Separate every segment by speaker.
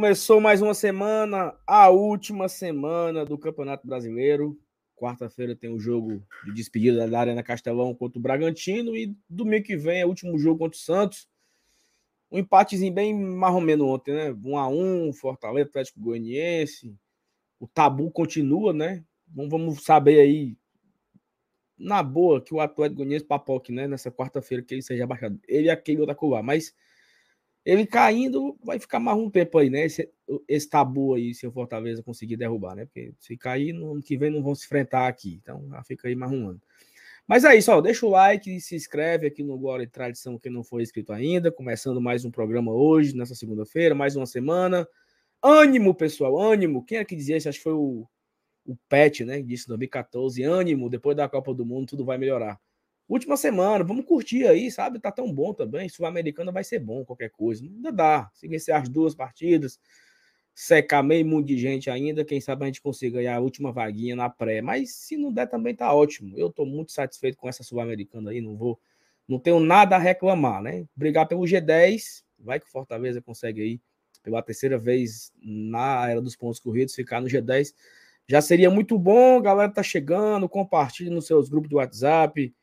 Speaker 1: Começou mais uma semana, a última semana do Campeonato Brasileiro. Quarta-feira tem o jogo de despedida da Arena Castelão contra o Bragantino e domingo que vem é o último jogo contra o Santos. Um empatezinho bem marromeno ontem, né? 1 a 1 Fortaleza, Atlético Goianiense. O tabu continua, né? Vamos saber aí, na boa, que o Atlético Goianiense papoque, né? Nessa quarta-feira que ele seja baixado. Ele e aquele outro lá, mas ele caindo, vai ficar mais um tempo aí, né? Esse, esse tabu aí, se o Fortaleza conseguir derrubar, né? Porque se cair, no ano que vem não vão se enfrentar aqui. Então, já fica aí mais um ano. Mas é isso, ó, deixa o like se inscreve aqui no Glória e Tradição, quem não foi inscrito ainda. Começando mais um programa hoje, nessa segunda-feira, mais uma semana. Ânimo, pessoal, ânimo. Quem é que dizia isso? Acho que foi o, o Pet, né? Disse em 2014. Ânimo, depois da Copa do Mundo, tudo vai melhorar. Última semana, vamos curtir aí, sabe? Tá tão bom também. Sul-Americana vai ser bom, qualquer coisa. Ainda dá. Se vencer as duas partidas, secar meio mundo de gente ainda, quem sabe a gente consiga ganhar a última vaguinha na pré. Mas se não der, também tá ótimo. Eu tô muito satisfeito com essa Sul-Americana aí. Não vou. Não tenho nada a reclamar, né? Brigar pelo G10. Vai que o Fortaleza consegue aí, pela terceira vez na era dos pontos corridos, ficar no G10. Já seria muito bom. Galera tá chegando. Compartilhe nos seus grupos do WhatsApp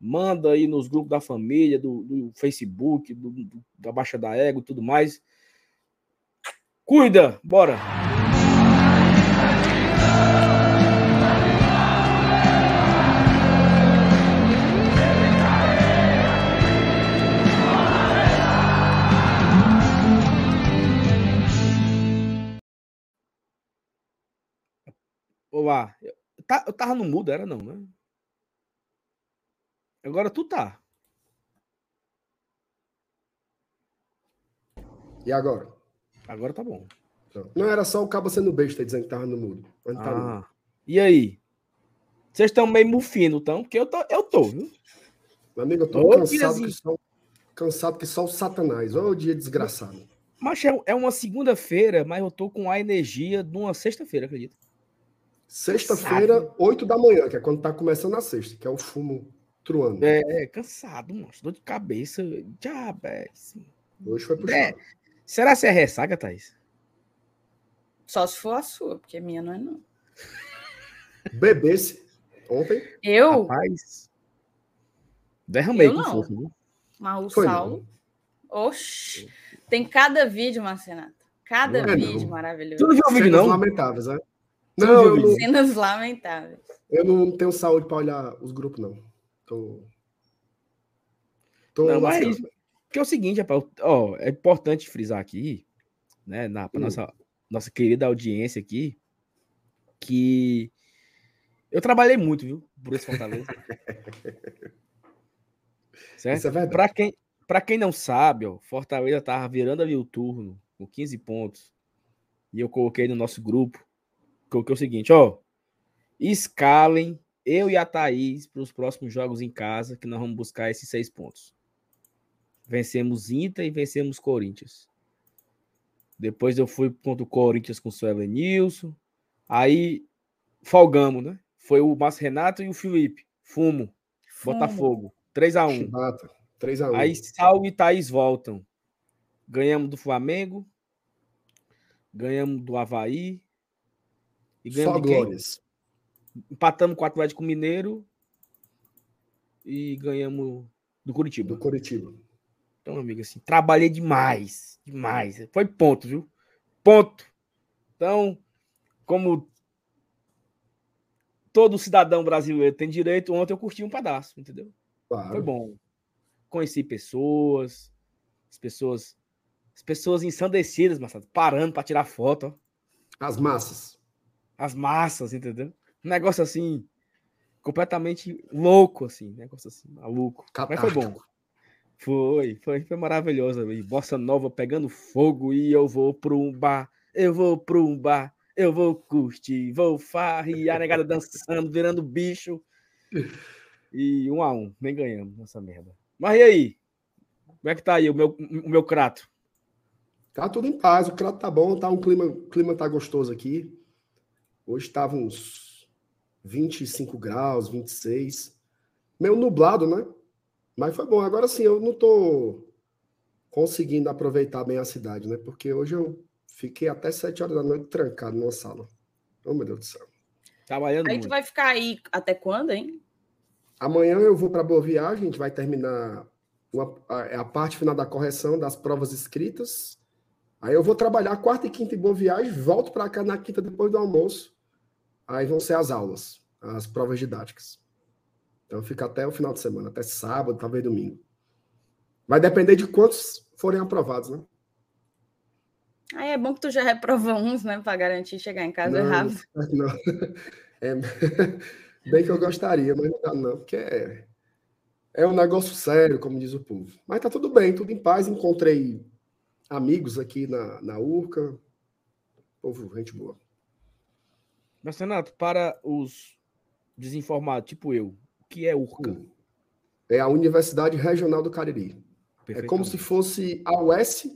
Speaker 1: manda aí nos grupos da família, do, do Facebook, do, do, da Baixa da Ego e tudo mais. Cuida, bora! Olá, eu, tá, eu tava no mudo, era não, né? Agora tu tá.
Speaker 2: E agora?
Speaker 1: Agora tá bom.
Speaker 2: Não era só o cabo sendo besta dizendo que tava no mudo. Tá
Speaker 1: ah. no E aí? Vocês estão meio mufino, então? Porque eu tô, eu tô, viu?
Speaker 2: Meu amigo, eu tô Ô, cansado que, só, cansado que só o Satanás. Olha o dia desgraçado.
Speaker 1: Mas é, é uma segunda-feira, mas eu tô com a energia de uma sexta-feira, acredito.
Speaker 2: Sexta-feira, 8 da manhã, que é quando tá começando a sexta, que é o fumo truando.
Speaker 1: É, é cansado, monstro. Dor de cabeça. Diabes.
Speaker 2: Hoje foi puxado. É.
Speaker 1: Será que é ressaca, Thaís?
Speaker 3: Só se for a sua, porque a minha não é, não.
Speaker 2: Bebesse ontem?
Speaker 3: Eu?
Speaker 1: Rapaz. Derramei eu com não. força, viu?
Speaker 3: Mas o foi Saulo. Não. Oxi. Tem cada vídeo, Marcenato. Cada não é vídeo não. maravilhoso. Tu
Speaker 2: não viu o vídeo, não? lamentáveis, né? Não,
Speaker 3: não, Cenas lamentáveis.
Speaker 2: Eu não tenho saúde para olhar os grupos, não. Tô.
Speaker 1: Tô não, mas, que é o seguinte, rapaz, ó, é importante frisar aqui, né, na hum. nossa, nossa querida audiência aqui, que eu trabalhei muito, viu, por esse Fortaleza. certo? É Para quem, pra quem não sabe, ó, Fortaleza tava virando ali o turno com 15 pontos. E eu coloquei no nosso grupo, coloquei o seguinte, ó, escalem eu e a Thaís para os próximos jogos em casa, que nós vamos buscar esses seis pontos. Vencemos Inter e vencemos Corinthians. Depois eu fui contra o Corinthians com o seu Elenilson. Aí folgamos, né? Foi o Márcio Renato e o Felipe. Fumo. Fumo. Botafogo. 3x1.
Speaker 2: 3x1.
Speaker 1: Aí Sal e Thaís voltam. Ganhamos do Flamengo. Ganhamos do Havaí.
Speaker 2: E ganhamos Só glórias.
Speaker 1: Empatamos com o Atlético Mineiro e ganhamos do Curitiba.
Speaker 2: Do Curitiba.
Speaker 1: Então, amigo, assim, trabalhei demais, demais. Foi ponto, viu? Ponto. Então, como todo cidadão brasileiro tem direito, ontem eu curti um pedaço, entendeu? Claro. Foi bom. Conheci pessoas, as pessoas, as pessoas ensandecidas, mas parando para tirar foto. Ó.
Speaker 2: As massas.
Speaker 1: As massas, entendeu? Um negócio assim, completamente louco, assim, negócio assim, maluco. Catártico. Mas foi bom. Foi, foi, foi maravilhoso. E Bossa Nova pegando fogo e eu vou para um bar, eu vou para um bar, eu vou curtir, vou farrear, a negada dançando, virando bicho. E um a um, nem ganhamos nessa merda. Mas e aí? Como é que tá aí o meu, o meu crato?
Speaker 2: Tá tudo em paz, o crato tá bom, tá um clima, o clima tá gostoso aqui. Hoje estava uns 25 graus, 26. Meio nublado, né? Mas foi bom. Agora sim, eu não tô conseguindo aproveitar bem a cidade, né? Porque hoje eu fiquei até sete horas da noite trancado numa sala. Oh, meu Deus do céu.
Speaker 3: Trabalhando aí muito. tu vai ficar aí até quando, hein?
Speaker 2: Amanhã eu vou para Boa Viagem, a gente vai terminar uma, a, é a, parte final da correção das provas escritas. Aí eu vou trabalhar quarta e quinta em Boa Viagem, volto para cá na quinta depois do almoço. Aí vão ser as aulas, as provas didáticas. Então fica até o final de semana, até sábado, talvez domingo. Vai depender de quantos forem aprovados, né?
Speaker 3: Aí é bom que tu já reprova uns, né? Para garantir chegar em casa
Speaker 2: não,
Speaker 3: rápido.
Speaker 2: Não. É, bem que eu gostaria, mas não dá não, porque é, é um negócio sério, como diz o povo. Mas tá tudo bem, tudo em paz. Encontrei amigos aqui na, na URCA. Povo, gente boa.
Speaker 1: Mas, Renato, para os desinformados, tipo eu, o que é URCA?
Speaker 2: É a Universidade Regional do Cariri. É como se fosse a UES,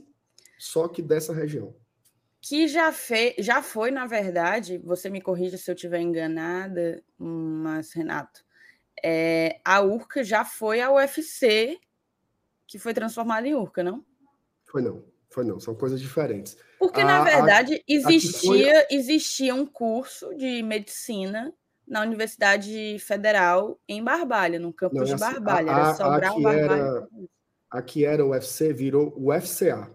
Speaker 2: só que dessa região.
Speaker 3: Que já, fe... já foi, na verdade, você me corrija se eu estiver enganada, mas, Renato, é, a URCA já foi a UFC que foi transformada em URCA, não?
Speaker 2: Foi não, foi não, são coisas diferentes.
Speaker 3: Porque, a, na verdade, a, existia, a existia um curso de medicina na Universidade Federal em Barbalha, no campus não, de assim, Barbalha. Era Sobral, Barbalha. Era,
Speaker 2: aqui era o UFC, virou o FCA.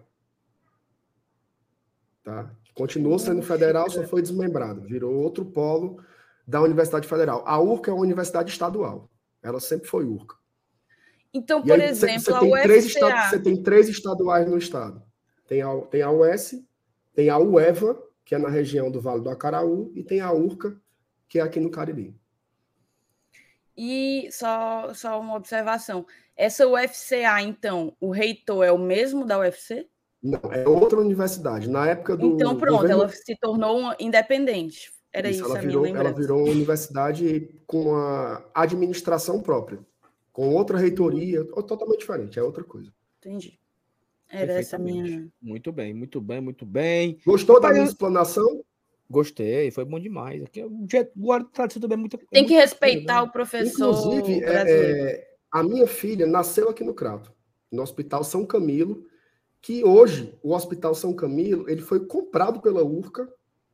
Speaker 2: Tá? Continuou sendo federal, só foi desmembrado. Virou outro polo da Universidade Federal. A URCA é uma universidade estadual. Ela sempre foi URCA.
Speaker 3: Então, por aí, exemplo, você, você tem
Speaker 2: a três estados, Você tem três estaduais no estado. Tem a, tem a UES, tem a UEVA, que é na região do Vale do Acaraú, e tem a URCA, que é aqui no Cariri.
Speaker 3: E só, só uma observação. Essa UFCA, então, o reitor é o mesmo da UFC?
Speaker 2: Não, é outra universidade. Na época do.
Speaker 3: Então, pronto, governo... ela se tornou independente. Era isso, isso
Speaker 2: ela virou, Ela virou uma universidade com a administração própria, com outra reitoria, totalmente diferente, é outra coisa.
Speaker 3: Entendi. Era essa minha.
Speaker 1: Muito bem, muito bem, muito bem.
Speaker 2: Gostou da minha explanação?
Speaker 1: Gostei, foi bom demais. Aqui, o guarda também é muito.
Speaker 3: Tem que respeitar né? o professor. Inclusive, é, é,
Speaker 2: a minha filha nasceu aqui no Crato, no Hospital São Camilo, que hoje o Hospital São Camilo ele foi comprado pela URCA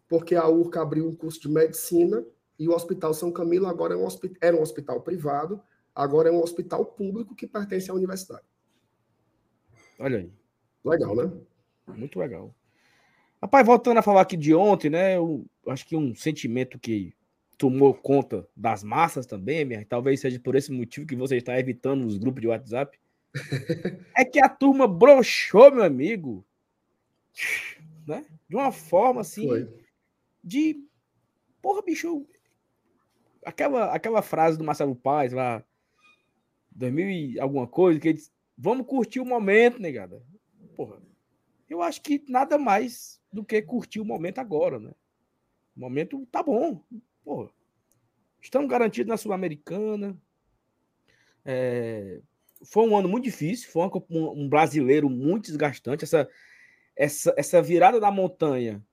Speaker 2: porque a URCA abriu um curso de medicina e o Hospital São Camilo agora é um hospital, era um hospital privado, agora é um hospital público que pertence à universidade.
Speaker 1: Olha aí.
Speaker 2: Legal, né?
Speaker 1: Muito legal. Rapaz, voltando a falar aqui de ontem, né? Eu acho que um sentimento que tomou conta das massas também, minha, talvez seja por esse motivo que você está evitando os grupos de WhatsApp. é que a turma broxou, meu amigo. Né? De uma forma assim. Foi de. Porra, bicho. Aquela, aquela frase do Marcelo Paz lá, 2000 e alguma coisa, que ele disse: vamos curtir o momento, negada. Porra, eu acho que nada mais do que curtir o momento agora, né? O momento tá bom. Porra. Estamos garantidos na Sul-Americana. É, foi um ano muito difícil, foi um, um, brasileiro muito desgastante. Essa, essa, essa virada da montanha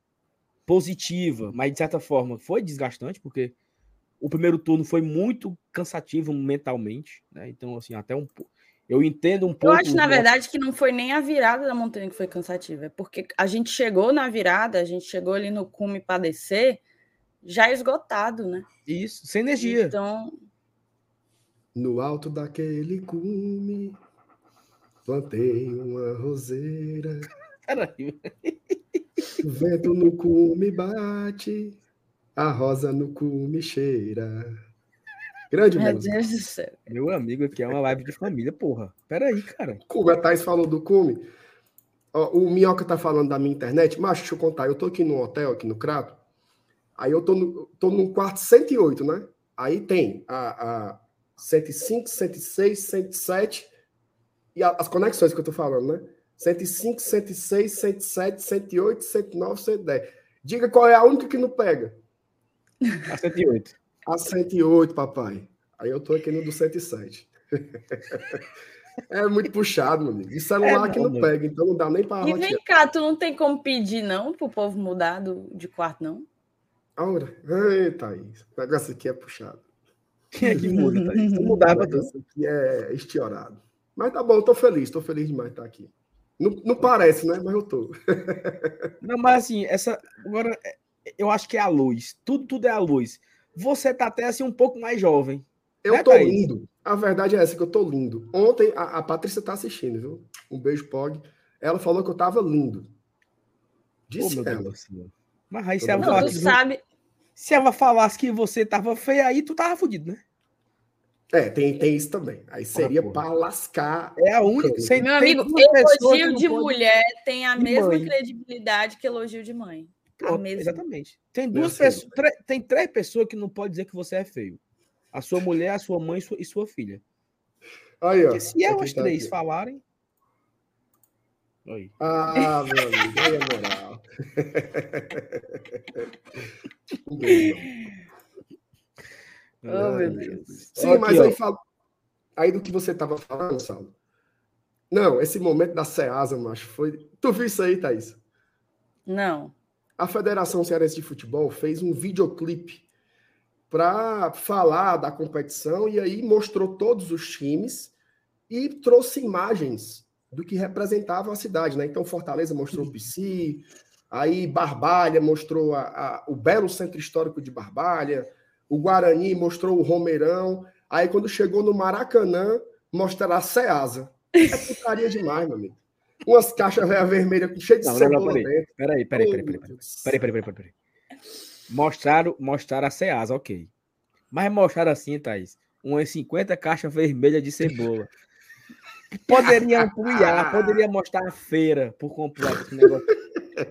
Speaker 1: positiva, mas de certa forma foi desgastante, porque o primeiro turno foi muito cansativo mentalmente, né? Então, assim, até um eu entendo um pouco.
Speaker 3: Eu acho, na verdade, que não foi nem a virada da montanha que foi cansativa, é porque a gente chegou na virada, a gente chegou ali no cume para descer, já esgotado, né?
Speaker 1: Isso, sem energia.
Speaker 3: Então.
Speaker 2: No alto daquele cume, plantei uma roseira. Caralho. O vento no cu me bate, a rosa no cu me cheira. Grande
Speaker 3: Meu música. Deus do céu.
Speaker 1: Meu amigo aqui é uma live de família, porra. Peraí, cara.
Speaker 2: O a Thais falou do cume. o Minhoca tá falando da minha internet. Mas deixa eu contar. Eu tô aqui no hotel, aqui no Crato. Aí eu tô no, tô no quarto 108, né? Aí tem a, a 105, 106, 107 e a, as conexões que eu tô falando, né? 105, 106, 107, 108, 109, 110. Diga qual é a única que não pega.
Speaker 1: A 108.
Speaker 2: A 108, papai. Aí eu tô aqui no do 107. é muito puxado, meu amigo. E celular é, que não mano. pega, então não dá nem para.
Speaker 3: E vem cá, tu não tem como pedir, não, pro povo mudar do, de quarto, não?
Speaker 2: Aura, eita, isso. O negócio aqui é puxado.
Speaker 1: Quem é que muda, Thaís?
Speaker 2: Tu mudava, Isso aqui é estiorado. Mas tá bom, tô feliz, tô feliz demais de estar aqui. Não, não parece, né? Mas eu tô.
Speaker 1: não, mas assim, essa. Agora, eu acho que é a luz. Tudo, tudo é a luz. Você tá até assim um pouco mais jovem.
Speaker 2: Eu né, tô Thaís? lindo. A verdade é essa, que eu tô lindo. Ontem a, a Patrícia tá assistindo, viu? Um beijo, Pog. Ela falou que eu tava lindo.
Speaker 1: Disse oh, ela. Mas aí se ela, não, sabe... se ela falasse que você tava feia aí, tu tava fudido, né?
Speaker 2: É, tem, tem isso também. Aí seria ah, para lascar.
Speaker 1: É a única.
Speaker 3: Sem, Meu amigo, elogio de pode... mulher tem a mesma mãe. credibilidade que elogio de mãe.
Speaker 1: Pronto, exatamente. Tem duas pessoas, tem três pessoas que não pode dizer que você é feio. A sua mulher, a sua mãe e sua filha.
Speaker 2: Aí, ó. Porque
Speaker 1: se elas três aqui. falarem.
Speaker 2: Oi. Ah, meu amigo, aí é moral. um beijo.
Speaker 3: Oh, meu Deus.
Speaker 2: Sim, aqui, mas aí, fala... aí do que você estava falando, Saulo. Não, esse momento da Ceasa, macho, foi. Tu viu isso aí, Thaís?
Speaker 3: Não.
Speaker 2: A Federação Cearense de Futebol fez um videoclipe para falar da competição e aí mostrou todos os times e trouxe imagens do que representava a cidade, né? Então Fortaleza mostrou o PC, aí Barbalha mostrou a, a, o belo centro histórico de Barbalha, o Guarani mostrou o Romeirão, aí quando chegou no Maracanã, mostraram a Ceasa. É putaria demais, meu amigo. Umas caixas vermelhas cheio de não, cebola não,
Speaker 1: peraí. Peraí, peraí, peraí, peraí, peraí, peraí, peraí, peraí. Mostraram, mostraram a Ceasa, ok. Mas mostraram assim, Thaís, umas 50 caixas vermelhas de cebola. Poderia ampliar, poderia mostrar a feira por completo esse negócio.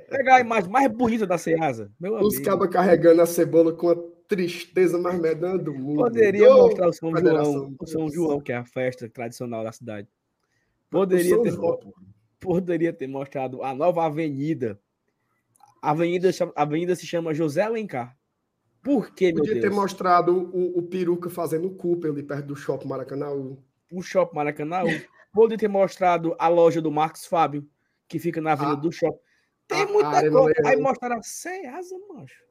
Speaker 1: Pegar a imagem mais bonita da Ceasa.
Speaker 2: Meu Os cabas carregando a cebola com a tristeza mais medonha do mundo.
Speaker 1: Poderia oh, mostrar o São João, o São João, que é a festa tradicional da cidade. Poderia ter, poderia ter mostrado a nova avenida. A avenida, a avenida se chama José Alencar. Por que,
Speaker 2: meu
Speaker 1: Podia
Speaker 2: ter mostrado o, o peruca fazendo Cooper ali perto do Shopping Maracanã.
Speaker 1: O Shopping Maracanã. Podia ter mostrado a loja do Marcos Fábio, que fica na avenida ah, do Shopping. Tem muita coisa. Aí mostraram a Ceasa, macho.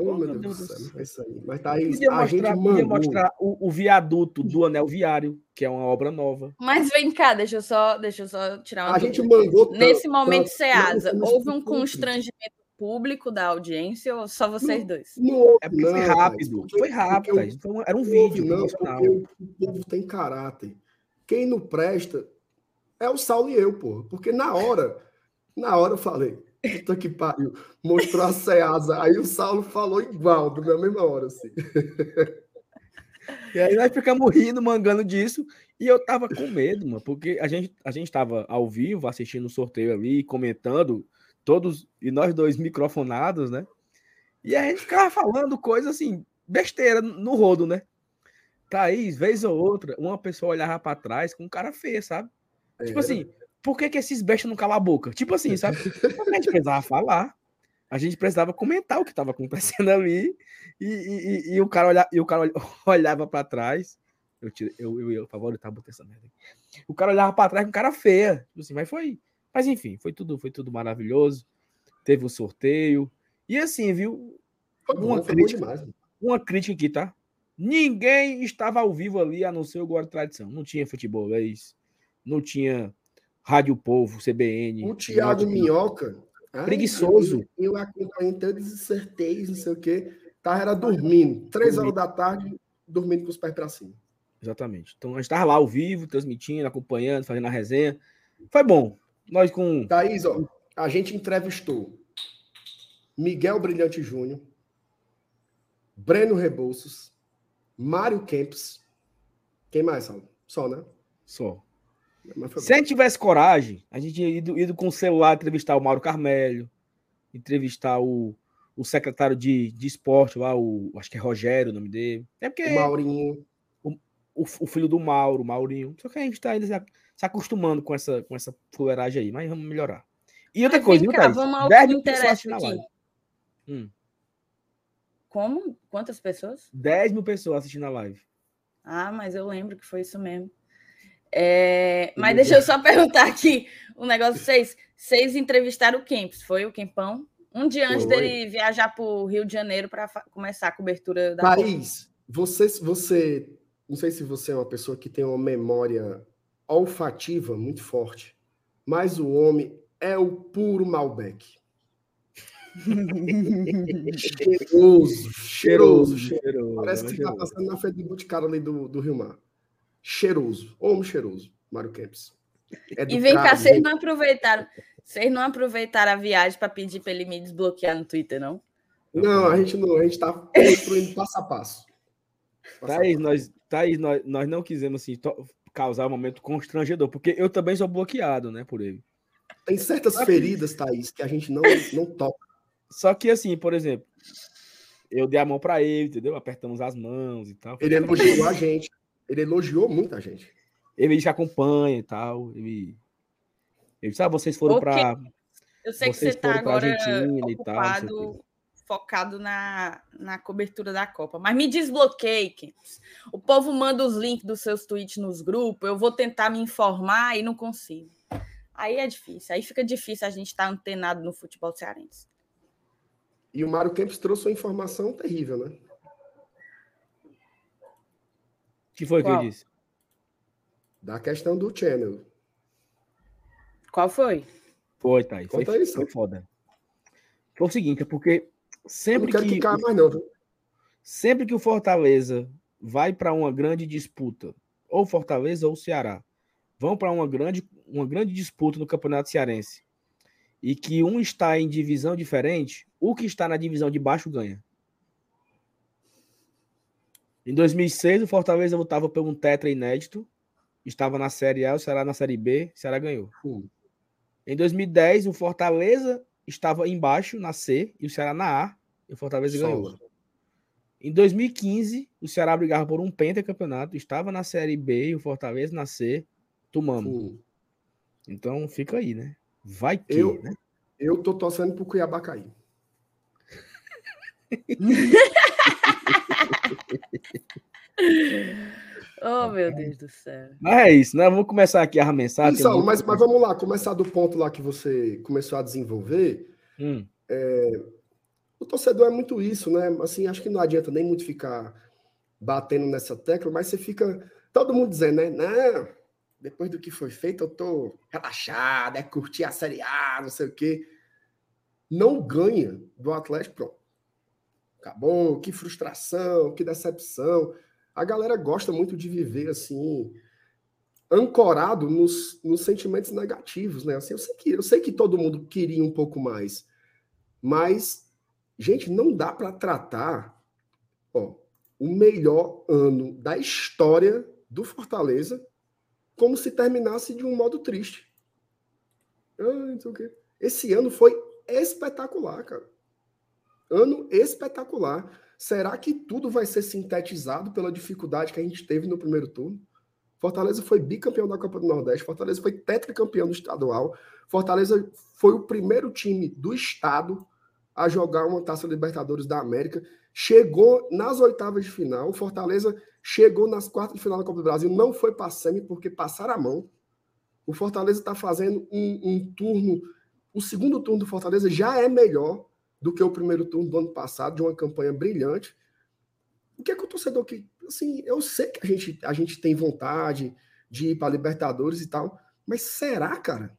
Speaker 2: Oh, meu Deus, Deus do céu, é isso aí. Mas tá aí,
Speaker 1: podia a mostrar, gente podia mostrar o, o, viaduto do anel viário, que é uma obra nova.
Speaker 3: Mas vem cá, deixa eu só, deixa eu só tirar uma
Speaker 2: A dúvida. gente mangou
Speaker 3: Nesse momento, Ceasa, houve um constrangimento público da audiência ou só vocês
Speaker 2: não,
Speaker 3: dois?
Speaker 2: Não,
Speaker 1: é porque não, foi rápido. Porque, foi rápido. Porque, então, era um vídeo.
Speaker 2: Não, porque o povo tem caráter. Quem não presta é o Saulo e eu, pô. Porque na hora, na hora eu falei, Puta que pariu. Mostrou a Ceasa. Aí o Saulo falou igual, da mesma hora, assim.
Speaker 1: E aí nós ficamos rindo, mangando disso. E eu tava com medo, mano, porque a gente, a gente tava ao vivo assistindo o sorteio ali, comentando, todos, e nós dois microfonados, né? E a gente ficava falando coisa assim, besteira no rodo, né? Thaís, vez ou outra, uma pessoa olhava para trás com um cara feio, sabe? É. Tipo assim, por que, que esses bestas não calam a boca? Tipo assim, sabe? A gente precisava falar, a gente precisava comentar o que estava acontecendo ali, e, e, e, o cara, olha, e o cara olhava para trás. Eu, eu, eu, eu favoritar botar essa merda. O cara olhava para trás com cara feia. Tipo assim, mas foi. Mas enfim, foi tudo, foi tudo maravilhoso. Teve o sorteio. E assim, viu? Uma, crítica, uma crítica aqui, tá? Ninguém estava ao vivo ali, a não ser o Guarda Tradição. Não tinha futebolês, não tinha Rádio Povo, CBN.
Speaker 2: O Thiago Minhoca.
Speaker 1: Preguiçoso.
Speaker 2: Eu, eu acompanhei todos os sorteios, não sei o quê. Tá, era dormindo. Três horas da tarde, dormindo com os pés para cima.
Speaker 1: Exatamente. Então a gente estava lá ao vivo, transmitindo, acompanhando, fazendo a resenha. Foi bom. Nós com.
Speaker 2: Thaís, ó, a gente entrevistou Miguel Brilhante Júnior, Breno Rebouças, Mário Kempis. Quem mais, Saulo? Só, né?
Speaker 1: Só. Se a gente tivesse coragem, a gente ia ido, ido com o celular entrevistar o Mauro Carmelho, entrevistar o, o secretário de, de esporte lá, o, acho que é Rogério o nome dele. É porque.
Speaker 2: O Maurinho.
Speaker 1: O, o, o filho do Mauro, o Maurinho. Só que a gente está ainda se, se, acostumando com essa, com essa fuleiragem aí, mas vamos melhorar. E outra mas coisa, cá, Thaís,
Speaker 3: vamos ao 10 mil pessoas na live. Hum. Como? Quantas pessoas?
Speaker 1: 10 mil pessoas assistindo a live.
Speaker 3: Ah, mas eu lembro que foi isso mesmo. É, mas deixa eu só perguntar aqui um negócio vocês. Vocês entrevistaram o Kempis, foi o Kempão? Um dia antes foi. dele viajar para o Rio de Janeiro para começar a cobertura da.
Speaker 2: Paris, você, você. Não sei se você é uma pessoa que tem uma memória olfativa muito forte, mas o homem é o puro Malbec. cheiroso, cheiroso, cheiroso. Parece que está passando na frente do boticário ali do, do Rio Mar. Cheiroso, homem cheiroso, Mário Kempis.
Speaker 3: e vem cá, vocês não aproveitaram, vocês não aproveitaram a viagem para pedir para ele me desbloquear no Twitter, não?
Speaker 2: Não, a gente não, a gente está construindo passo a passo.
Speaker 1: Thaís, nós, Thaís nós, nós não quisemos assim, causar um momento constrangedor, porque eu também sou bloqueado, né, por ele.
Speaker 2: Tem certas feridas, Thaís, que a gente não, não toca.
Speaker 1: Só que assim, por exemplo, eu dei a mão para ele, entendeu? Apertamos as mãos e tal.
Speaker 2: Ele elogiou a gente. Ele elogiou muita gente.
Speaker 1: Ele que acompanha e tal. Ele, ele disse, ah, vocês foram para.
Speaker 3: Eu sei vocês que você está agora ocupado, tal, focado na, na cobertura da Copa. Mas me desbloqueie, Kempis. O povo manda os links dos seus tweets nos grupos. Eu vou tentar me informar e não consigo. Aí é difícil. Aí fica difícil a gente estar tá antenado no futebol cearense.
Speaker 2: E o Mário Kempis trouxe uma informação terrível, né?
Speaker 1: Que foi Qual? que ele disse?
Speaker 2: Da questão do channel.
Speaker 3: Qual foi?
Speaker 1: Foi, Thaís. Foi, foi, foi foda. Foi o seguinte, é porque sempre
Speaker 2: não
Speaker 1: que.
Speaker 2: mais, não, viu?
Speaker 1: Sempre que o Fortaleza vai para uma grande disputa, ou Fortaleza ou Ceará, vão para uma grande, uma grande disputa no Campeonato Cearense, e que um está em divisão diferente, o que está na divisão de baixo ganha. Em 2006, o Fortaleza lutava por um tetra inédito, estava na Série A, o Ceará na Série B, o Ceará ganhou. Em 2010, o Fortaleza estava embaixo, na C, e o Ceará na A, e o Fortaleza ganhou. Em 2015, o Ceará brigava por um pentacampeonato, estava na Série B e o Fortaleza na C, tomamos. Então fica aí, né? Vai que,
Speaker 2: eu,
Speaker 1: né?
Speaker 2: Eu tô torcendo pro Cuiabá cair.
Speaker 3: oh, meu Deus do céu.
Speaker 1: Mas é isso, né? Vamos começar aqui a mensagem.
Speaker 2: Isso, muito... mas, mas vamos lá, começar do ponto lá que você começou a desenvolver. Hum. É, o torcedor é muito isso, né? Assim, acho que não adianta nem muito ficar batendo nessa tecla, mas você fica. Todo mundo dizendo, né? Não, depois do que foi feito, eu tô relaxado, é curtir a Série A, não sei o quê. Não ganha do Atlético, pronto. Acabou, que frustração, que decepção. A galera gosta muito de viver assim, ancorado nos, nos sentimentos negativos, né? Assim, eu sei que eu sei que todo mundo queria um pouco mais, mas gente, não dá para tratar ó, o melhor ano da história do Fortaleza como se terminasse de um modo triste. Ah, Esse ano foi espetacular, cara. Ano espetacular. Será que tudo vai ser sintetizado pela dificuldade que a gente teve no primeiro turno? Fortaleza foi bicampeão da Copa do Nordeste, Fortaleza foi tetracampeão do estadual, Fortaleza foi o primeiro time do estado a jogar uma Taça Libertadores da América, chegou nas oitavas de final, Fortaleza chegou nas quartas de final da Copa do Brasil, não foi para semi porque passaram a mão. O Fortaleza está fazendo um, um turno, o segundo turno do Fortaleza já é melhor do que o primeiro turno do ano passado, de uma campanha brilhante. O que é que o torcedor que. Assim, eu sei que a gente, a gente tem vontade de ir para Libertadores e tal, mas será, cara,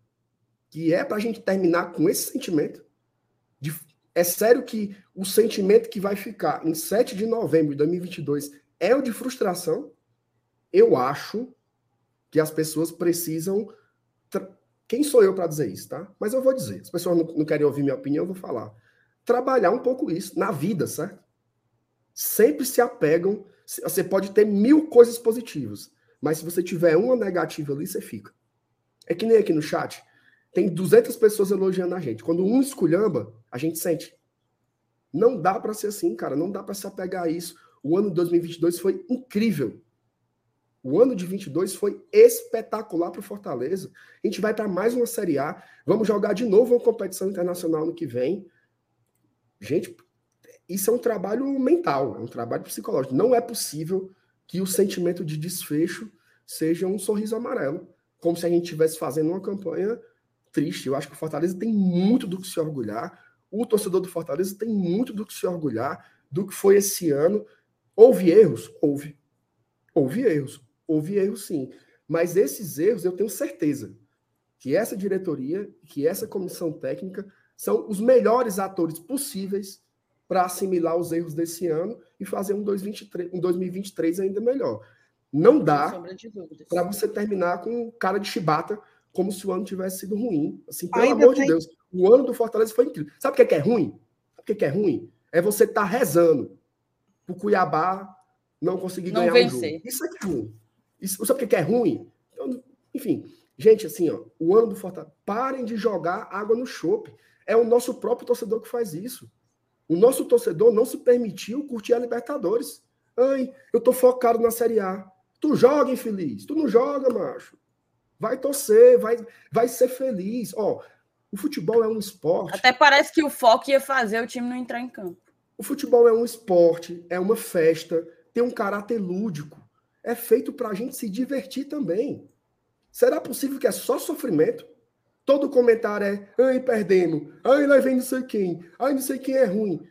Speaker 2: que é para a gente terminar com esse sentimento? De, é sério que o sentimento que vai ficar em 7 de novembro de 2022 é o de frustração? Eu acho que as pessoas precisam. Quem sou eu para dizer isso, tá? Mas eu vou dizer. As pessoas não, não querem ouvir minha opinião, eu vou falar trabalhar um pouco isso na vida, certo? Sempre se apegam. Você pode ter mil coisas positivas, mas se você tiver uma negativa ali, você fica. É que nem aqui no chat. Tem 200 pessoas elogiando a gente. Quando um esculhamba, a gente sente. Não dá para ser assim, cara. Não dá para se apegar a isso. O ano de 2022 foi incrível. O ano de 22 foi espetacular para Fortaleza. A gente vai para mais uma Série A. Vamos jogar de novo uma competição internacional no que vem. Gente, isso é um trabalho mental, é um trabalho psicológico. Não é possível que o sentimento de desfecho seja um sorriso amarelo, como se a gente estivesse fazendo uma campanha triste. Eu acho que o Fortaleza tem muito do que se orgulhar. O torcedor do Fortaleza tem muito do que se orgulhar do que foi esse ano. Houve erros? Houve. Houve erros. Houve erros, sim. Mas esses erros eu tenho certeza que essa diretoria, que essa comissão técnica são os melhores atores possíveis para assimilar os erros desse ano e fazer um, 2023, um 2023 ainda melhor. Não dá para você terminar com cara de chibata, como se o ano tivesse sido ruim. Assim, pelo ainda amor tem... de Deus, o ano do Fortaleza foi incrível. Sabe o que é, que é ruim? Sabe o que é, que é ruim? É você estar tá rezando o Cuiabá não conseguir não ganhar vencer. um jogo. Isso é é ruim. Isso, sabe o que é ruim? Então, enfim, gente, assim, ó, o ano do Fortaleza, parem de jogar água no chope. É o nosso próprio torcedor que faz isso. O nosso torcedor não se permitiu curtir a Libertadores. Ai, eu tô focado na Série A. Tu joga, infeliz. Tu não joga, macho. Vai torcer, vai, vai ser feliz. Ó, o futebol é um esporte.
Speaker 3: Até parece que o foco ia fazer o time não entrar em campo.
Speaker 2: O futebol é um esporte, é uma festa, tem um caráter lúdico. É feito para a gente se divertir também. Será possível que é só sofrimento? Todo comentário é, ai, perdemos, ai, lá vem não sei quem, ai, não sei quem é ruim.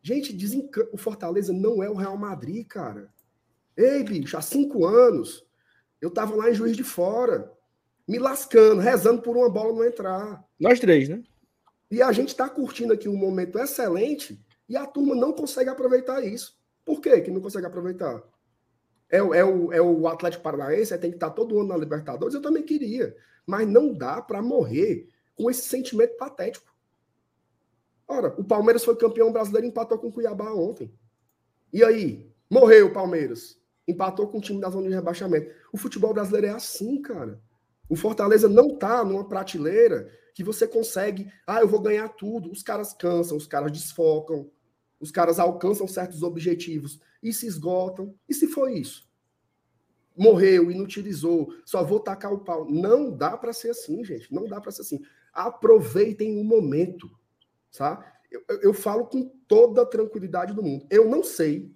Speaker 2: Gente, desencan... o Fortaleza não é o Real Madrid, cara. Ei, bicho, há cinco anos, eu tava lá em Juiz de Fora, me lascando, rezando por uma bola não entrar.
Speaker 1: Nós três, né?
Speaker 2: E a gente tá curtindo aqui um momento excelente e a turma não consegue aproveitar isso. Por que que não consegue aproveitar? É, é, o, é o Atlético Paranaense, tem que estar todo ano na Libertadores, eu também queria. Mas não dá para morrer com esse sentimento patético. Ora, o Palmeiras foi campeão brasileiro e empatou com o Cuiabá ontem. E aí? Morreu o Palmeiras. Empatou com o time da zona de rebaixamento. O futebol brasileiro é assim, cara. O Fortaleza não tá numa prateleira que você consegue, ah, eu vou ganhar tudo. Os caras cansam, os caras desfocam, os caras alcançam certos objetivos e se esgotam. E se foi isso? Morreu, inutilizou, só vou tacar o pau. Não dá para ser assim, gente. Não dá para ser assim. Aproveitem o momento, tá? Eu, eu, falo com toda a tranquilidade do mundo. Eu não sei,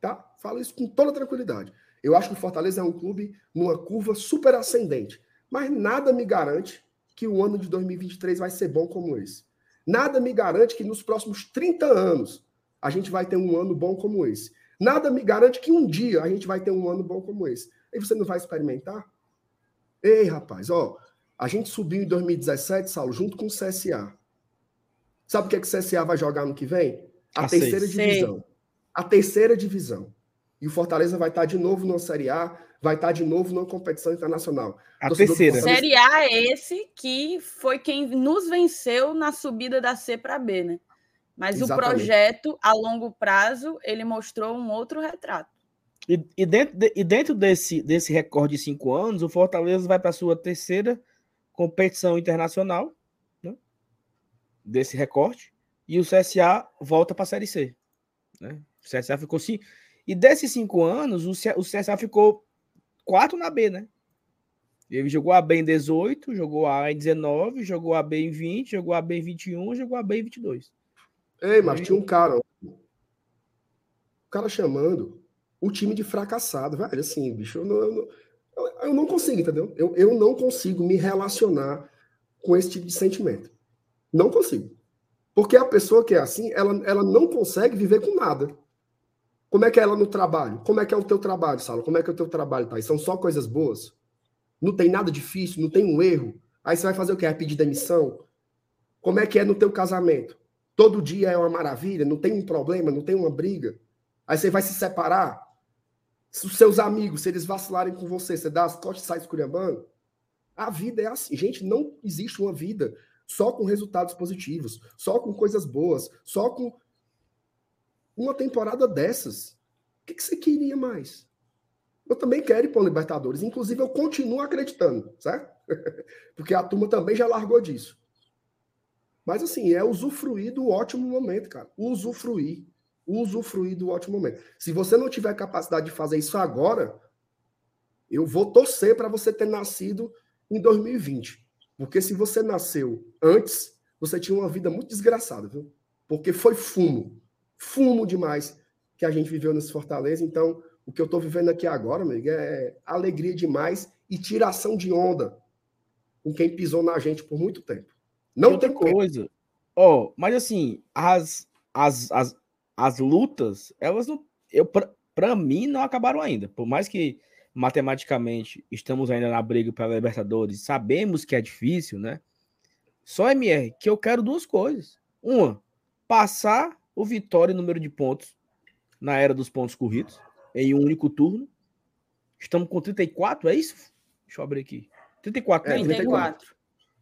Speaker 2: tá? Falo isso com toda tranquilidade. Eu acho que o Fortaleza é um clube numa curva super ascendente, mas nada me garante que o ano de 2023 vai ser bom como esse. Nada me garante que nos próximos 30 anos a gente vai ter um ano bom como esse. Nada me garante que um dia a gente vai ter um ano bom como esse. E você não vai experimentar? Ei, rapaz, ó, a gente subiu em 2017, Saulo, junto com o CSA. Sabe o que, é que o CSA vai jogar no que vem? A, a terceira seis. divisão. Sei. A terceira divisão. E o Fortaleza vai estar de novo na Série A, vai estar de novo na competição internacional.
Speaker 1: A terceira.
Speaker 3: Série A é esse que foi quem nos venceu na subida da C para B, né? Mas Exatamente. o projeto, a longo prazo, ele mostrou um outro retrato.
Speaker 1: E, e dentro, de, e dentro desse, desse recorde de cinco anos, o Fortaleza vai para a sua terceira competição internacional, né? desse recorte, e o CSA volta para a Série C. Né? O CSA ficou sim. E desses cinco anos, o, C, o CSA ficou quatro na B, né? Ele jogou a B em 18, jogou a em 19, jogou a B em 20, jogou a B em 21, jogou a B em 22.
Speaker 2: Ei, mas tinha um cara. O cara chamando o time de fracassado, velho. Assim, bicho, eu não, eu não, eu não consigo, entendeu? Eu, eu não consigo me relacionar com esse tipo de sentimento. Não consigo. Porque a pessoa que é assim, ela, ela não consegue viver com nada. Como é que é ela no trabalho? Como é que é o teu trabalho, Sala? Como é que é o teu trabalho, tá? São só coisas boas? Não tem nada difícil, não tem um erro. Aí você vai fazer o quê? Vai pedir demissão? Como é que é no teu casamento? todo dia é uma maravilha, não tem um problema, não tem uma briga. Aí você vai se separar. Se os seus amigos, se eles vacilarem com você, você dá as costas e sai esculhambando. A vida é assim. Gente, não existe uma vida só com resultados positivos, só com coisas boas, só com uma temporada dessas. O que, que você queria mais? Eu também quero ir para o Libertadores. Inclusive, eu continuo acreditando, certo? Porque a turma também já largou disso. Mas assim, é usufruir do ótimo momento, cara. Usufruir. Usufruir do ótimo momento. Se você não tiver capacidade de fazer isso agora, eu vou torcer para você ter nascido em 2020. Porque se você nasceu antes, você tinha uma vida muito desgraçada, viu? Porque foi fumo. Fumo demais que a gente viveu nesse Fortaleza. Então, o que eu estou vivendo aqui agora, amigo, é alegria demais e tiração de onda com quem pisou na gente por muito tempo. Não tem
Speaker 1: coisa. Ó, oh, mas assim, as, as, as, as lutas, elas não. Eu, pra, pra mim, não acabaram ainda. Por mais que matematicamente estamos ainda na briga para a Libertadores, sabemos que é difícil, né? Só MR que eu quero duas coisas. Uma, passar o Vitória em número de pontos na era dos pontos corridos em um único turno. Estamos com 34, é isso? Deixa eu abrir aqui. 34,
Speaker 3: é, 34.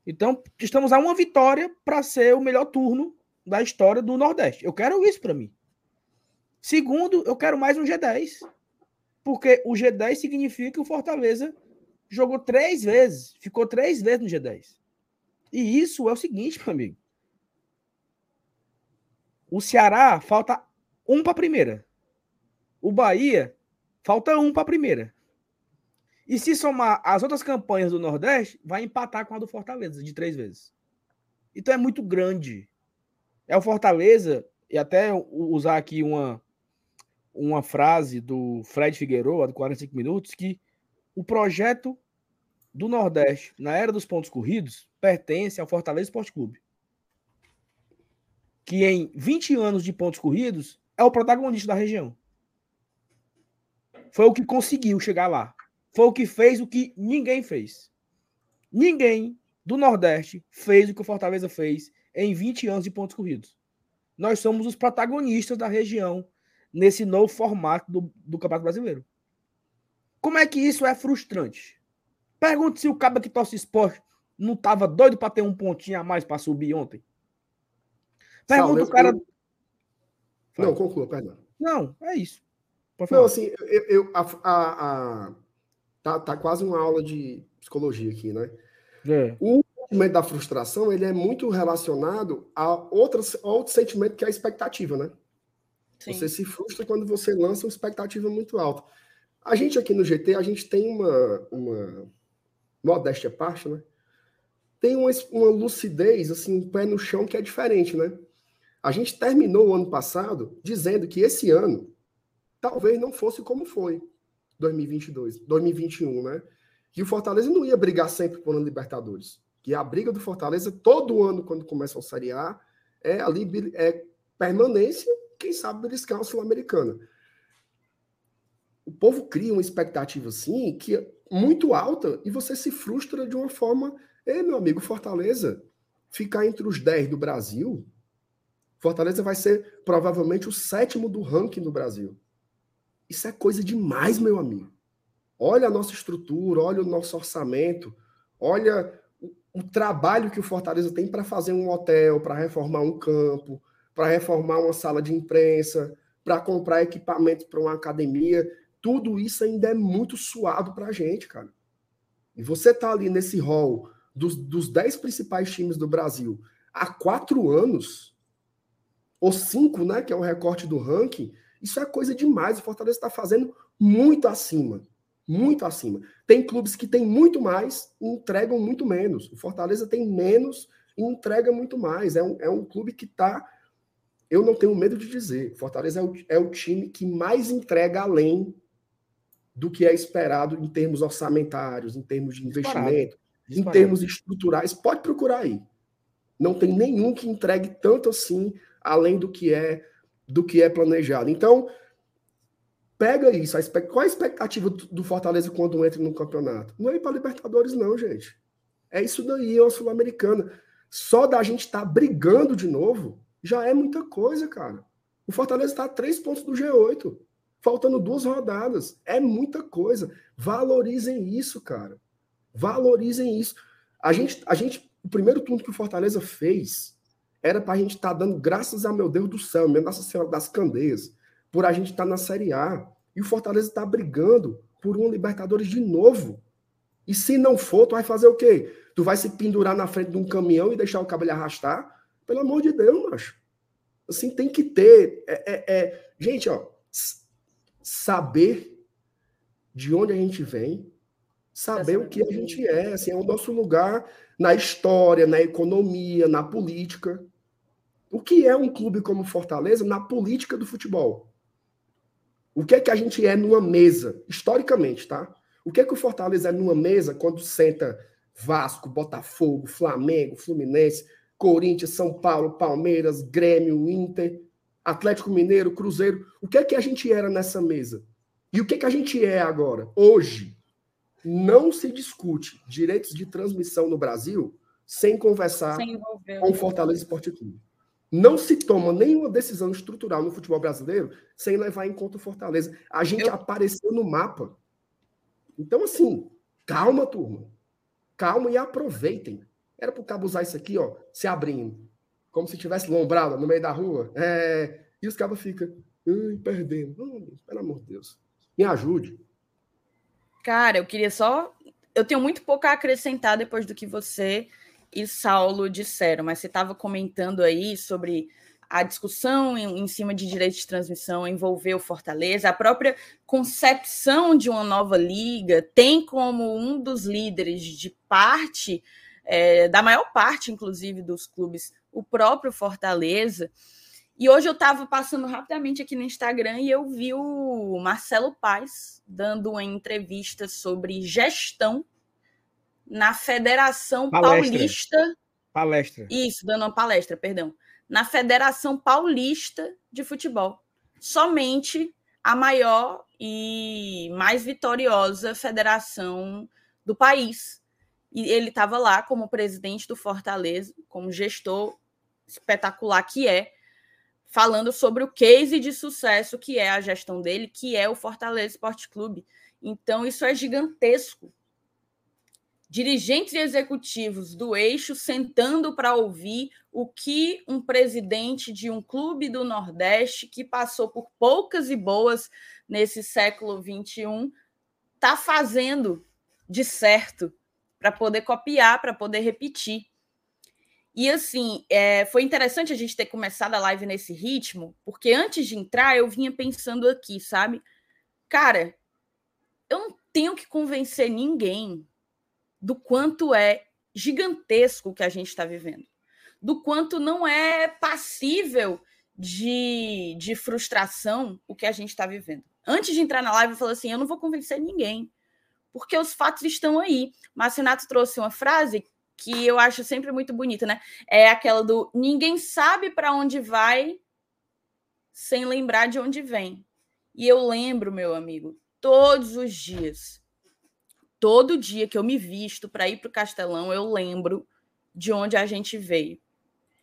Speaker 1: Então, estamos a uma vitória para ser o melhor turno da história do Nordeste. Eu quero isso para mim. Segundo, eu quero mais um G10. Porque o G10 significa que o Fortaleza jogou três vezes, ficou três vezes no G10. E isso é o seguinte, meu amigo. O Ceará falta um para a primeira. O Bahia falta um para a primeira. E se somar as outras campanhas do Nordeste, vai empatar com a do Fortaleza de três vezes. Então é muito grande. É o Fortaleza, e até usar aqui uma, uma frase do Fred Figueiredo, do 45 minutos, que o projeto do Nordeste na era dos pontos corridos pertence ao Fortaleza Esporte Clube. Que em 20 anos de pontos corridos é o protagonista da região. Foi o que conseguiu chegar lá. Foi o que fez o que ninguém fez. Ninguém do Nordeste fez o que o Fortaleza fez em 20 anos de pontos corridos. Nós somos os protagonistas da região nesse novo formato do, do Campeonato Brasileiro. Como é que isso é frustrante? Pergunte se o cabo que torce esporte não estava doido para ter um pontinho a mais para subir ontem. Pergunta o cara.
Speaker 2: Não, conclua, perdão.
Speaker 1: Não, é isso.
Speaker 2: Não, assim, eu, eu a, a, a, tá, tá quase uma aula de psicologia aqui, né? É. O sentimento da frustração ele é muito relacionado a, outras, a outro sentimento que é a expectativa, né? Sim. Você se frustra quando você lança uma expectativa muito alta. A gente aqui no GT, a gente tem uma, uma modéstia parte, né? Tem uma, uma lucidez, assim, um pé no chão que é diferente, né? A gente terminou o ano passado dizendo que esse ano talvez não fosse como foi 2022, 2021, né? Que o Fortaleza não ia brigar sempre por Libertadores. Que a briga do Fortaleza todo ano quando começa a Série A é ali é permanência quem sabe beliscar uma Sul-Americana. O povo cria uma expectativa assim, que é muito alta, e você se frustra de uma forma. Ei, meu amigo, Fortaleza, ficar entre os 10 do Brasil, Fortaleza vai ser provavelmente o sétimo do ranking do Brasil. Isso é coisa demais, meu amigo. Olha a nossa estrutura, olha o nosso orçamento, olha o, o trabalho que o Fortaleza tem para fazer um hotel, para reformar um campo, para reformar uma sala de imprensa, para comprar equipamento para uma academia. Tudo isso ainda é muito suado para a gente, cara. E você tá ali nesse hall dos, dos dez principais times do Brasil há quatro anos, ou cinco, né, que é o recorte do ranking, isso é coisa demais. O Fortaleza está fazendo muito acima. Muito acima. Tem clubes que têm muito mais e entregam muito menos. O Fortaleza tem menos e entrega muito mais. É um, é um clube que está eu não tenho medo de dizer, Fortaleza é o, é o time que mais entrega além do que é esperado em termos orçamentários, em termos de investimento, Disparado. em termos estruturais. Pode procurar aí. Não tem nenhum que entregue tanto assim além do que é do que é planejado. Então, pega isso. Qual a expectativa do Fortaleza quando entra no campeonato? Não é ir para Libertadores, não, gente. É isso daí, é uma Sul-Americana. Só da gente estar tá brigando de novo, já é muita coisa, cara. O Fortaleza está a três pontos do G8, faltando duas rodadas. É muita coisa. Valorizem isso, cara. Valorizem isso. A gente, a gente, o primeiro turno que o Fortaleza fez era para a gente estar tá dando graças a meu Deus do céu, minha Nossa Senhora das Candeias, por a gente estar tá na Série A. E o Fortaleza está brigando por um Libertadores de novo. E se não for, tu vai fazer o quê? Tu vai se pendurar na frente de um caminhão e deixar o cabelo arrastar? Pelo amor de Deus, macho. Assim, tem que ter. É, é, é, gente, ó, saber de onde a gente vem, saber o que a gente é, assim, é o nosso lugar na história, na economia, na política. O que é um clube como Fortaleza na política do futebol? O que é que a gente é numa mesa, historicamente, tá? O que é que o Fortaleza é numa mesa quando senta Vasco, Botafogo, Flamengo, Fluminense, Corinthians, São Paulo, Palmeiras, Grêmio, Inter, Atlético Mineiro, Cruzeiro. O que é que a gente era nessa mesa? E o que, que a gente é agora? Hoje, não se discute direitos de transmissão no Brasil sem conversar sem com o Fortaleza Esporte Clube. Não se toma nenhuma decisão estrutural no futebol brasileiro sem levar em conta o Fortaleza. A gente Eu... apareceu no mapa. Então, assim, calma, turma. Calma e aproveitem. Era para o cabo usar isso aqui, ó, se abrindo. Como se tivesse lombrado no meio da rua. É... E os cabos ficam perdendo. Oh, pelo amor de Deus. Me ajude.
Speaker 3: Cara, eu queria só. Eu tenho muito pouco a acrescentar depois do que você e Saulo disseram, mas você estava comentando aí sobre a discussão em, cima de direito de transmissão envolveu Fortaleza, a própria concepção de uma nova liga tem como um dos líderes de parte, é, da maior parte, inclusive, dos clubes, o próprio Fortaleza. E hoje eu estava passando rapidamente aqui no Instagram e eu vi o Marcelo Paes dando uma entrevista sobre gestão na Federação palestra. Paulista.
Speaker 1: Palestra.
Speaker 3: Isso, dando uma palestra, perdão. Na Federação Paulista de Futebol. Somente a maior e mais vitoriosa federação do país. E ele estava lá como presidente do Fortaleza, como gestor espetacular que é, falando sobre o case de sucesso que é a gestão dele, que é o Fortaleza Esporte Clube. Então, isso é gigantesco dirigentes e executivos do eixo sentando para ouvir o que um presidente de um clube do Nordeste que passou por poucas e boas nesse século XXI está fazendo de certo para poder copiar, para poder repetir. E assim, é, foi interessante a gente ter começado a live nesse ritmo, porque antes de entrar eu vinha pensando aqui, sabe? Cara, eu não tenho que convencer ninguém do quanto é gigantesco o que a gente está vivendo, do quanto não é passível de, de frustração o que a gente está vivendo. Antes de entrar na live, eu falei assim: eu não vou convencer ninguém, porque os fatos estão aí. Mas Renato trouxe uma frase que eu acho sempre muito bonita, né? É aquela do ninguém sabe para onde vai sem lembrar de onde vem. E eu lembro, meu amigo, todos os dias todo dia que eu me visto para ir para o Castelão, eu lembro de onde a gente veio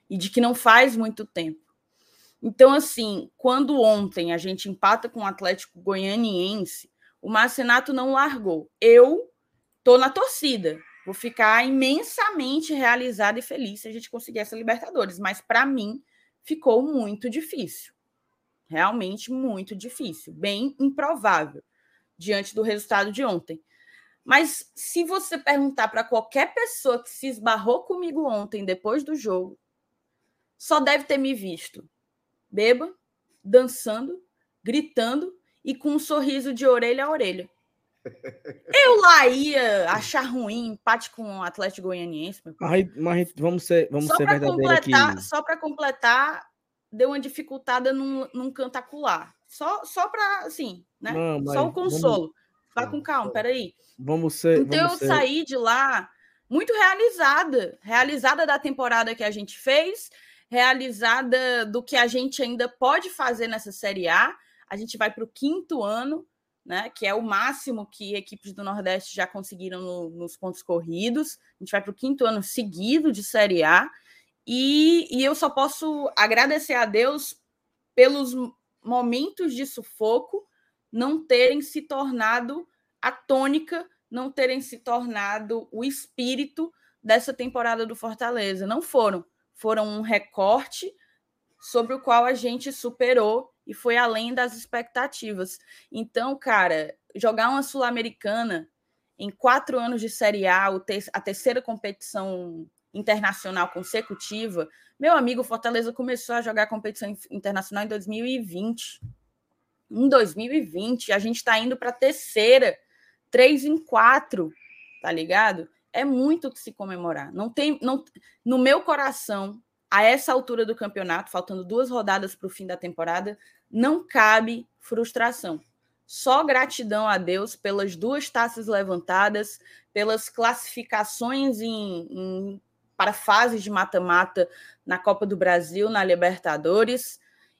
Speaker 3: e de que não faz muito tempo. Então, assim, quando ontem a gente empata com o Atlético Goianiense, o Marcenato não largou. Eu tô na torcida. Vou ficar imensamente realizada e feliz se a gente conseguir essa Libertadores. Mas para mim ficou muito difícil. Realmente muito difícil. Bem improvável diante do resultado de ontem. Mas se você perguntar para qualquer pessoa que se esbarrou comigo ontem, depois do jogo, só deve ter me visto beba, dançando, gritando e com um sorriso de orelha a orelha. Eu lá ia achar ruim empate com o Atlético Goianiense.
Speaker 1: Mas, mas vamos ser, vamos só ser verdadeiros aqui.
Speaker 3: Só para completar, deu uma dificultada num, num cantacular. Só, só para, assim, né? Não, só o consolo. Vamos... Vá com calma, peraí.
Speaker 1: Vamos ser.
Speaker 3: Então
Speaker 1: vamos
Speaker 3: eu
Speaker 1: ser...
Speaker 3: saí de lá muito realizada, realizada da temporada que a gente fez, realizada do que a gente ainda pode fazer nessa Série A. A gente vai para o quinto ano, né? Que é o máximo que equipes do Nordeste já conseguiram no, nos pontos corridos. A gente vai para o quinto ano seguido de Série A. E, e eu só posso agradecer a Deus pelos momentos de sufoco não terem se tornado a tônica, não terem se tornado o espírito dessa temporada do Fortaleza. Não foram. Foram um recorte sobre o qual a gente superou e foi além das expectativas. Então, cara, jogar uma Sul-Americana em quatro anos de Série A, a terceira competição internacional consecutiva, meu amigo, Fortaleza começou a jogar competição internacional em 2020 em 2020, a gente está indo para a terceira, três em quatro, tá ligado? É muito que se comemorar. Não tem, não, no meu coração, a essa altura do campeonato, faltando duas rodadas para o fim da temporada, não cabe frustração. Só gratidão a Deus pelas duas taças levantadas, pelas classificações em, em para fases de mata-mata na Copa do Brasil, na Libertadores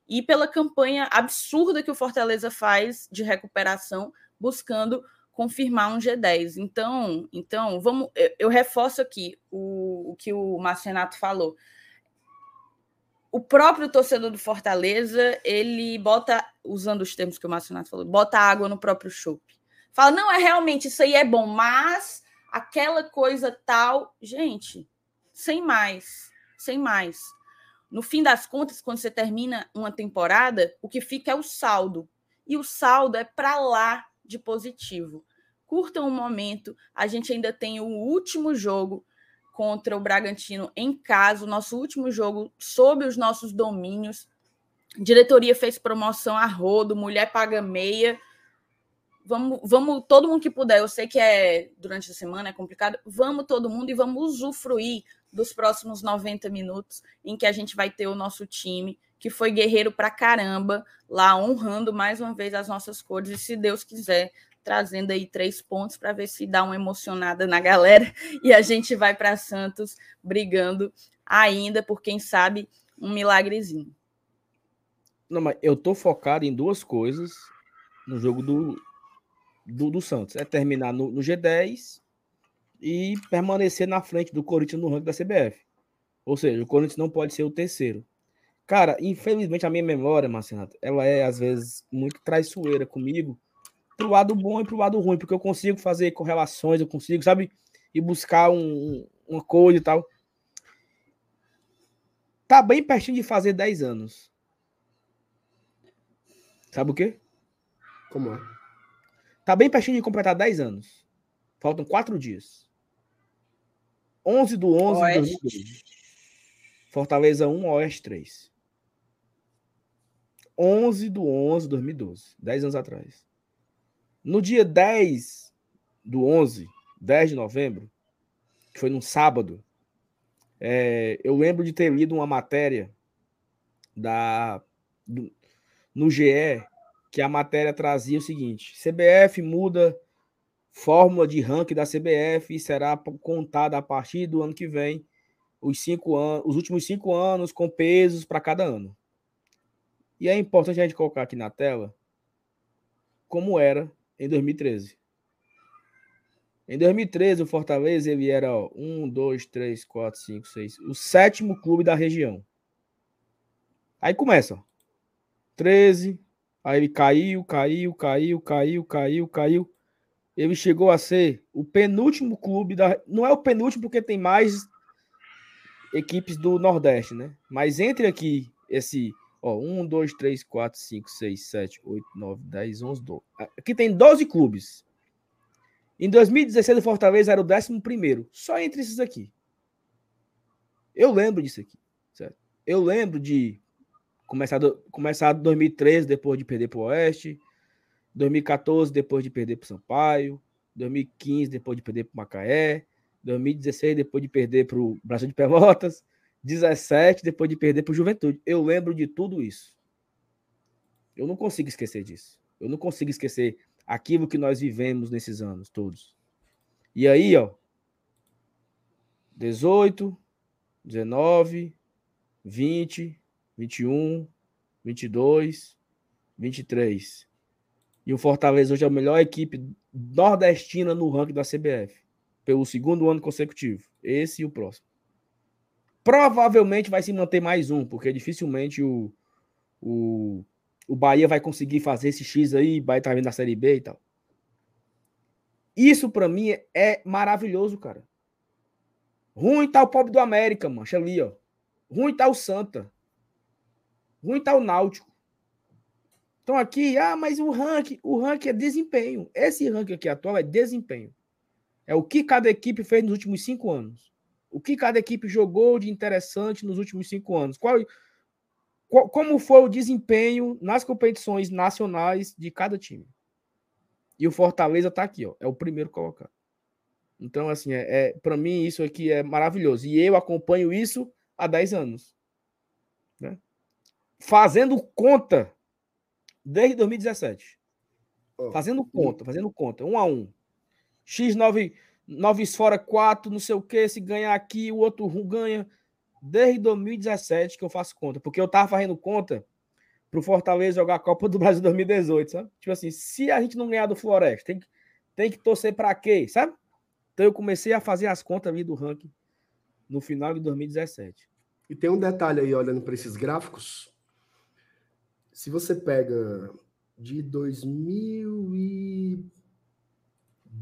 Speaker 3: e pela campanha absurda que o Fortaleza faz de recuperação, buscando confirmar um G10. Então, então vamos, eu, eu reforço aqui o, o que o Márcio Renato falou. O próprio torcedor do Fortaleza, ele bota, usando os termos que o Márcio Renato falou, bota água no próprio chope. Fala, não, é realmente, isso aí é bom, mas aquela coisa tal. Gente, sem mais, sem mais. No fim das contas, quando você termina uma temporada, o que fica é o saldo. E o saldo é para lá de positivo. Curtam um momento, a gente ainda tem o último jogo contra o Bragantino em casa, o nosso último jogo sob os nossos domínios. diretoria fez promoção a rodo, mulher paga meia. Vamos, vamos, todo mundo que puder. Eu sei que é durante a semana é complicado. Vamos todo mundo e vamos usufruir dos próximos 90 minutos em que a gente vai ter o nosso time, que foi guerreiro pra caramba, lá honrando mais uma vez as nossas cores, e se Deus quiser, trazendo aí três pontos para ver se dá uma emocionada na galera e a gente vai para Santos brigando ainda por quem sabe um milagrezinho.
Speaker 1: Não, mas eu tô focado em duas coisas no jogo do, do, do Santos. É terminar no, no G10 e permanecer na frente do Corinthians no ranking da CBF. Ou seja, o Corinthians não pode ser o terceiro. Cara, infelizmente a minha memória, Marcelo, ela é às vezes muito traiçoeira comigo, pro lado bom e pro lado ruim, porque eu consigo fazer correlações, eu consigo, sabe, ir buscar um, uma coisa e tal. Tá bem pertinho de fazer 10 anos. Sabe o quê?
Speaker 2: Como é?
Speaker 1: Tá bem pertinho de completar 10 anos. Faltam 4 dias. 11 do 11 de 2012. Fortaleza 1, Oeste 3. 11 do 11 de 2012. 10 anos atrás. No dia 10 do 11, 10 de novembro, que foi num sábado, é, eu lembro de ter lido uma matéria da do, no GE que a matéria trazia o seguinte: CBF muda fórmula de ranking da CBF e será contada a partir do ano que vem os cinco anos, os últimos cinco anos com pesos para cada ano. E é importante a gente colocar aqui na tela como era em 2013. Em 2013, o Fortaleza ele era ó, 1, 2, 3, 4, 5, 6, o sétimo clube da região. Aí começa, ó, 13, aí ele caiu, caiu, caiu, caiu, caiu, caiu. Ele chegou a ser o penúltimo clube da. Não é o penúltimo porque tem mais equipes do Nordeste, né? Mas entre aqui esse Ó, 1, 2, 3, 4, 5, 6, 7, 8, 9, 10, 11, 12. Aqui tem 12 clubes. Em 2016, o Fortaleza era o 11. Só entre esses aqui. Eu lembro disso aqui. Certo? Eu lembro de começar, do, começar 2013, depois de perder para o Oeste. 2014, depois de perder para o Sampaio. 2015, depois de perder para o Macaé. 2016, depois de perder para o Brasil de Pelotas. 17 depois de perder para o Juventude. Eu lembro de tudo isso. Eu não consigo esquecer disso. Eu não consigo esquecer aquilo que nós vivemos nesses anos todos. E aí, ó, 18, 19, 20, 21, 22, 23. E o Fortaleza hoje é a melhor equipe nordestina no ranking da CBF, pelo segundo ano consecutivo. Esse e o próximo. Provavelmente vai se manter mais um, porque dificilmente o, o, o Bahia vai conseguir fazer esse X aí, vai estar vindo da Série B e tal. Isso para mim é maravilhoso, cara. Ruim tá o pobre do América, mancha ali, ó. Ruim tá o Santa. Ruim tá o Náutico. Então aqui, ah, mas o ranking, o ranking é desempenho. Esse ranking aqui atual é desempenho. É o que cada equipe fez nos últimos cinco anos. O que cada equipe jogou de interessante nos últimos cinco anos? Qual, qual, como foi o desempenho nas competições nacionais de cada time? E o Fortaleza está aqui, ó, é o primeiro colocado. Então, assim, é, é para mim isso aqui é maravilhoso. E eu acompanho isso há 10 anos. Né? Fazendo conta desde 2017. Oh. Fazendo conta, fazendo conta, um a um. X9 Noves fora quatro, não sei o que, se ganhar aqui, o outro ganha. Desde 2017 que eu faço conta, porque eu tava fazendo conta pro Fortaleza jogar a Copa do Brasil 2018, sabe? Tipo assim, se a gente não ganhar do Floresta, tem que, tem que torcer para quê, sabe? Então eu comecei a fazer as contas ali do ranking no final de 2017.
Speaker 2: E tem um detalhe aí, olhando para esses gráficos. Se você pega de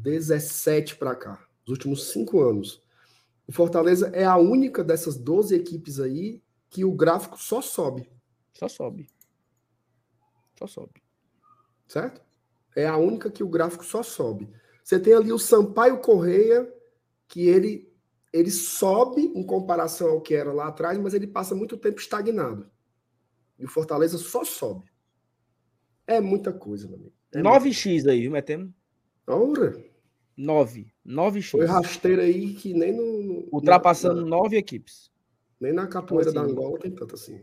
Speaker 2: 2017 para cá, os últimos cinco anos, o Fortaleza é a única dessas 12 equipes aí que o gráfico só sobe.
Speaker 1: Só sobe. Só sobe.
Speaker 2: Certo? É a única que o gráfico só sobe. Você tem ali o Sampaio Correia, que ele ele sobe em comparação ao que era lá atrás, mas ele passa muito tempo estagnado. E o Fortaleza só sobe. É muita coisa, meu amigo. É
Speaker 1: 9x aí, viu, metemos?
Speaker 2: Ora.
Speaker 1: 9. 9x.
Speaker 2: Foi rasteira aí que nem no.
Speaker 1: Ultrapassando na, 9 equipes.
Speaker 2: Nem na capoeira então, assim, da Angola tem tanto assim.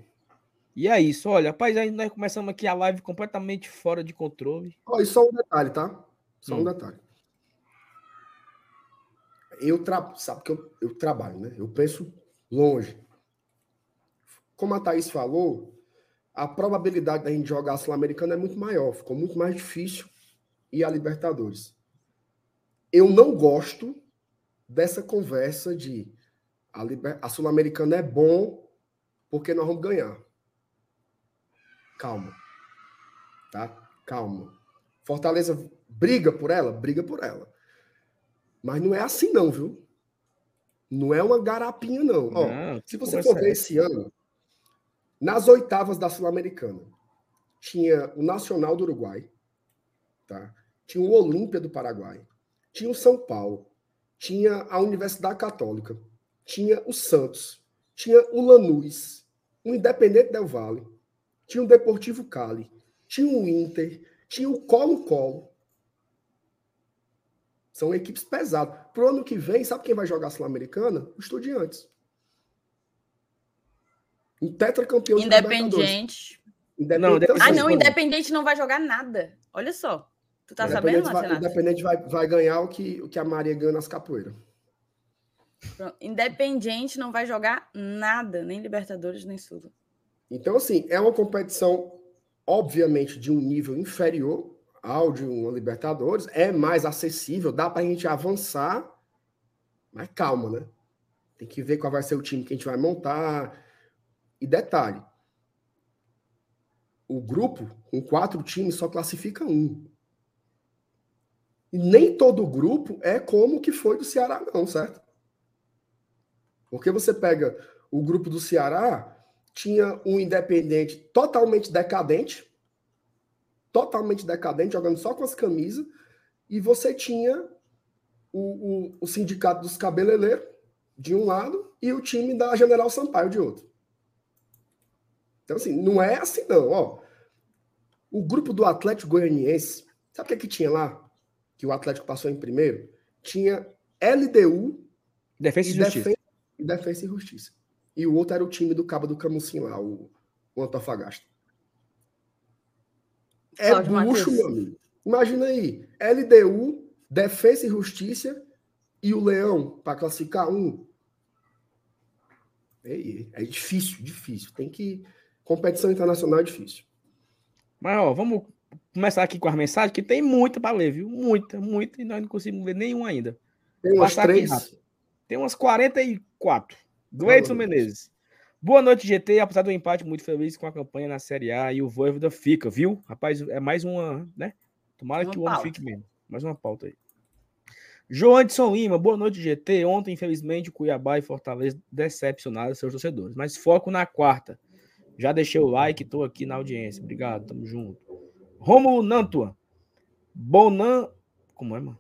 Speaker 1: E é isso, olha, rapaz, aí nós começamos aqui a live completamente fora de controle.
Speaker 2: Ó, e só um detalhe, tá? Só hum. um detalhe. Eu tra... sabe que eu, eu trabalho, né? Eu penso longe. Como a Thaís falou, a probabilidade da gente jogar a Sul-Americana é muito maior, ficou muito mais difícil e a Libertadores. Eu não gosto dessa conversa de a, Liber... a Sul-Americana é bom porque nós vamos ganhar. Calma. Tá? Calma. Fortaleza briga por ela? Briga por ela. Mas não é assim, não, viu? Não é uma garapinha, não. não Ó, se você for ver esse ano, nas oitavas da Sul-Americana, tinha o Nacional do Uruguai, tá? tinha o Olímpia do Paraguai, tinha o São Paulo, tinha a Universidade Católica, tinha o Santos, tinha o Lanús, o Independente Del Vale, tinha o Deportivo Cali, tinha o Inter, tinha o Colo-Colo. São equipes pesadas. Pro ano que vem, sabe quem vai jogar a Sul-Americana? O Estudiantes. Um tetracampeão
Speaker 3: de Independente. Independente. Não, então, ah, não, Independente não vai jogar nada. Olha só. Tu tá sabendo,
Speaker 2: vai, Independente vai, vai ganhar o que, o que a Maria ganha nas capoeiras.
Speaker 3: Independente não vai jogar nada, nem Libertadores, nem Sul.
Speaker 2: Então, assim, é uma competição, obviamente, de um nível inferior ao de uma Libertadores, é mais acessível, dá para a gente avançar, mas calma, né? Tem que ver qual vai ser o time que a gente vai montar. E detalhe: o grupo, com quatro times, só classifica um. E nem todo grupo é como que foi do Ceará, não, certo? Porque você pega o grupo do Ceará, tinha um independente totalmente decadente, totalmente decadente, jogando só com as camisas, e você tinha o, o, o sindicato dos cabeleleiros de um lado e o time da General Sampaio de outro. Então, assim, não é assim, não. Ó, o grupo do Atlético Goianiense, sabe o que, é que tinha lá? Que o Atlético passou em primeiro? Tinha LDU
Speaker 1: Defesa e, Justiça. Defesa,
Speaker 2: Defesa e Justiça. E o outro era o time do Cabo do Camusim lá, o, o Antofagasta. É Cláudio bucho, Matheus. meu amigo. Imagina aí, LDU, Defesa e Justiça e o Leão para classificar um. É, é difícil, difícil. Tem que. Competição internacional é difícil.
Speaker 1: Mas, ó, vamos começar aqui com as mensagens, que tem muita para ler, viu? Muita, muita, e nós não conseguimos ler nenhuma ainda.
Speaker 2: Tem umas três.
Speaker 1: Tem umas 44. Do Edson Menezes. Boa noite, GT. Apesar do empate, muito feliz com a campanha na Série A e o Voivoda fica, viu? Rapaz, é mais uma, né? Tomara uma que o homem fique mesmo. Mais uma pauta aí. João Anderson Lima, boa noite, GT. Ontem, infelizmente, Cuiabá e Fortaleza decepcionaram seus torcedores. Mas foco na quarta. Já deixei o like, tô aqui na audiência. Obrigado, tamo junto. Romulo Nantua. Bonan. Como é, mano?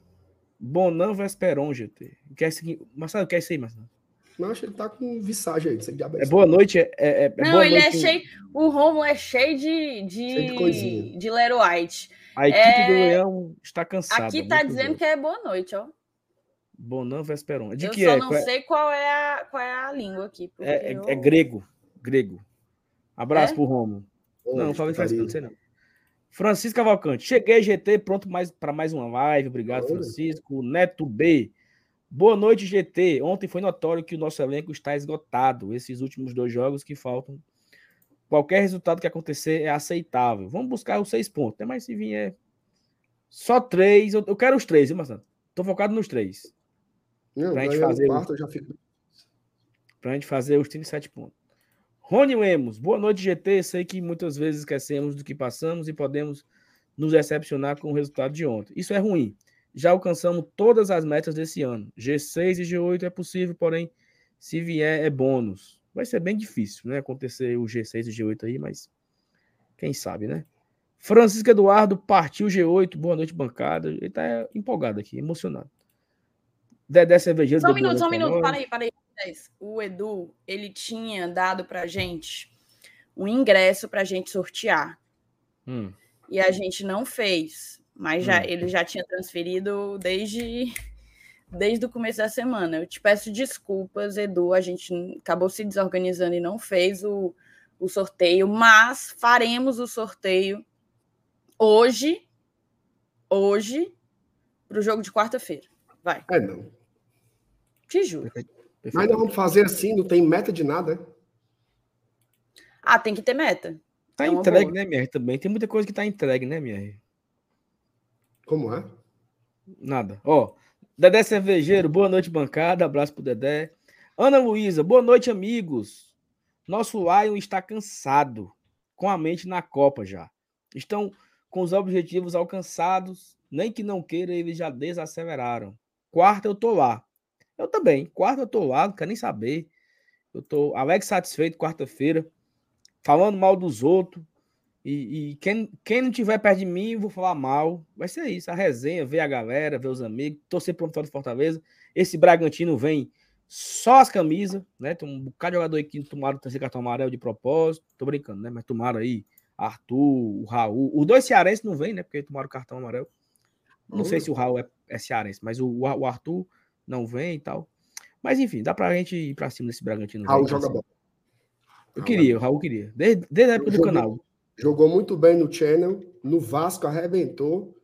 Speaker 1: Bonan Vesperon, GT. Quer seguir. Marcelo, quer isso aí, Marcelo?
Speaker 2: Não, acho que ele tá com visagem aí. Você
Speaker 1: é boa noite. É, é, é
Speaker 3: não, ele é noite. é cheio. O Romulo é cheio de. de, cheio de coisinha. De Lero White.
Speaker 1: A equipe é... do Leão está cansada.
Speaker 3: Aqui tá dizendo que é boa noite, ó.
Speaker 1: Bonan Vesperon. De
Speaker 3: eu
Speaker 1: que
Speaker 3: só
Speaker 1: é?
Speaker 3: não qual sei qual é, a, qual é a língua aqui.
Speaker 1: É, eu... é, grego. Grego. Abraço é? pro Romulo. Não, não falei faz não sei não. Francisco Cavalcante. Cheguei, GT, pronto mais, para mais uma live. Obrigado, Francisco. Neto B. Boa noite, GT. Ontem foi notório que o nosso elenco está esgotado. Esses últimos dois jogos que faltam Qualquer resultado que acontecer é aceitável. Vamos buscar os seis pontos, né? Mas se vier só três, eu, eu quero os três, viu, Marcelo? Tô focado nos três.
Speaker 2: Não,
Speaker 1: pra gente fazer.
Speaker 2: quarto, eu já fico.
Speaker 1: Pra gente fazer os 37 pontos. Rony Lemos, boa noite, GT. Sei que muitas vezes esquecemos do que passamos e podemos nos decepcionar com o resultado de ontem. Isso é ruim. Já alcançamos todas as metas desse ano. G6 e G8 é possível, porém, se vier, é bônus. Vai ser bem difícil, né? Acontecer o G6 e G8 aí, mas quem sabe, né? Francisco Eduardo partiu G8. Boa noite, bancada. Ele tá empolgado aqui, emocionado. Dedé Cervejeiro.
Speaker 3: Só um minuto, só um minuto. Para aí, para aí. O Edu, ele tinha dado pra gente um ingresso pra gente sortear.
Speaker 1: Hum,
Speaker 3: E a gente não fez. Mas já,
Speaker 1: Hum.
Speaker 3: ele já tinha transferido desde, desde o começo da semana. Eu te peço desculpas, Edu. A gente acabou se desorganizando e não fez o, o sorteio, mas faremos o sorteio hoje, hoje, para o jogo de quarta-feira. Vai,
Speaker 2: É, não.
Speaker 3: te juro.
Speaker 2: Mas nós vamos fazer assim, não tem meta de nada. né?
Speaker 3: Ah, tem que ter meta.
Speaker 1: Tá
Speaker 3: É
Speaker 1: entregue,
Speaker 3: boa.
Speaker 1: né, MR? Também. Tem muita coisa que tá entregue, né, MR?
Speaker 2: Como é?
Speaker 1: Nada. Ó, Dedé Cervejeiro, boa noite, bancada. Abraço pro Dedé. Ana Luísa, boa noite, amigos. Nosso Lion está cansado, com a mente na Copa já. Estão com os objetivos alcançados, nem que não queira, eles já desaceleraram. Quarta, eu tô lá. Eu também. Quarta, eu tô lá, não quero nem saber. Eu tô alegre satisfeito quarta-feira, falando mal dos outros. E, e quem, quem não tiver perto de mim, eu vou falar mal. Vai ser isso, a resenha, ver a galera, ver os amigos, torcer para o vitória do Fortaleza. Esse Bragantino vem só as camisas, né? Tem um bocado de jogador aí que tomaram o terceiro cartão amarelo de propósito. Tô brincando, né? Mas tomaram aí Arthur, o Raul. Os dois cearenses não vêm, né? Porque tomaram o cartão amarelo. Não sei se o Raul é, é cearense, mas o, o Arthur não vem e tal. Mas enfim, dá pra gente ir pra cima desse Bragantino.
Speaker 2: Raul joga
Speaker 1: assim.
Speaker 2: bola.
Speaker 1: Eu queria, o Raul queria. Desde, desde a época do
Speaker 2: Jogou.
Speaker 1: canal.
Speaker 2: Jogou muito bem no Channel, no Vasco arrebentou.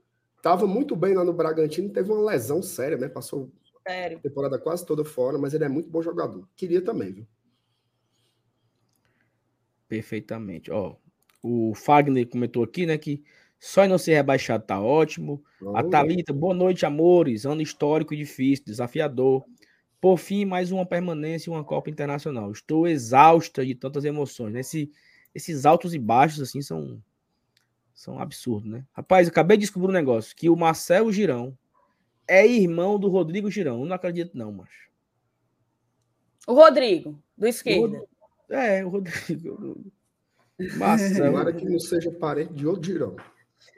Speaker 2: Tava muito bem lá no Bragantino, teve uma lesão séria, né? Passou
Speaker 3: Sério.
Speaker 2: a temporada quase toda fora, mas ele é muito bom jogador. Queria também, viu?
Speaker 1: Perfeitamente. Ó, o Fagner comentou aqui, né, que só em não ser rebaixado tá ótimo. A
Speaker 2: Olha,
Speaker 1: Thalita, boa noite, amores. Ano histórico e difícil, desafiador. Por fim, mais uma permanência e uma Copa Internacional. Estou exausta de tantas emoções. né? Esse, esses altos e baixos, assim, são, são absurdos, né? Rapaz, acabei de descobrir um negócio, que o Marcelo Girão é irmão do Rodrigo Girão. Eu não acredito não, macho.
Speaker 3: O Rodrigo, do esquerda.
Speaker 1: É, o Rodrigo. Marcelo.
Speaker 2: Tomara que não seja parente de outro girão.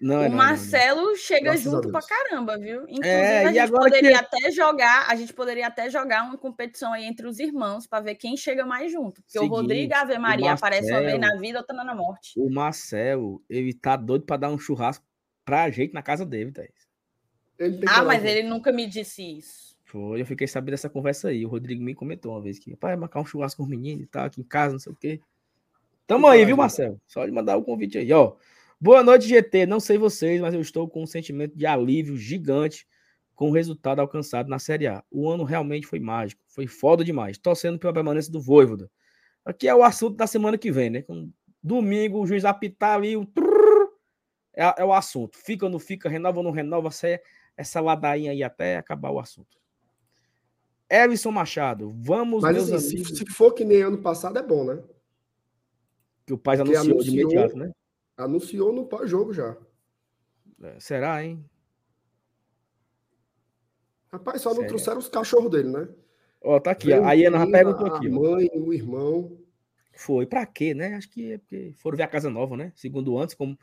Speaker 1: Não, é
Speaker 3: o
Speaker 1: não, não, não.
Speaker 3: Marcelo chega
Speaker 2: Graças
Speaker 3: junto pra caramba, viu? Inclusive,
Speaker 1: É,
Speaker 3: a
Speaker 1: e
Speaker 3: gente
Speaker 1: agora
Speaker 3: poderia
Speaker 1: que-
Speaker 3: até jogar, a gente poderia até jogar uma competição aí entre os irmãos para ver quem chega mais junto. Porque
Speaker 1: Seguinte,
Speaker 3: o Rodrigo e a Ave
Speaker 1: o
Speaker 3: Maria aparecem uma vez
Speaker 1: Marcelo-
Speaker 3: na vida, outra na morte.
Speaker 1: O Marcelo, ele tá doido pra dar um churrasco pra gente na casa dele, Thaís.
Speaker 3: Ah, mas ele nunca me disse isso.
Speaker 1: Foi, eu fiquei sabendo dessa conversa aí. O Rodrigo me comentou uma vez que, pai, marcar um churrasco com os meninos e tal, aqui em casa, não sei o quê. Tamo aí, viu, Marcelo? Só de mandar o convite aí, ó. Boa noite, GT. Não sei vocês, mas eu estou com um sentimento de alívio gigante com o resultado alcançado na Série A. O ano realmente foi mágico, foi foda demais. Torcendo pela permanência do Voivoda. Aqui é o assunto da semana que vem, né? Com domingo, o juiz apitar ali, o trrr, é, é o assunto. Fica ou não fica, renova ou não renova, essa, essa ladainha aí até acabar o assunto. Everson Machado, vamos,
Speaker 2: Mas assim, se, se for que nem ano passado, é bom, né?
Speaker 1: Que o pai
Speaker 2: que
Speaker 1: anunciou, de
Speaker 2: anunciou-
Speaker 1: imediato, né?
Speaker 2: Anunciou no pós-jogo já.
Speaker 1: É, Será, hein?
Speaker 2: Rapaz, só não trouxeram os cachorros dele, né?
Speaker 1: Ó, tá aqui.
Speaker 2: Veio
Speaker 1: ó. A Iana
Speaker 2: menina,
Speaker 1: perguntou
Speaker 2: a
Speaker 1: aqui. ó.
Speaker 2: mãe, o irmão.
Speaker 1: Foi. Pra quê, né? Acho que é porque foram ver a casa nova, né? Segundo antes, como.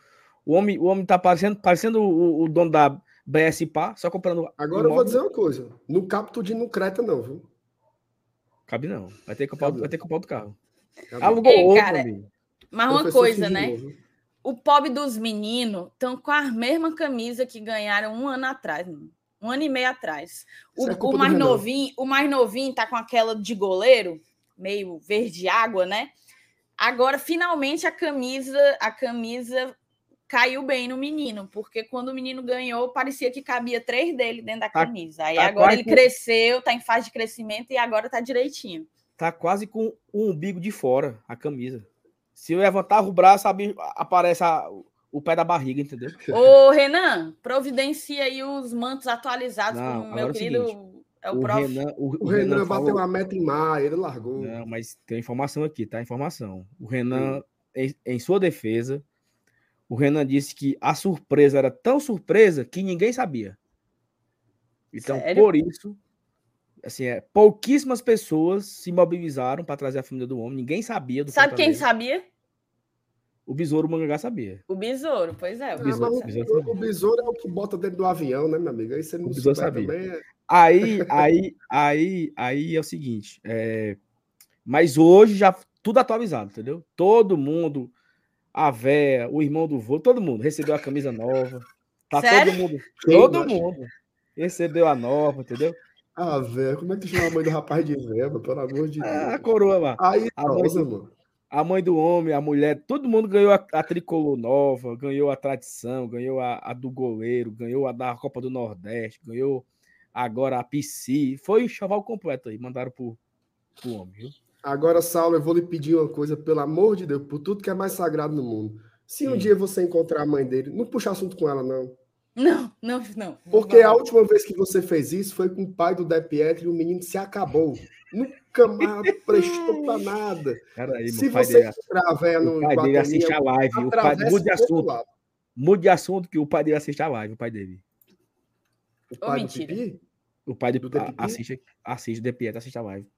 Speaker 1: O homem, o homem tá parecendo, parecendo o, o dono da BS Pá, só comprando.
Speaker 2: Agora eu vou dizer uma coisa. Não cabe tudo no Creta, não, viu?
Speaker 1: Cabe não. Vai ter que comprar, vai ter que comprar outro carro.
Speaker 2: Cabe.
Speaker 1: Alugou
Speaker 3: Ei,
Speaker 1: outro,
Speaker 3: cara,
Speaker 1: amigo.
Speaker 3: Mas uma
Speaker 2: Professor
Speaker 3: coisa, né?
Speaker 2: novo?
Speaker 3: O pobre dos meninos estão com a mesma camisa que ganharam um ano atrás, um ano e meio atrás. O,
Speaker 2: é
Speaker 3: o mais novinho, o mais novinho tá com aquela de goleiro, meio verde água, né? Agora, finalmente, a camisa, a camisa caiu bem no menino, porque quando o menino ganhou, parecia que cabia três dele dentro da
Speaker 1: Tá-
Speaker 3: camisa. Aí
Speaker 1: tá
Speaker 3: agora
Speaker 1: quase
Speaker 3: ele cresceu, tá em fase de crescimento e agora tá direitinho.
Speaker 1: Tá quase com o umbigo de fora, a camisa. Se eu levantava o braço, aparece a, o pé da barriga, entendeu?
Speaker 3: Ô, Renan, providencia aí os mantos atualizados
Speaker 1: Não,
Speaker 3: com o
Speaker 1: agora
Speaker 3: meu
Speaker 1: é o
Speaker 3: querido.
Speaker 1: seguinte,
Speaker 3: é o,
Speaker 1: O
Speaker 3: prof.
Speaker 1: Renan, o,
Speaker 2: O
Speaker 1: o
Speaker 2: Renan
Speaker 1: Renan
Speaker 2: bateu
Speaker 1: falou-
Speaker 2: uma meta em maio, ele largou.
Speaker 1: Não, mas tem informação aqui, tá? Informação. O Renan, em, em sua defesa, o Renan disse que a surpresa era tão surpresa que ninguém sabia. Então,
Speaker 3: Sério?
Speaker 1: por isso, assim, é, pouquíssimas pessoas se mobilizaram para trazer a família do homem. Ninguém sabia do
Speaker 3: Sabe quem
Speaker 1: Fortaleza.
Speaker 3: sabia?
Speaker 1: O Besouro Mangangá sabia.
Speaker 3: O besouro, pois é. O
Speaker 2: Ah,
Speaker 3: besouro.
Speaker 1: besouro
Speaker 2: o,
Speaker 1: sabia.
Speaker 2: o besouro é o que bota dentro do avião, né, meu amigo? Aí você não
Speaker 1: O besouro sabia.
Speaker 2: também. é-
Speaker 1: Aí, aí, aí, aí é o seguinte. é, Mas hoje já tudo atualizado, entendeu? Todo mundo, a véia, o irmão do vô, todo mundo recebeu a camisa nova. Tá
Speaker 3: Sério?
Speaker 1: todo mundo, todo mundo recebeu a nova, entendeu?
Speaker 2: Ah, velho, como é que tu chama a mãe do rapaz de verba, pelo amor de Deus?
Speaker 1: Ah, a coroa lá.
Speaker 2: Aí,
Speaker 1: a mãe
Speaker 2: nossa,
Speaker 1: do-
Speaker 2: mano.
Speaker 1: A mãe do homem, a mulher, todo mundo ganhou a, a tricolor nova, ganhou a tradição, ganhou a, a do goleiro, ganhou a da Copa do Nordeste, ganhou agora a PC. Foi enxoval completo aí, mandaram pro, pro homem, viu?
Speaker 2: Agora, Saulo, eu vou lhe pedir uma coisa, pelo amor de Deus, por tudo que é mais sagrado no mundo. Se um
Speaker 1: Hum.
Speaker 2: dia você encontrar a mãe dele, não puxa assunto com ela, não.
Speaker 3: Não, não, não.
Speaker 2: Porque a última vez que você fez isso foi com o pai do De Pietro e o menino se acabou. Nunca mais prestou pra nada.
Speaker 1: Peraí,
Speaker 2: Se
Speaker 1: o pai
Speaker 2: você
Speaker 1: dele,
Speaker 2: a véia no
Speaker 1: o pai dele assiste a live. O pai, mude de assunto.
Speaker 2: lado.
Speaker 1: Mude de assunto que o pai dele assiste a live, o pai dele.
Speaker 2: O pai do
Speaker 3: mentira.
Speaker 2: Pipi?
Speaker 1: O pai de,
Speaker 2: Do The
Speaker 1: a- assiste, assiste De Pietro, assiste a live.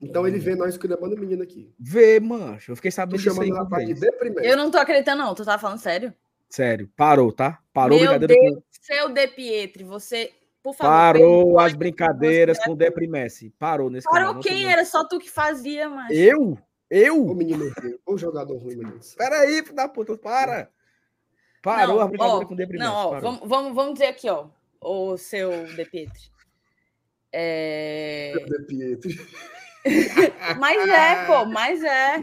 Speaker 2: Então ele vê nós esculhambando o menino aqui.
Speaker 1: Vê, mancho. Eu fiquei sabendo disso aí.
Speaker 2: o de.
Speaker 3: Eu não tô acreditando, não. Tu tá falando sério?
Speaker 1: Sério, parou, tá? Parou a
Speaker 3: Meu
Speaker 1: brincadeira
Speaker 3: Deus, seu De Pietri, você, por
Speaker 1: com...
Speaker 3: favor.
Speaker 1: Parou as brincadeiras com o Deprimesse. Parou nesse canal.
Speaker 3: Parou
Speaker 1: tem
Speaker 3: quem? Era só tu que fazia, mas.
Speaker 1: Eu? Eu?
Speaker 2: menino ruim, ô jogador ruim, céu.
Speaker 1: Peraí, filho da puta, para. Parou
Speaker 3: Não,
Speaker 1: as brincadeiras
Speaker 3: ó,
Speaker 1: com o Deprimesse.
Speaker 3: Não, ó, vamos, vamos, vamos dizer aqui, ó. O seu De Pietri. É...
Speaker 2: De Pietro.
Speaker 3: Mas é, pô, mas é.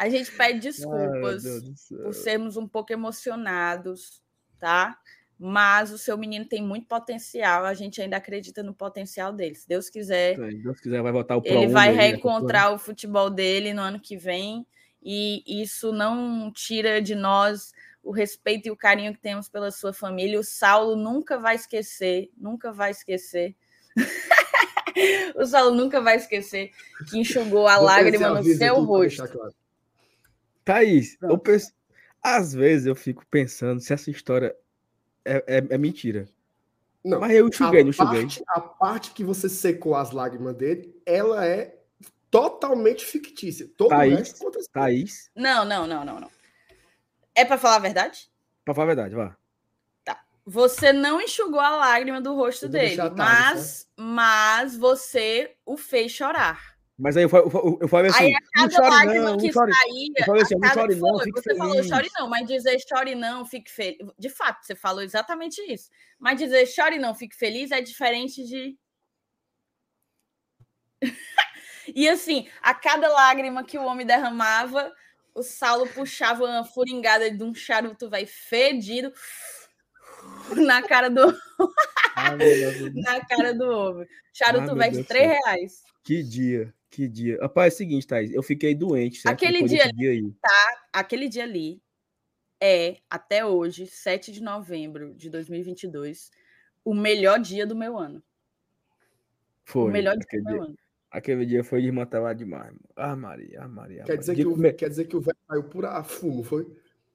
Speaker 3: A gente pede
Speaker 1: Ai,
Speaker 3: desculpas
Speaker 1: céu.
Speaker 3: por sermos um pouco emocionados, tá? Mas o seu menino tem muito potencial, a gente ainda acredita no potencial dele. Se Deus quiser,
Speaker 1: Se Deus quiser, vai voltar o Pro
Speaker 3: ele
Speaker 1: 1
Speaker 3: vai reencontrar o futebol dele no ano que vem e isso não tira de nós o respeito e o carinho que temos pela sua família. O Saulo nunca vai esquecer, nunca vai esquecer. o Saulo nunca vai esquecer que enxugou a
Speaker 2: Vou
Speaker 3: lágrima no seu rosto.
Speaker 2: claro.
Speaker 1: Thaís, eu penso... às vezes eu fico pensando se essa história é, é- é mentira.
Speaker 2: Não,
Speaker 1: Mas eu enxuguei, não enxuguei.
Speaker 2: a parte que você secou as lágrimas dele, ela é totalmente fictícia. Todo
Speaker 1: Thaís,
Speaker 2: o resto aconteceu.
Speaker 1: Thaís,
Speaker 3: Não, não, não, não, não. É para falar a verdade?
Speaker 1: pra falar a verdade, vá.
Speaker 3: Você não enxugou a lágrima do rosto dele,
Speaker 2: tarde,
Speaker 3: mas, mas você o fez chorar.
Speaker 1: Mas aí eu, eu, eu falei assim,
Speaker 3: Aí a
Speaker 1: não
Speaker 3: cada
Speaker 1: chore
Speaker 3: lágrima
Speaker 1: não, não
Speaker 3: que
Speaker 1: chore.
Speaker 3: saía,
Speaker 1: Eu falei assim, não chore não,
Speaker 3: Foi, você falou
Speaker 1: feliz.
Speaker 3: chore não, mas dizer chore não, fique feliz. De fato, você falou exatamente isso. Mas dizer chore não, fique feliz é diferente de. e assim, a cada lágrima que o homem derramava, o Saulo puxava uma furingada de um charuto vai fedido na cara do,
Speaker 1: Ai, Deus,
Speaker 3: na cara do homem. Charuto vai
Speaker 1: Deus
Speaker 3: de
Speaker 1: do
Speaker 3: 3
Speaker 1: céu.
Speaker 3: reais.
Speaker 1: que dia, que dia. Rapaz, é o seguinte, Thaís, eu fiquei doente, certo?
Speaker 3: Aquele
Speaker 1: Depois
Speaker 3: dia
Speaker 1: dia aí.
Speaker 3: aquele dia ali é, até hoje, 7 de novembro de 2022, o melhor dia do meu ano.
Speaker 1: Foi,
Speaker 3: o melhor dia
Speaker 1: aquele
Speaker 3: do meu
Speaker 1: dia.
Speaker 3: ano.
Speaker 1: Aquele dia foi desmantelado demais. mano. Ah, Maria, ah, Maria. ah,
Speaker 2: Quer dizer,
Speaker 1: Maria.
Speaker 2: que o,
Speaker 1: Dia-
Speaker 2: quer dizer que o velho saiu pura fumo, foi?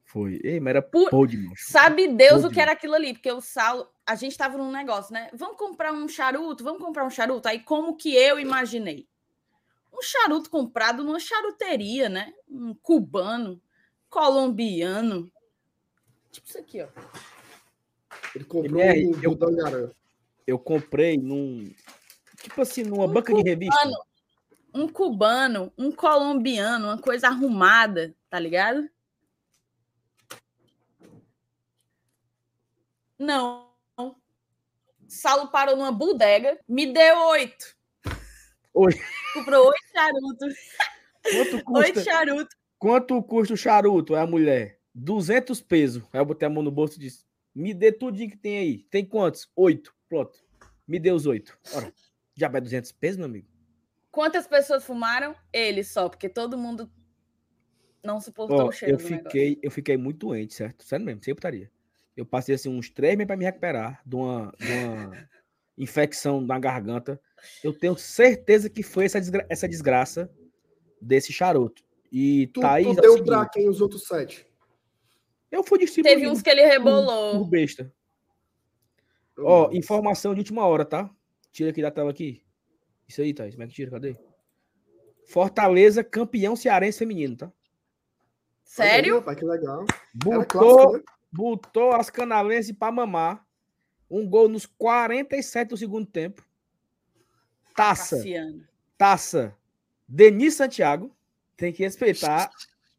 Speaker 1: Foi. Ei, mas era
Speaker 3: Por-
Speaker 1: podre, mano.
Speaker 3: Sabe Deus o que era aquilo ali, porque o Saulo, a gente tava num negócio, né? Vamos comprar um charuto, vamos comprar um charuto. Aí como que eu imaginei? Um charuto comprado numa charuteria, né? Um cubano, colombiano. Tipo isso aqui, ó.
Speaker 2: Ele comprou
Speaker 1: MR,
Speaker 2: um
Speaker 1: eu-. Eu comprei num. Tipo assim, numa
Speaker 3: Um
Speaker 1: banca de revista.
Speaker 3: Um cubano, um colombiano, uma coisa arrumada, tá ligado? Não. Saulo parou numa bodega, me deu oito.
Speaker 1: Oi.
Speaker 3: Comprou oito charutos.
Speaker 1: Quanto
Speaker 3: Oito
Speaker 1: custa,
Speaker 3: charutos.
Speaker 1: quanto custa o charuto? É a mulher. 200 pesos. Aí eu botei a mão no bolso e disse: Me dê tudinho que tem aí. Tem quantos? Oito. Pronto. Me dê os oito. Ora, já vai 200 pesos, meu amigo?
Speaker 3: Quantas pessoas fumaram? Ele só, porque todo mundo não suportou
Speaker 1: Ó,
Speaker 3: o cheiro
Speaker 1: eu fiquei,
Speaker 3: negócio.
Speaker 1: eu fiquei muito doente, certo? Sério mesmo, sem putaria. Eu passei assim uns três meses para me recuperar de uma, de uma infecção na garganta. Eu tenho certeza que foi essa, desgra- essa desgraça desse charuto. E
Speaker 2: Tu,
Speaker 1: Thaís,
Speaker 2: tu
Speaker 1: é o
Speaker 2: deu
Speaker 1: seguinte,
Speaker 2: pra quem os outros sete?
Speaker 1: eu fui distribuindo
Speaker 3: Teve uns que ele
Speaker 1: por,
Speaker 3: rebolou.
Speaker 1: por besta.
Speaker 2: Oh,
Speaker 1: Ó,
Speaker 2: Deus.
Speaker 1: informação de última hora, tá? Tira aqui da tela aqui. Isso aí, Thaís. Como é que tira? Cadê? Fortaleza, campeão cearense feminino, tá?
Speaker 2: Aí,
Speaker 3: Sério?
Speaker 2: rapaz, que legal.
Speaker 1: Botou,
Speaker 2: clássico, né?
Speaker 1: botou as canalenses pra mamar. Um gol nos 47 do segundo tempo. Taça,
Speaker 3: Cassiano.
Speaker 1: taça. Denis Santiago. Tem que respeitar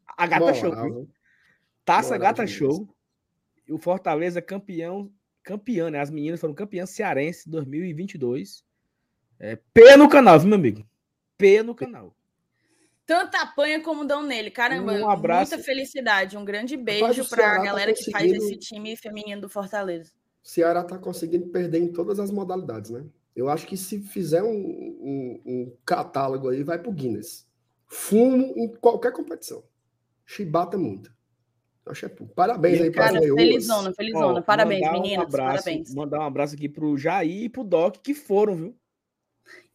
Speaker 1: a gata
Speaker 2: Moral,
Speaker 1: show. Taça
Speaker 2: Moral
Speaker 1: Gata. Show. E o Fortaleza campeão, campeã, né? As meninas foram campeãs cearense 2022. É, P no canal, viu, meu amigo? P no canal.
Speaker 3: Tanta apanha como dão nele. Caramba,
Speaker 1: Um abraço.
Speaker 3: muita felicidade. Um grande beijo pra
Speaker 2: Ceará tá
Speaker 3: galera que faz esse time feminino do Fortaleza.
Speaker 2: Ceará tá conseguindo perder em todas as modalidades, né? Eu acho que se fizer um, um- um catálogo aí, vai pro Guinness. Fumo em qualquer competição. Chibata muito. Acho é Parabéns
Speaker 1: E,
Speaker 2: aí para
Speaker 3: felizona, felizona.
Speaker 1: Ó,
Speaker 3: parabéns, meninas.
Speaker 1: Um abraço,
Speaker 3: parabéns.
Speaker 1: Mandar um abraço aqui pro Jair e pro Doc, que foram, viu?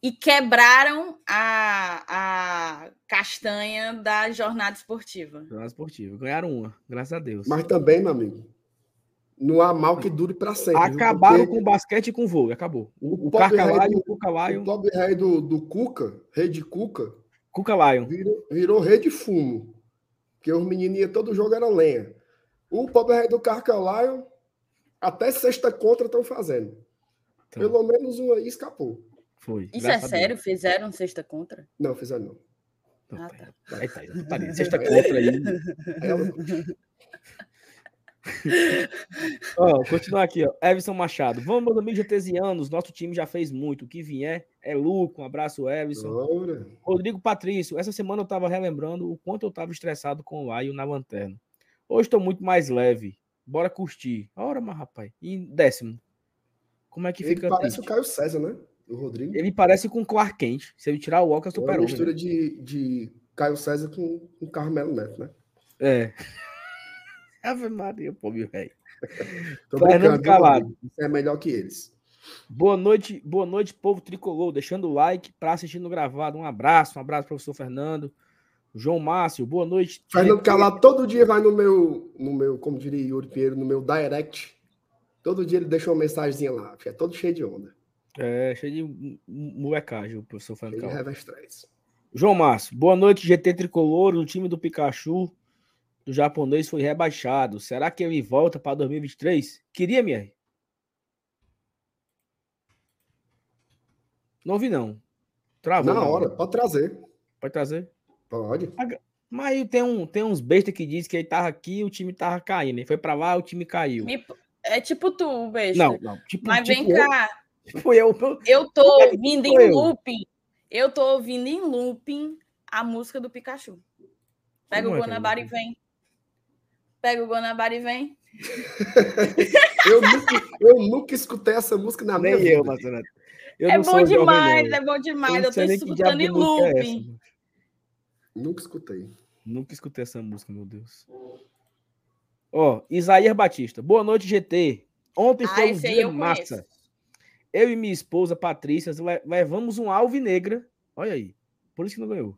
Speaker 3: E quebraram a, a castanha da jornada esportiva.
Speaker 1: Jornada esportiva. Ganharam uma, graças a Deus.
Speaker 2: Mas também, meu amigo, não há mal que dure para sempre.
Speaker 1: Acabaram
Speaker 2: Porque
Speaker 1: com o basquete e com o vôlei. Acabou. O,
Speaker 2: O
Speaker 1: o
Speaker 2: pobre
Speaker 1: Carca
Speaker 2: rei
Speaker 1: Lion,
Speaker 2: do-
Speaker 1: o Cuca Lion.
Speaker 2: o pobre rei do, do Cuca, rei de Cuca,
Speaker 1: Cuca Lion.
Speaker 2: virou, virou rei de fumo. Porque os menininhos todo jogo era lenha. O pobre rei do Carcalaio, até sexta contra estão fazendo.
Speaker 1: Então,
Speaker 2: Pelo menos um aí escapou.
Speaker 1: foi.
Speaker 3: Isso é sério? Fizeram sexta contra?
Speaker 2: Não, fizeram não.
Speaker 3: Ah,
Speaker 1: tá. Aí tá, aí tá ali. Sexta contra aí.
Speaker 2: Aí ela-
Speaker 1: Continuar aqui, ó. Everson Machado. Vamos, meus amigos getesianos. Nosso time já fez muito. O que vier é lucro. Um abraço, Everson. Rodrigo Patrício. Essa semana eu tava relembrando o quanto eu tava estressado com o Lion na lanterna. Hoje estou muito mais leve. Bora curtir. Ora, mas rapaz. E em décimo. Como é que
Speaker 2: ele
Speaker 1: fica
Speaker 2: parece o? Caio César, né? O Rodrigo.
Speaker 1: Ele parece com Clark Kent. Se ele tirar o óculos, é
Speaker 2: É uma mistura
Speaker 1: né?
Speaker 2: de, de Caio César com, com Carmelo Neto, né?
Speaker 1: É. Ave Maria, pô, meu velho. Fernando Calado.
Speaker 2: Você é melhor que eles.
Speaker 1: Boa noite, boa noite, povo tricolor. Deixando o like para assistir no gravado. Um abraço, um abraço, professor Fernando. João Márcio, boa noite.
Speaker 2: Fernando. Calado todo dia vai no meu, no meu, como diria Yuri Pinheiro, no meu direct. Todo dia ele deixa uma mensagenzinha lá. É todo cheio de onda.
Speaker 1: É, cheio de mo- molecagem, o professor Fernando Calado. João Márcio, boa noite, GT Tricolor. O time do Pikachu do japonês foi rebaixado. Será que ele volta para 2023? Queria, minha. Não ouvi, não. Travou.
Speaker 2: Na
Speaker 1: não.
Speaker 2: hora, pode trazer.
Speaker 1: Pode trazer.
Speaker 2: Pode.
Speaker 1: Mas aí tem, um, tem uns bestas que diz que ele tava aqui e o time tava caindo. Ele foi pra lá o time caiu.
Speaker 3: Me- É tipo tu, besta.
Speaker 1: Não, não. Tipo,
Speaker 3: Mas
Speaker 1: tipo
Speaker 3: vem cá,
Speaker 1: eu, foi eu. eu-
Speaker 3: eu tô
Speaker 1: é que
Speaker 3: ouvindo em
Speaker 1: eu?
Speaker 3: looping. Eu tô ouvindo em looping a música do Pikachu. Pega
Speaker 1: Como
Speaker 3: o
Speaker 1: é é
Speaker 3: Guanabara e
Speaker 1: looping?
Speaker 3: vem. Pega o Guanabara e vem.
Speaker 2: Eu nunca, eu nunca escutei essa música na minha
Speaker 1: Nem
Speaker 2: vida.
Speaker 1: eu, Marcelo. Eu
Speaker 3: é
Speaker 1: não sou
Speaker 3: bom
Speaker 1: jovem,
Speaker 3: demais, é bom demais. Eu, tô escutando em
Speaker 1: é
Speaker 3: looping.
Speaker 1: mano.
Speaker 2: Nunca escutei.
Speaker 1: Nunca escutei essa música, meu Deus. Ó, Isaías Batista. Boa noite, GT. Ontem
Speaker 3: Ah,
Speaker 1: foi um dia
Speaker 3: eu
Speaker 1: massa.
Speaker 3: conheço.
Speaker 1: Eu e minha esposa, Patrícia, le- levamos um alvinegra. Olha aí. Por isso que não ganhou.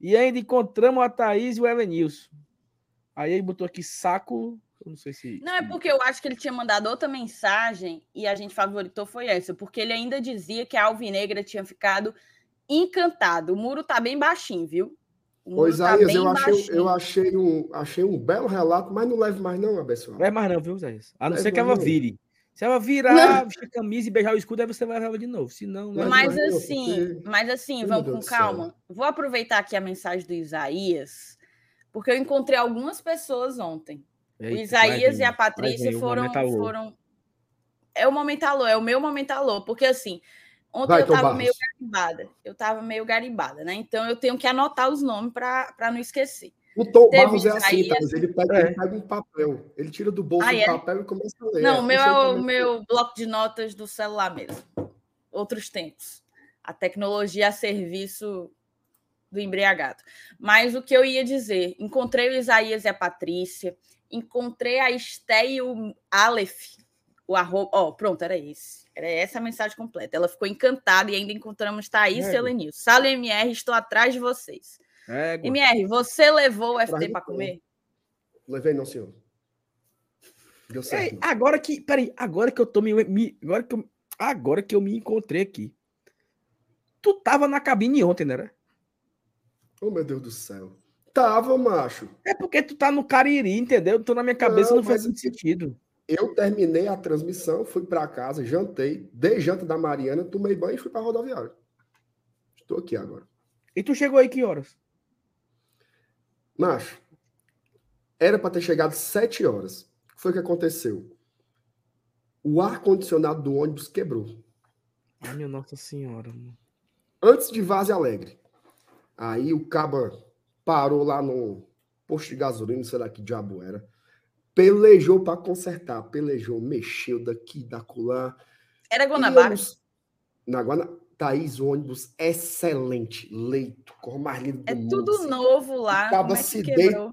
Speaker 1: E ainda encontramos a Thaís e o Elenilson. Aí ele botou aqui saco. Eu não sei se.
Speaker 3: Não, é porque eu acho que ele tinha mandado outra mensagem e a gente favoritou foi essa, porque ele ainda dizia que a Alvinegra tinha ficado encantado. O muro tá bem baixinho, viu? Muro tá
Speaker 2: Isaías,
Speaker 3: bem
Speaker 2: eu achei,
Speaker 3: baixinho.
Speaker 2: eu achei um, achei um belo relato, mas não leve mais não, abençoado.
Speaker 1: Não é mais não, viu, Zé? A não
Speaker 2: Leva
Speaker 1: ser que ela
Speaker 2: não.
Speaker 1: vire. Se ela virar, vestir camisa e beijar o escudo, aí você vai levar ela de novo. Se não, não é
Speaker 3: Mas assim,
Speaker 2: porque-
Speaker 3: mas assim, vamos
Speaker 2: Deus
Speaker 3: com calma. Vou aproveitar aqui a mensagem do Isaías, porque eu encontrei algumas pessoas ontem. O
Speaker 1: Eita,
Speaker 3: Isaías
Speaker 1: vai
Speaker 3: e a Patrícia
Speaker 1: o
Speaker 3: foram, foram. É o momento alô, é o meu momento alô, porque assim, ontem
Speaker 2: Vai,
Speaker 3: eu
Speaker 2: Tom
Speaker 3: tava
Speaker 2: Barros.
Speaker 3: meio garimbada. Eu tava meio garimbada, né? Então eu tenho que anotar os nomes para não esquecer.
Speaker 2: O Tom
Speaker 3: Teve
Speaker 2: Barros é assim,
Speaker 3: Isaías-
Speaker 2: tá? ele, pega,
Speaker 1: É.
Speaker 2: ele pega um papel, ele tira do bolso
Speaker 3: Ah,
Speaker 2: o
Speaker 3: é?
Speaker 2: papel e começa a ler.
Speaker 3: Não, o meu é o meu bloco de notas do celular mesmo. Outros tempos. A tecnologia a serviço do embriagado. Mas o que eu ia dizer, encontrei o Isaías e a Patrícia, encontrei a Esté e o Aleph, o arroba, ó, oh, pronto, era esse. Era essa a mensagem completa. Ela ficou encantada e ainda encontramos Thaís é. e Helenil. Sala MR, estou atrás de vocês. É, MR, você levou o FT para comer?
Speaker 2: Levei não, senhor.
Speaker 1: Deu certo. Ei, agora que, peraí, agora que eu tô me, me, agora que eu, agora que eu me encontrei aqui. Tu tava na cabine ontem, né? Era?
Speaker 2: Oh, meu Deus do céu. Tava, macho.
Speaker 1: É porque tu tá no Cariri, entendeu? Tô na minha cabeça, não, não faz sentido.
Speaker 2: Eu terminei a transmissão, fui para casa, jantei, dei janta da Mariana, tomei banho e fui para rodoviária. Estou aqui agora.
Speaker 1: E tu chegou aí que horas?
Speaker 2: Macho, era para ter chegado sete horas. O que foi que aconteceu? O ar-condicionado do ônibus quebrou.
Speaker 1: Ai, minha Nossa Senhora. Mano.
Speaker 2: Antes de Vaze Alegre. Aí o caba parou lá no posto de gasolina, sei lá que diabo era. Pelejou para consertar, pelejou, mexeu daqui, da colar.
Speaker 3: Era Guanabara?
Speaker 2: Na Guanabara. Thaís, ônibus excelente, leito, cor mais lindo
Speaker 3: É tudo assim. novo lá.
Speaker 2: Acaba é se quebrou?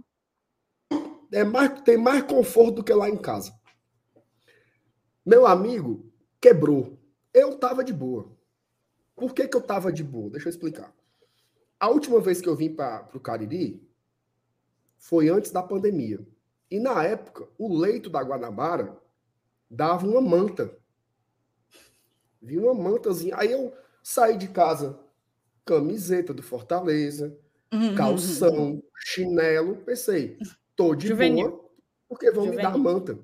Speaker 2: É mais, tem mais conforto do que lá em casa. Meu amigo quebrou. Eu tava de boa. Por que, que eu tava de boa? Deixa eu explicar. A última vez que eu vim para o Cariri foi antes da pandemia. E na época, o leito da Guanabara dava uma manta. Vi uma mantazinha. Aí eu saí de casa, camiseta do Fortaleza, uhum. calção, chinelo. Pensei, tô de Juvenil. boa, porque vão Juvenil. me dar a manta.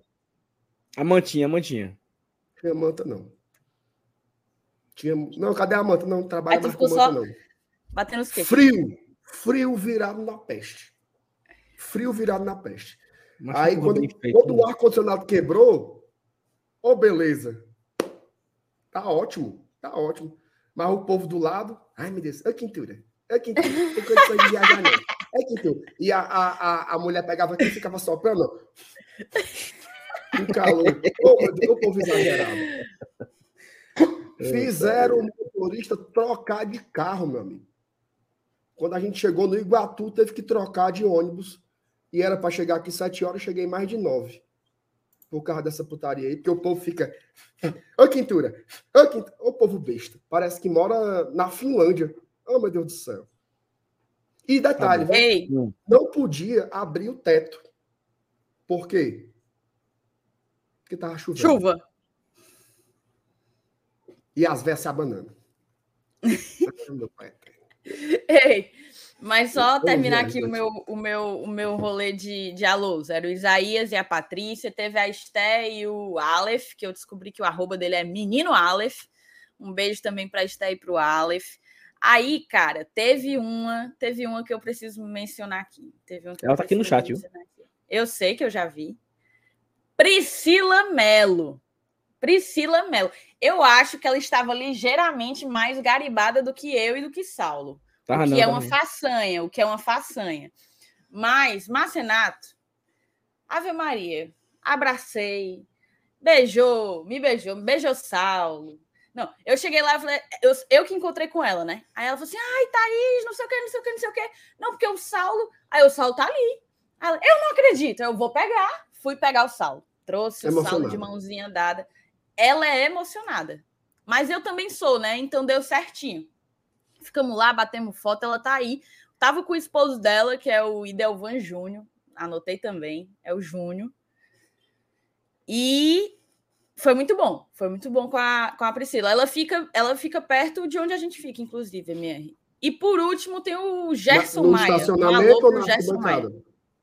Speaker 1: A mantinha, a mantinha.
Speaker 2: Tinha manta, não. Tinha... Não, cadê a manta? Não trabalha mais com manta, só... não.
Speaker 3: Batendo os queixos.
Speaker 2: Frio. Frio virado na peste. Frio virado na peste. Mas Aí, quando, feito, quando o ar-condicionado quebrou, ô, oh, beleza. Tá ótimo, tá ótimo. Mas o povo do lado, ai meu Deus, é quintura, é quintura, tem de viajar não. É quintura. E a, a, a, a mulher pegava aqui e ficava soprando, um calor. Ô, meu Deus, o povo exagerado. Fizeram o motorista trocar de carro, meu amigo. Quando a gente chegou no Iguatu, teve que trocar de ônibus. E era para chegar aqui sete horas, cheguei mais de nove por causa dessa putaria aí, porque o povo fica. Ô, Quintura! Ô, Quintura! Ô, povo besta! Parece que mora na Finlândia. Oh, meu Deus do céu. E detalhe, tá não podia abrir o teto. Por quê? Porque tava chovendo.
Speaker 3: Chuva.
Speaker 2: E as vestes abanando.
Speaker 3: Ei, mas só terminar aqui o meu, o meu, o meu rolê de, de alôs. Era o Isaías e a Patrícia, teve a Esté e o Aleph, que eu descobri que o arroba dele é Menino Aleph. Um beijo também para a Esté e para o Aleph. Aí, cara, teve uma, teve uma que eu preciso mencionar aqui. Teve uma
Speaker 1: Ela tá aqui no chat, viu?
Speaker 3: Eu sei que eu já vi. Priscila Melo. Priscila Melo. Eu acho que ela estava ligeiramente mais garibada do que eu e do que Saulo. Tá, o que é uma façanha, o que é uma façanha. Mas, Marcenato, Ave Maria, abracei, beijou, me beijou, me beijou Saulo. Não, eu cheguei lá e falei, eu, eu que encontrei com ela, né? Aí ela falou assim: ai, Thaís, não sei o que, não sei o que, não sei o que. Não, porque o Saulo. Aí o Saulo tá ali. Ela, eu não acredito, eu vou pegar. Fui pegar o Saulo. Trouxe o Saulo de mãozinha dada. Ela é emocionada. Mas eu também sou, né? Então deu certinho. Ficamos lá, batemos foto, ela tá aí. Tava com o esposo dela, que é o Idelvan Júnior. Anotei também, é o Júnior. E foi muito bom. Foi muito bom com a, com a Priscila. Ela fica, ela fica perto de onde a gente fica, inclusive, MR. E por último tem o Gerson
Speaker 2: no
Speaker 3: Maia.
Speaker 2: Estacionamento um ou Gerson
Speaker 1: Maia.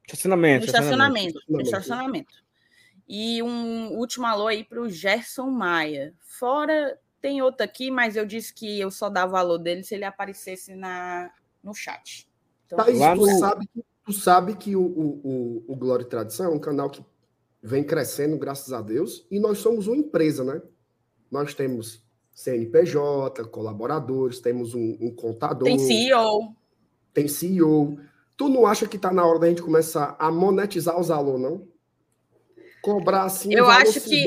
Speaker 1: Estacionamento.
Speaker 3: No estacionamento. No estacionamento. E um último alô aí para o Gerson Maia. Fora tem outro aqui, mas eu disse que eu só dava o valor dele se ele aparecesse na, no chat.
Speaker 2: Então, Thaís, tu, no... sabe, tu sabe que o, o, o Glória e Tradição é um canal que vem crescendo, graças a Deus, e nós somos uma empresa, né? Nós temos CNPJ, colaboradores, temos um, um contador.
Speaker 3: Tem CEO.
Speaker 2: Tem CEO. Tu não acha que está na hora da gente começar a monetizar os alunos, não? Cobrar assim.
Speaker 3: Eu acho que.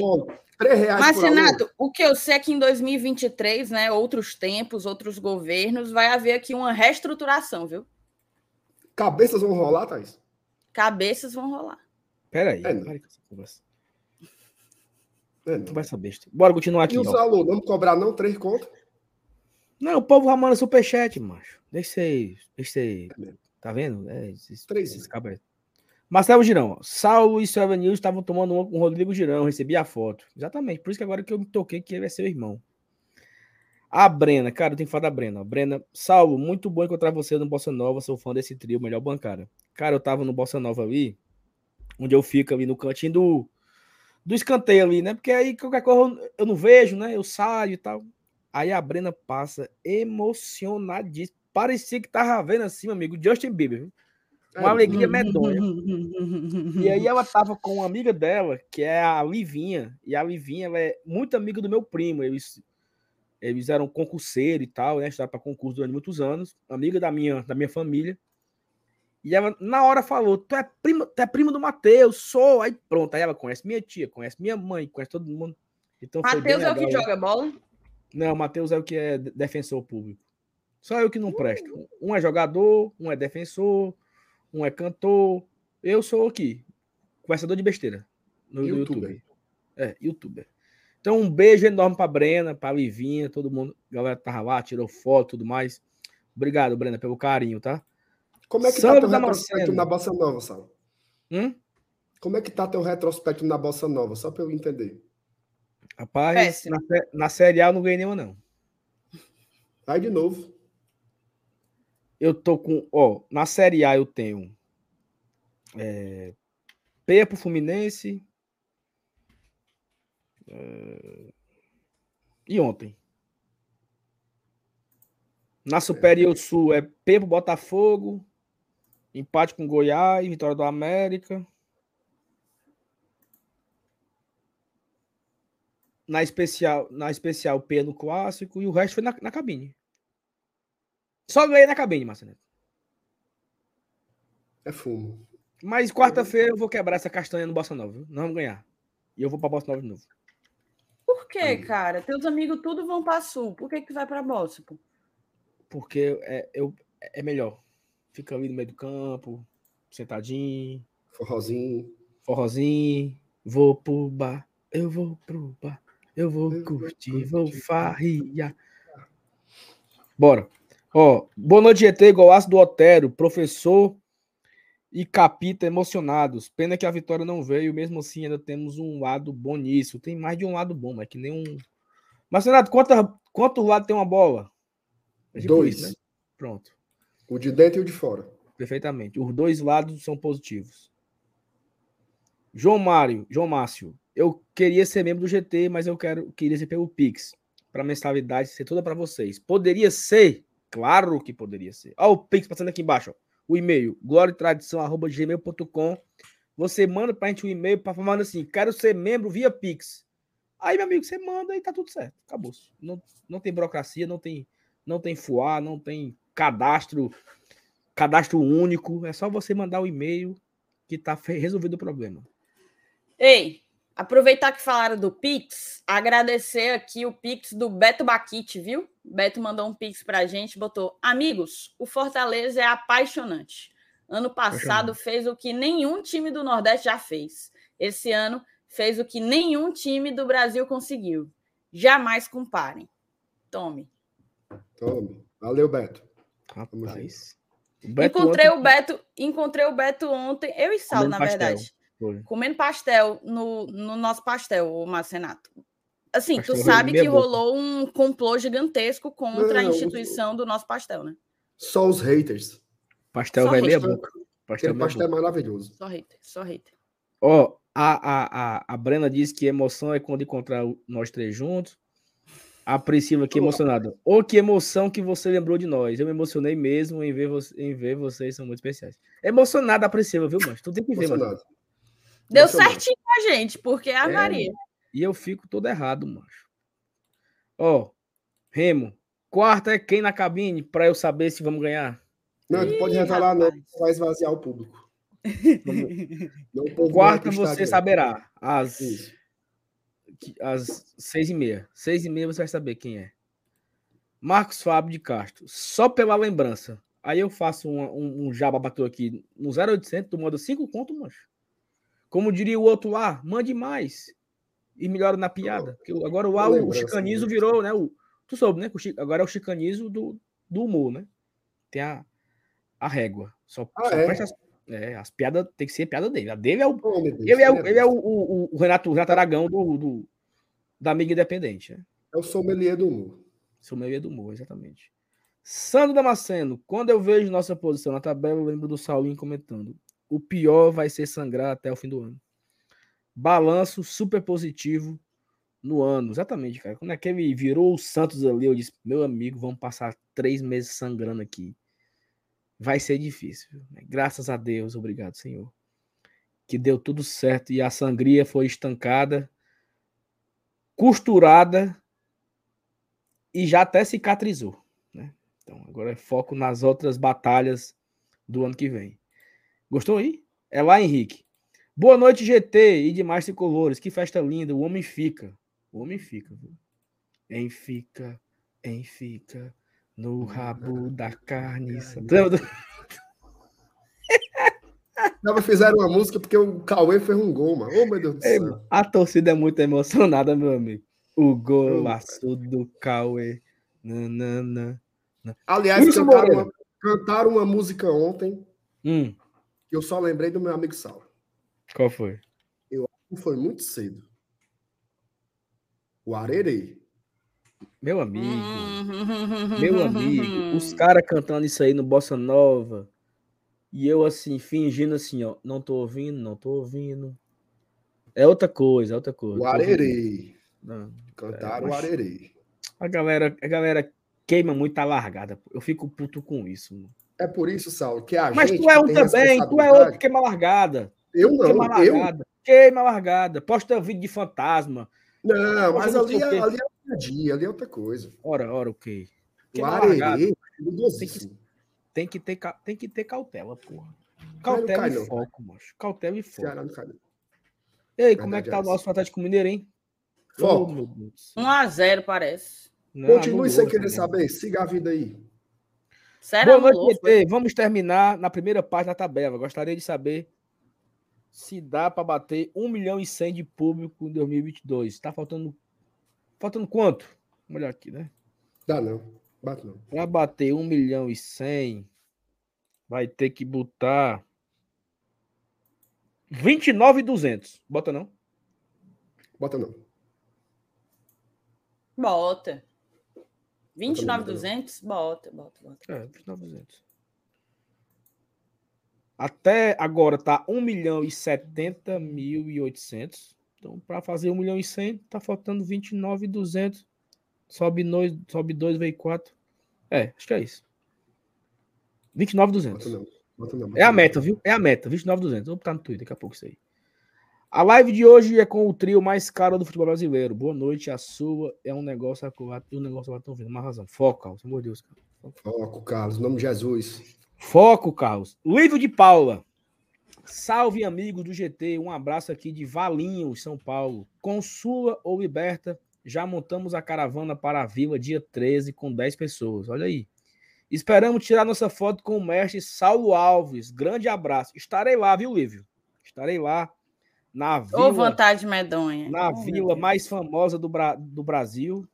Speaker 2: 3 reais
Speaker 3: Mas. Renato, o que eu sei é que em 2023, né, outros tempos, outros governos, vai haver aqui uma reestruturação, viu?
Speaker 2: Cabeças vão rolar, Thaís?
Speaker 3: Cabeças vão rolar.
Speaker 1: Peraí,
Speaker 2: É, não.
Speaker 1: pare com essa conversa.
Speaker 2: É, não.
Speaker 1: Conversa besta. Bora continuar aqui.
Speaker 2: E os alunos, vamos cobrar não? Três contas?
Speaker 1: Não, o povo já manda superchat, macho. Deixa ser. Deixa ser.
Speaker 2: É.
Speaker 1: Tá vendo? É, esses,
Speaker 2: Três,
Speaker 1: esses? Marcelo Girão. Saulo e Silva News estavam tomando uma com Rodrigo Girão, recebi a foto. Exatamente, por isso que agora que eu me toquei que ele é seu irmão. A Brena, cara, eu tenho que falar da Brena. Brena, Saulo, muito bom encontrar você no Bossa Nova, sou fã desse trio, melhor bancada. Cara, eu tava no Bossa Nova ali, onde eu fico ali no cantinho do, do escanteio ali, né? Porque aí qualquer coisa eu não vejo, né? Eu saio e tal. Aí a Brena passa emocionadíssima. Parecia que tava vendo assim, meu amigo, Justin Bieber. viu? Uma alegria medonha. E aí ela tava com uma amiga dela, que é a Livinha. E a Livinha ela é muito amiga do meu primo. Eles, eles eram concurseiros e tal, né? Estudaram para concurso durante muitos anos. Amiga da minha, da minha família. E ela, na hora, falou: Tu é prima, tu é primo do Matheus, sou. Aí pronto. Aí ela conhece minha tia, conhece minha mãe, conhece todo mundo. Então
Speaker 3: Matheus é o que joga bola?
Speaker 1: Não, o Matheus é o que é de- defensor público. Só eu que não presto. Um é jogador, um é defensor, um é cantor. Eu sou aqui, conversador de besteira no,
Speaker 2: Youtuber.
Speaker 1: YouTube. É, youtuber. Então, um beijo enorme pra Brena, pra Livinha, todo mundo. A galera tava lá, tirou foto e tudo mais. Obrigado, Brena, pelo carinho, tá?
Speaker 2: Como é que
Speaker 1: Sandro
Speaker 2: tá teu
Speaker 1: Damasceno.
Speaker 2: retrospecto na Bossa Nova, Sal?
Speaker 1: Hum?
Speaker 2: Como é que tá teu retrospecto na Bossa Nova? Só para eu entender.
Speaker 1: Rapaz,
Speaker 3: Péssimo.
Speaker 1: na, na Série A eu não ganhei nenhuma, não.
Speaker 2: Vai de novo.
Speaker 1: Eu tô com. Ó, na Série A eu tenho. É, Peia pro Fluminense. é, e ontem. Na Superior Sul é Peia pro Botafogo. Empate com Goiás, vitória do América. Na especial, na especial P no clássico e o resto foi na, na cabine. Só ganhei na cabine, Marcelo.
Speaker 2: É fumo.
Speaker 1: Mas quarta-feira eu vou quebrar essa castanha no Bossa Nova, viu? Não vamos ganhar. E eu vou pra Bossa Nova de novo.
Speaker 3: Por quê,
Speaker 2: Aí.
Speaker 3: cara? Teus amigos tudo vão pra sul. Por que que vai pra Bossa, pô?
Speaker 1: Porque é, eu, é melhor. Fica ali no meio do campo, sentadinho,
Speaker 2: Forrozinho.
Speaker 1: forrozinho. Vou pro bar, eu vou pro bar, eu vou
Speaker 2: Eu vou
Speaker 1: curtir, vou
Speaker 2: curtir.
Speaker 1: farriar. Bora. Ó, boa noite, GT, golaço do Otero, professor e capita emocionados. Pena que a vitória não veio, mesmo assim ainda temos um lado bom nisso. Tem mais de um lado bom, mas que nem um. Mas, Renato, quantos quanto lado tem uma bola? É tipo
Speaker 2: Dois.
Speaker 1: isso, né? Pronto.
Speaker 2: O de dentro e o de fora.
Speaker 1: Perfeitamente. Os dois lados são positivos. João Mário, João Márcio, eu queria ser membro do GT, mas eu quero queria ser pelo Pix, para mensalidade ser toda para vocês. Poderia ser? Claro que poderia ser. Olha o Pix passando aqui embaixo, ó. o e-mail, gloriotradição@gmail.com. Você manda pra gente um e-mail para falando assim: "Quero ser membro via Pix". Aí, meu amigo, você manda e tá tudo certo. Acabou. Não, não tem burocracia, não tem não tem FUA, não tem cadastro cadastro único, é só você mandar o e-mail que tá resolvido o problema.
Speaker 3: Ei, aproveitar que falaram do Pix, agradecer aqui o Pix do Beto Baquite, viu? Beto mandou um Pix pra gente, botou: Amigos, o Fortaleza é apaixonante. Ano passado fez o que nenhum time do Nordeste já fez. Esse ano fez o que nenhum time do Brasil conseguiu. Jamais comparem. Tome.
Speaker 2: Tome. Valeu, Beto.
Speaker 1: Rapaz. O Beto
Speaker 3: encontrei
Speaker 1: ontem
Speaker 3: o Beto, encontrei o Beto ontem, eu e Sal,
Speaker 1: Comendo
Speaker 3: na
Speaker 1: pastel.
Speaker 3: verdade.
Speaker 1: foi.
Speaker 3: comendo pastel no, no nosso pastel, o Marcenato. Assim,
Speaker 1: Pastel
Speaker 3: tu sabe que
Speaker 1: boca.
Speaker 3: rolou um complô gigantesco contra a
Speaker 2: Não, o-
Speaker 3: instituição do nosso pastel, né?
Speaker 2: Só os haters.
Speaker 1: Pastel
Speaker 3: Só
Speaker 1: vai meia boca. Pastel
Speaker 2: pastel é maravilhoso.
Speaker 3: Só hater, só hater.
Speaker 1: Ó, a, a, a, a Brena disse que emoção é quando encontrar nós três juntos. A Priscila aqui emocionada. Ô, que emoção que você lembrou de nós. Eu me emocionei mesmo em ver, você, em ver vocês, são muito especiais. Emocionada a Priscila, viu, mano? Tu tem que ver, mano.
Speaker 3: Deu certinho com a gente, porque a
Speaker 1: É,
Speaker 3: Maria.
Speaker 1: E eu fico todo errado, macho. Ó, Remo, quarta é quem na cabine pra eu saber se vamos ganhar?
Speaker 2: Não, tu pode revelar, não. Vai esvaziar o público. Não, o povo vai
Speaker 1: Quarta você saberá. Às
Speaker 2: Isso.
Speaker 1: às seis e meia. Seis e meia você vai saber quem é. Marcos Fábio de Castro. Só pela lembrança. Aí eu faço um, um, um jaba bateu aqui no 0800, tu manda cinco conto, mancho. Como diria o outro lá, mande mais. E melhora na piada. Porque agora o, o, o chicanizo virou, né? O, tu soube, né? Agora é o chicanizo do, do humor, né? Tem a, a régua. Só, ah, só é? presta, é, as piadas tem que ser piada dele. A dele é o. Oh, Deus, ele, é, o, ele é o, o, o Renato, Renato Aragão do, do, da Amiga Independente. Né?
Speaker 2: É o sommelier do humor.
Speaker 1: Sommelier do humor, exatamente. Sandro Damasceno, quando eu vejo nossa posição na tabela, eu lembro do Saulinho comentando. O pior vai ser sangrar até o fim do ano. Balanço super positivo no ano. Exatamente, cara. Quando aquele virou o Santos ali, eu disse: meu amigo, vamos passar três meses sangrando aqui vai ser difícil. Graças a Deus, obrigado, Senhor. Que deu tudo certo e a sangria foi estancada, costurada e já até cicatrizou. Né? Então, agora é foco nas outras batalhas do ano que vem. Gostou aí? É lá, Henrique. Boa noite, GT e demais tricolores. Que festa linda. O homem fica. O homem fica. Viu? Em fica, em fica. No rabo da carne.
Speaker 2: Tava fizeram uma música porque o Cauê fez um gol, mano. Oh, meu Deus do céu.
Speaker 1: A torcida é muito emocionada, meu amigo. O golaço do Cauê. Nanana.
Speaker 2: Aliás, cantaram uma, cantaram uma, música ontem. Hum. Que eu só lembrei do meu amigo Saulo.
Speaker 1: Qual foi?
Speaker 2: Eu acho que foi muito cedo. O Arerê.
Speaker 1: Meu amigo, hum. meu amigo, os caras cantando isso aí no Bossa Nova e eu assim, fingindo assim, ó, não tô ouvindo, não tô ouvindo. É outra coisa, é outra coisa.
Speaker 2: O arerê. Cantaram é, o arerê.
Speaker 1: A galera, a galera queima muito a largada. Eu fico puto com isso. Mano.
Speaker 2: É por isso, Saulo, que a
Speaker 1: Mas
Speaker 2: gente.
Speaker 1: Mas tu é um também, tu é outro que queima largada.
Speaker 2: Eu não,
Speaker 1: queima
Speaker 2: largada.
Speaker 1: Eu... Queima largada. Posta vídeo de fantasma.
Speaker 2: Não, mas ali, é, ali é dia a dia, ali é outra coisa.
Speaker 1: Ora, ora, o quê?
Speaker 2: O arerê,
Speaker 1: tem que, tem que, ter, tem que ter cautela, porra. Cautela e foco, moço. Cautela e foco. Ceará não cai, não. Ei, como é que tá o nosso Atlético Mineiro, hein?
Speaker 2: Foco.
Speaker 3: Oh, 1x0, parece.
Speaker 2: Não, Continue sem querer saber. Siga a vida aí.
Speaker 1: Sério, Boa noite. Vamos terminar na primeira parte da tabela. Gostaria de saber se dá para bater 1 milhão e 100 de público em 2022. Tá faltando faltando quanto? Vamos olhar aqui, né?
Speaker 2: Dá não. Bate não.
Speaker 1: Para bater 1 milhão e 100 vai ter que botar 29,200. Bota não?
Speaker 2: Bota não.
Speaker 3: Bota. 29,200? Bota, bota, bota.
Speaker 1: É, 29,200. Até agora tá 1 milhão e 70 mil e 800. Então, para fazer 1 milhão e 100, tá faltando 29,200. Sobe 2, sobe 2, veio 4. É, acho que é isso. 29,200. Bota não, bota não, bota é a meta, viu? É a meta, 29,200. Vou botar no Twitter daqui a pouco isso aí. A live de hoje é com o trio mais caro do futebol brasileiro. Boa noite, a sua é um negócio acurado e um negócio lá estão vendo. Uma razão. Foco, Carlos, amor de Deus.
Speaker 2: Foco. Foco, Carlos, em nome de Jesus.
Speaker 1: Foco, Carlos. Livro de Paula. Salve, amigos do GT. Um abraço aqui de Valinho, São Paulo. Consula ou liberta, já montamos a caravana para a vila dia 13 com 10 pessoas. Olha aí. Esperamos tirar nossa foto com o mestre Saulo Alves. Grande abraço. Estarei lá, viu, Lívio? Estarei lá na vila.
Speaker 3: Ô, vontade medonha.
Speaker 1: Na oh, vila mais famosa do, Bra do Brasil.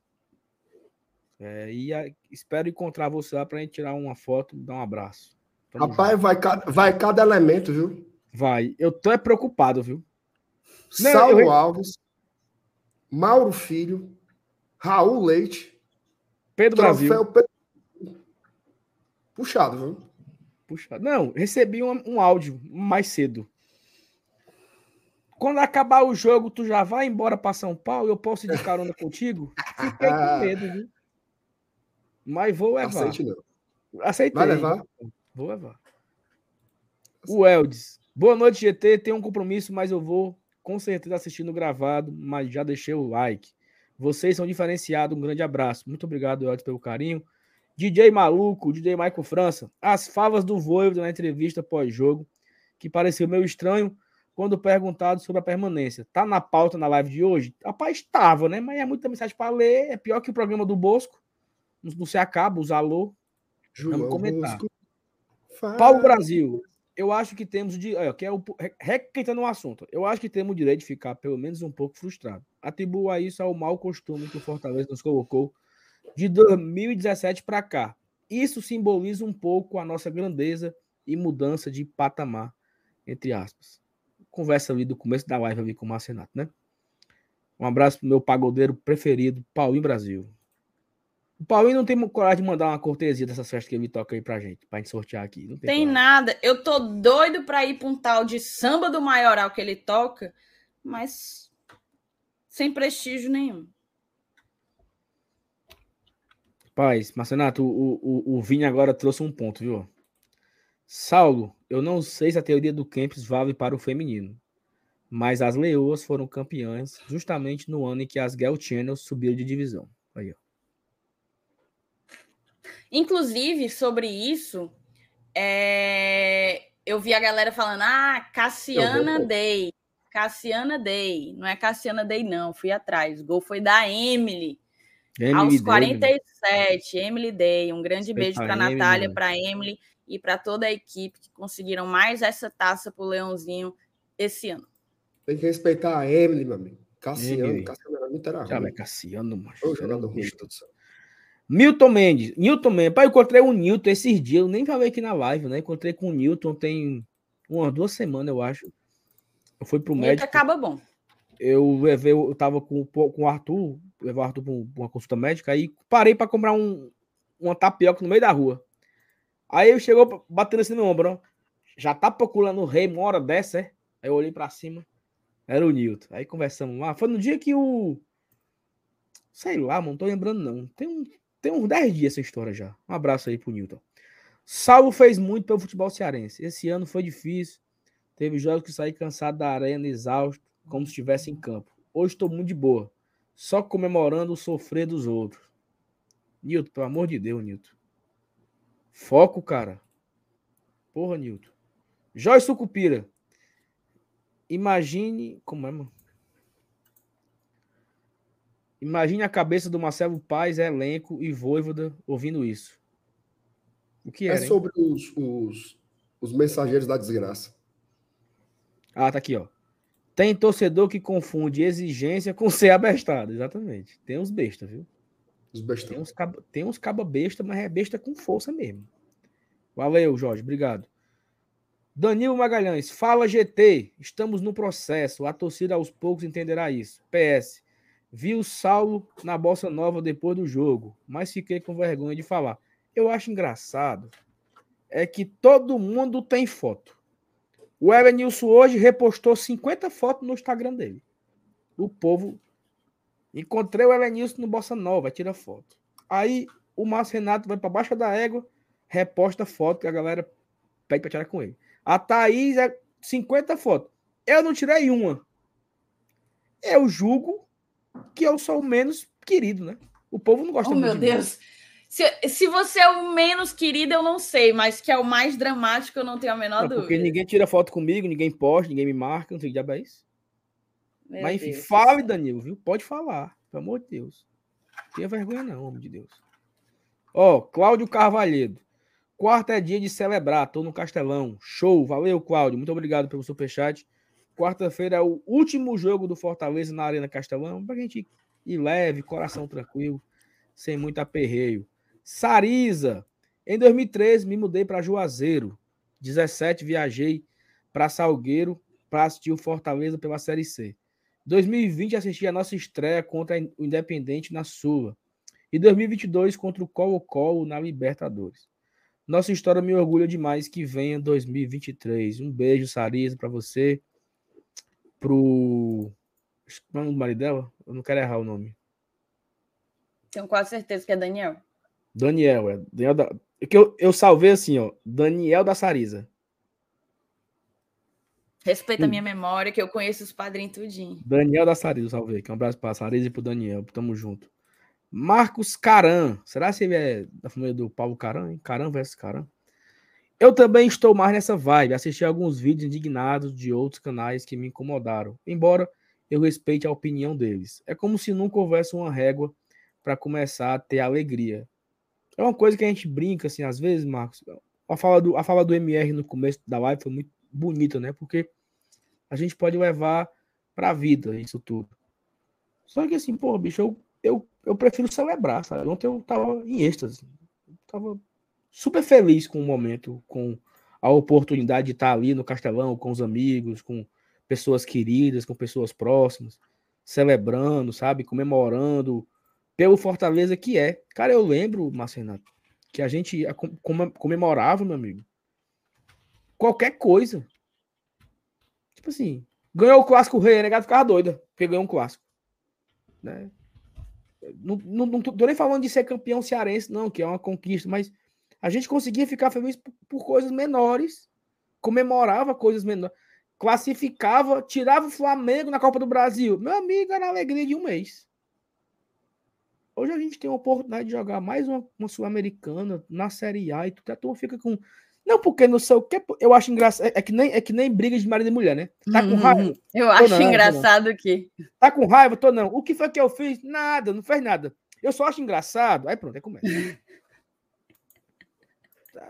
Speaker 1: É, e a, espero encontrar você lá para a gente tirar uma foto e dar um abraço.
Speaker 2: Rapaz, vai cada, vai cada elemento, viu?
Speaker 1: Vai. Eu tô é preocupado, viu?
Speaker 2: Saulo eu... Alves, Mauro Filho, Raul Leite,
Speaker 1: Pedro Brasil. Pedro...
Speaker 2: Puxado, viu?
Speaker 1: Puxado. Não, recebi um, um áudio mais cedo. Quando acabar o jogo, tu já vai embora para São Paulo? Eu posso ir de carona contigo? Fiquei com medo, viu? Mas vou levar. Aceite não. Aceitei.
Speaker 2: Vai levar?
Speaker 1: Vou levar. O Eldes. Boa noite, GT. Tem um compromisso, mas eu vou com certeza assistir no gravado, mas já deixei o like. Vocês são diferenciados. Um grande abraço. Muito obrigado, Eldes, pelo carinho. DJ Maluco, DJ Michael França. As favas do Voivoda na entrevista pós-jogo, que pareceu meio estranho, quando perguntado sobre a permanência. Tá na pauta na live de hoje? Rapaz, estava, né? Mas é muita mensagem para ler. É pior que o programa do Bosco. Não se acaba, os alô. João Vamos comentar. Bosco. Paulo Brasil. Eu acho que temos de. que é o requentando o assunto. Eu acho que temos o direito de ficar pelo menos um pouco frustrado. Atribua isso ao mau costume que o Fortaleza nos colocou de 2017 para cá. Isso simboliza um pouco a nossa grandeza e mudança de patamar, entre aspas. Conversa ali do começo da live ali com o Marcenato, né? Um abraço pro meu pagodeiro preferido, Paulinho Brasil. O Paulinho não tem coragem de mandar uma cortesia dessas festas que ele toca aí pra gente, pra gente sortear aqui. Não
Speaker 3: tem, tem nada. Eu tô doido pra ir pra um tal de samba do maioral que ele toca, mas sem prestígio nenhum.
Speaker 1: Paz, Marcenato, o, o, o Vini agora trouxe um ponto, viu? Saulo, eu não sei se a teoria do Kempis vale para o feminino, mas as leoas foram campeãs justamente no ano em que as Girl Channels subiram de divisão. Aí, ó.
Speaker 3: Inclusive, sobre isso, é... eu vi a galera falando: ah, Cassiana Day. Cassiana Day. Não é Cassiana Day, não. Fui atrás. O gol foi da Emily. Emily aos 47. Day. Emily Day. Um grande Respeita beijo para Natália, para Emily e para toda a equipe que conseguiram mais essa taça para o Leãozinho esse ano.
Speaker 2: Tem que respeitar a Emily, meu amigo. Cassiano, Cassiano era muito era
Speaker 1: ruim. Cassiano, mano. Milton Mendes. Newton Mendes. Pai, eu encontrei o Newton esses dias. Eu nem falei aqui na live, né? Encontrei com o Newton tem umas duas semanas, eu acho. Eu fui pro médico.
Speaker 3: acaba bom.
Speaker 1: Eu levei, eu tava com, com o Arthur, levei o Arthur pra uma consulta médica, aí parei para comprar um, uma tapioca no meio da rua. Aí ele chegou batendo assim no ombro, ó. Já tá procurando o rei uma hora dessa, é? Aí eu olhei para cima. Era o Newton. Aí conversamos lá. Foi no dia que o. Sei lá, mano, não tô lembrando, não. Tem um, tem uns 10 dias essa história já. Um abraço aí pro Newton. Salvo fez muito pelo futebol cearense. Esse ano foi difícil. Teve jogos que saí cansado da arena, exausto, como se estivesse em campo. Hoje estou muito de boa. Só comemorando o sofrer dos outros. Newton, pelo amor de Deus, Newton. Foco, cara. Porra, Newton. Joyce Sucupira. Imagine. Como é, mano? Imagine a cabeça do Marcelo Paz, elenco e Voivoda ouvindo isso.
Speaker 2: O que é? É sobre os, os, os, mensageiros da desgraça.
Speaker 1: Ah, tá aqui, ó. Tem torcedor que confunde exigência com ser abestado. Exatamente. Tem uns bestas, viu? Os bestão. Tem uns, caba, tem uns caba besta, mas é besta com força mesmo. Valeu, Jorge. Obrigado. Danilo Magalhães. Fala, GT. Estamos no processo. A torcida aos poucos entenderá isso. PS. Vi o Saulo na Bossa Nova depois do jogo, mas fiquei com vergonha de falar. Eu acho engraçado é que todo mundo tem foto. O Evanilson hoje repostou 50 fotos no Instagram dele. O povo. Encontrei o Evanilson no Bossa Nova, tira foto. Aí o Márcio Renato vai para baixo da égua, reposta foto que a galera pede para tirar com ele. A Thaís é 50 fotos. Eu não tirei uma. Eu julgo que eu sou o menos querido, né? O povo não gosta
Speaker 3: oh,
Speaker 1: muito
Speaker 3: meu de Deus. Mim. Se, se você é o menos querido, eu não sei, mas que é o mais dramático, eu não tenho a menor não, dúvida.
Speaker 1: Porque ninguém tira foto comigo, ninguém posta, ninguém me marca, não sei que diabo é isso. Meu mas enfim, Deus fale, Danilo, viu? Pode falar, pelo amor de Deus. Não tenha vergonha, não, homem de Deus. Ó, oh, Cláudio Carvalhedo. Quarta é dia de celebrar, tô no Castelão. Show, valeu, Cláudio. Muito obrigado pelo superchat. Quarta-feira é o último jogo do Fortaleza na Arena Castelão, para a gente ir leve, coração tranquilo, sem muito aperreio. Sariza, em 2013 me mudei para Juazeiro. 17 viajei para Salgueiro para assistir o Fortaleza pela Série C. 2020 assisti a nossa estreia contra o Independente na Sula. E 2022 contra o Colo-Colo na Libertadores. Nossa história me orgulha demais que venha 2023. Um beijo, Sariza, para você pro. Qual é o marido dela? Eu não quero errar o nome.
Speaker 3: Tenho quase certeza que é Daniel.
Speaker 1: Daniel, é. Daniel da... É que eu, eu salvei assim, ó. Daniel da Sariza.
Speaker 3: Respeita hum. a minha memória, que eu conheço os padrinhos tudinho.
Speaker 1: Daniel da Sariza, salvei aqui. Um abraço pra Sariza e pro Daniel. Tamo junto. Marcos Caran. Será que ele é da família do Paulo Caran? Caran versus Caran. Eu também estou mais nessa vibe. Assisti alguns vídeos indignados de outros canais que me incomodaram, embora eu respeite a opinião deles. É como se nunca houvesse uma régua para começar a ter alegria. É uma coisa que a gente brinca, assim, às vezes, Marcos. A fala do, a fala do MR no começo da live foi muito bonita, né? Porque a gente pode levar para a vida isso tudo. Só que assim, pô, bicho, eu, eu, eu prefiro celebrar, sabe? Ontem eu tava em êxtase. Eu tava super feliz com o momento, com a oportunidade de estar ali no Castelão, com os amigos, com pessoas queridas, com pessoas próximas, celebrando, sabe? Comemorando pelo Fortaleza que é. Cara, eu lembro, Marcenato, que a gente comemorava, meu amigo, qualquer coisa. Tipo assim, ganhou o clássico rei, negado ficava doida, porque ganhou um clássico. Né? Não, não, não tô nem falando de ser campeão cearense, não, que é uma conquista, mas a gente conseguia ficar feliz por, por coisas menores, comemorava coisas menores, classificava, tirava o Flamengo na Copa do Brasil. Meu amigo, era a alegria de um mês. Hoje a gente tem a oportunidade de jogar mais uma, uma Sul-Americana na Série A e tudo. A turma fica com. Não, porque não sei o que. Eu acho engraçado. É, é, que nem, é que nem briga de marido e mulher, né? Tá com raiva? Uhum.
Speaker 3: Eu acho não, engraçado que.
Speaker 1: Tá com raiva? Tô não. O que foi que eu fiz? Nada, não fez nada. Eu só acho engraçado. Aí pronto, aí começa. Tá.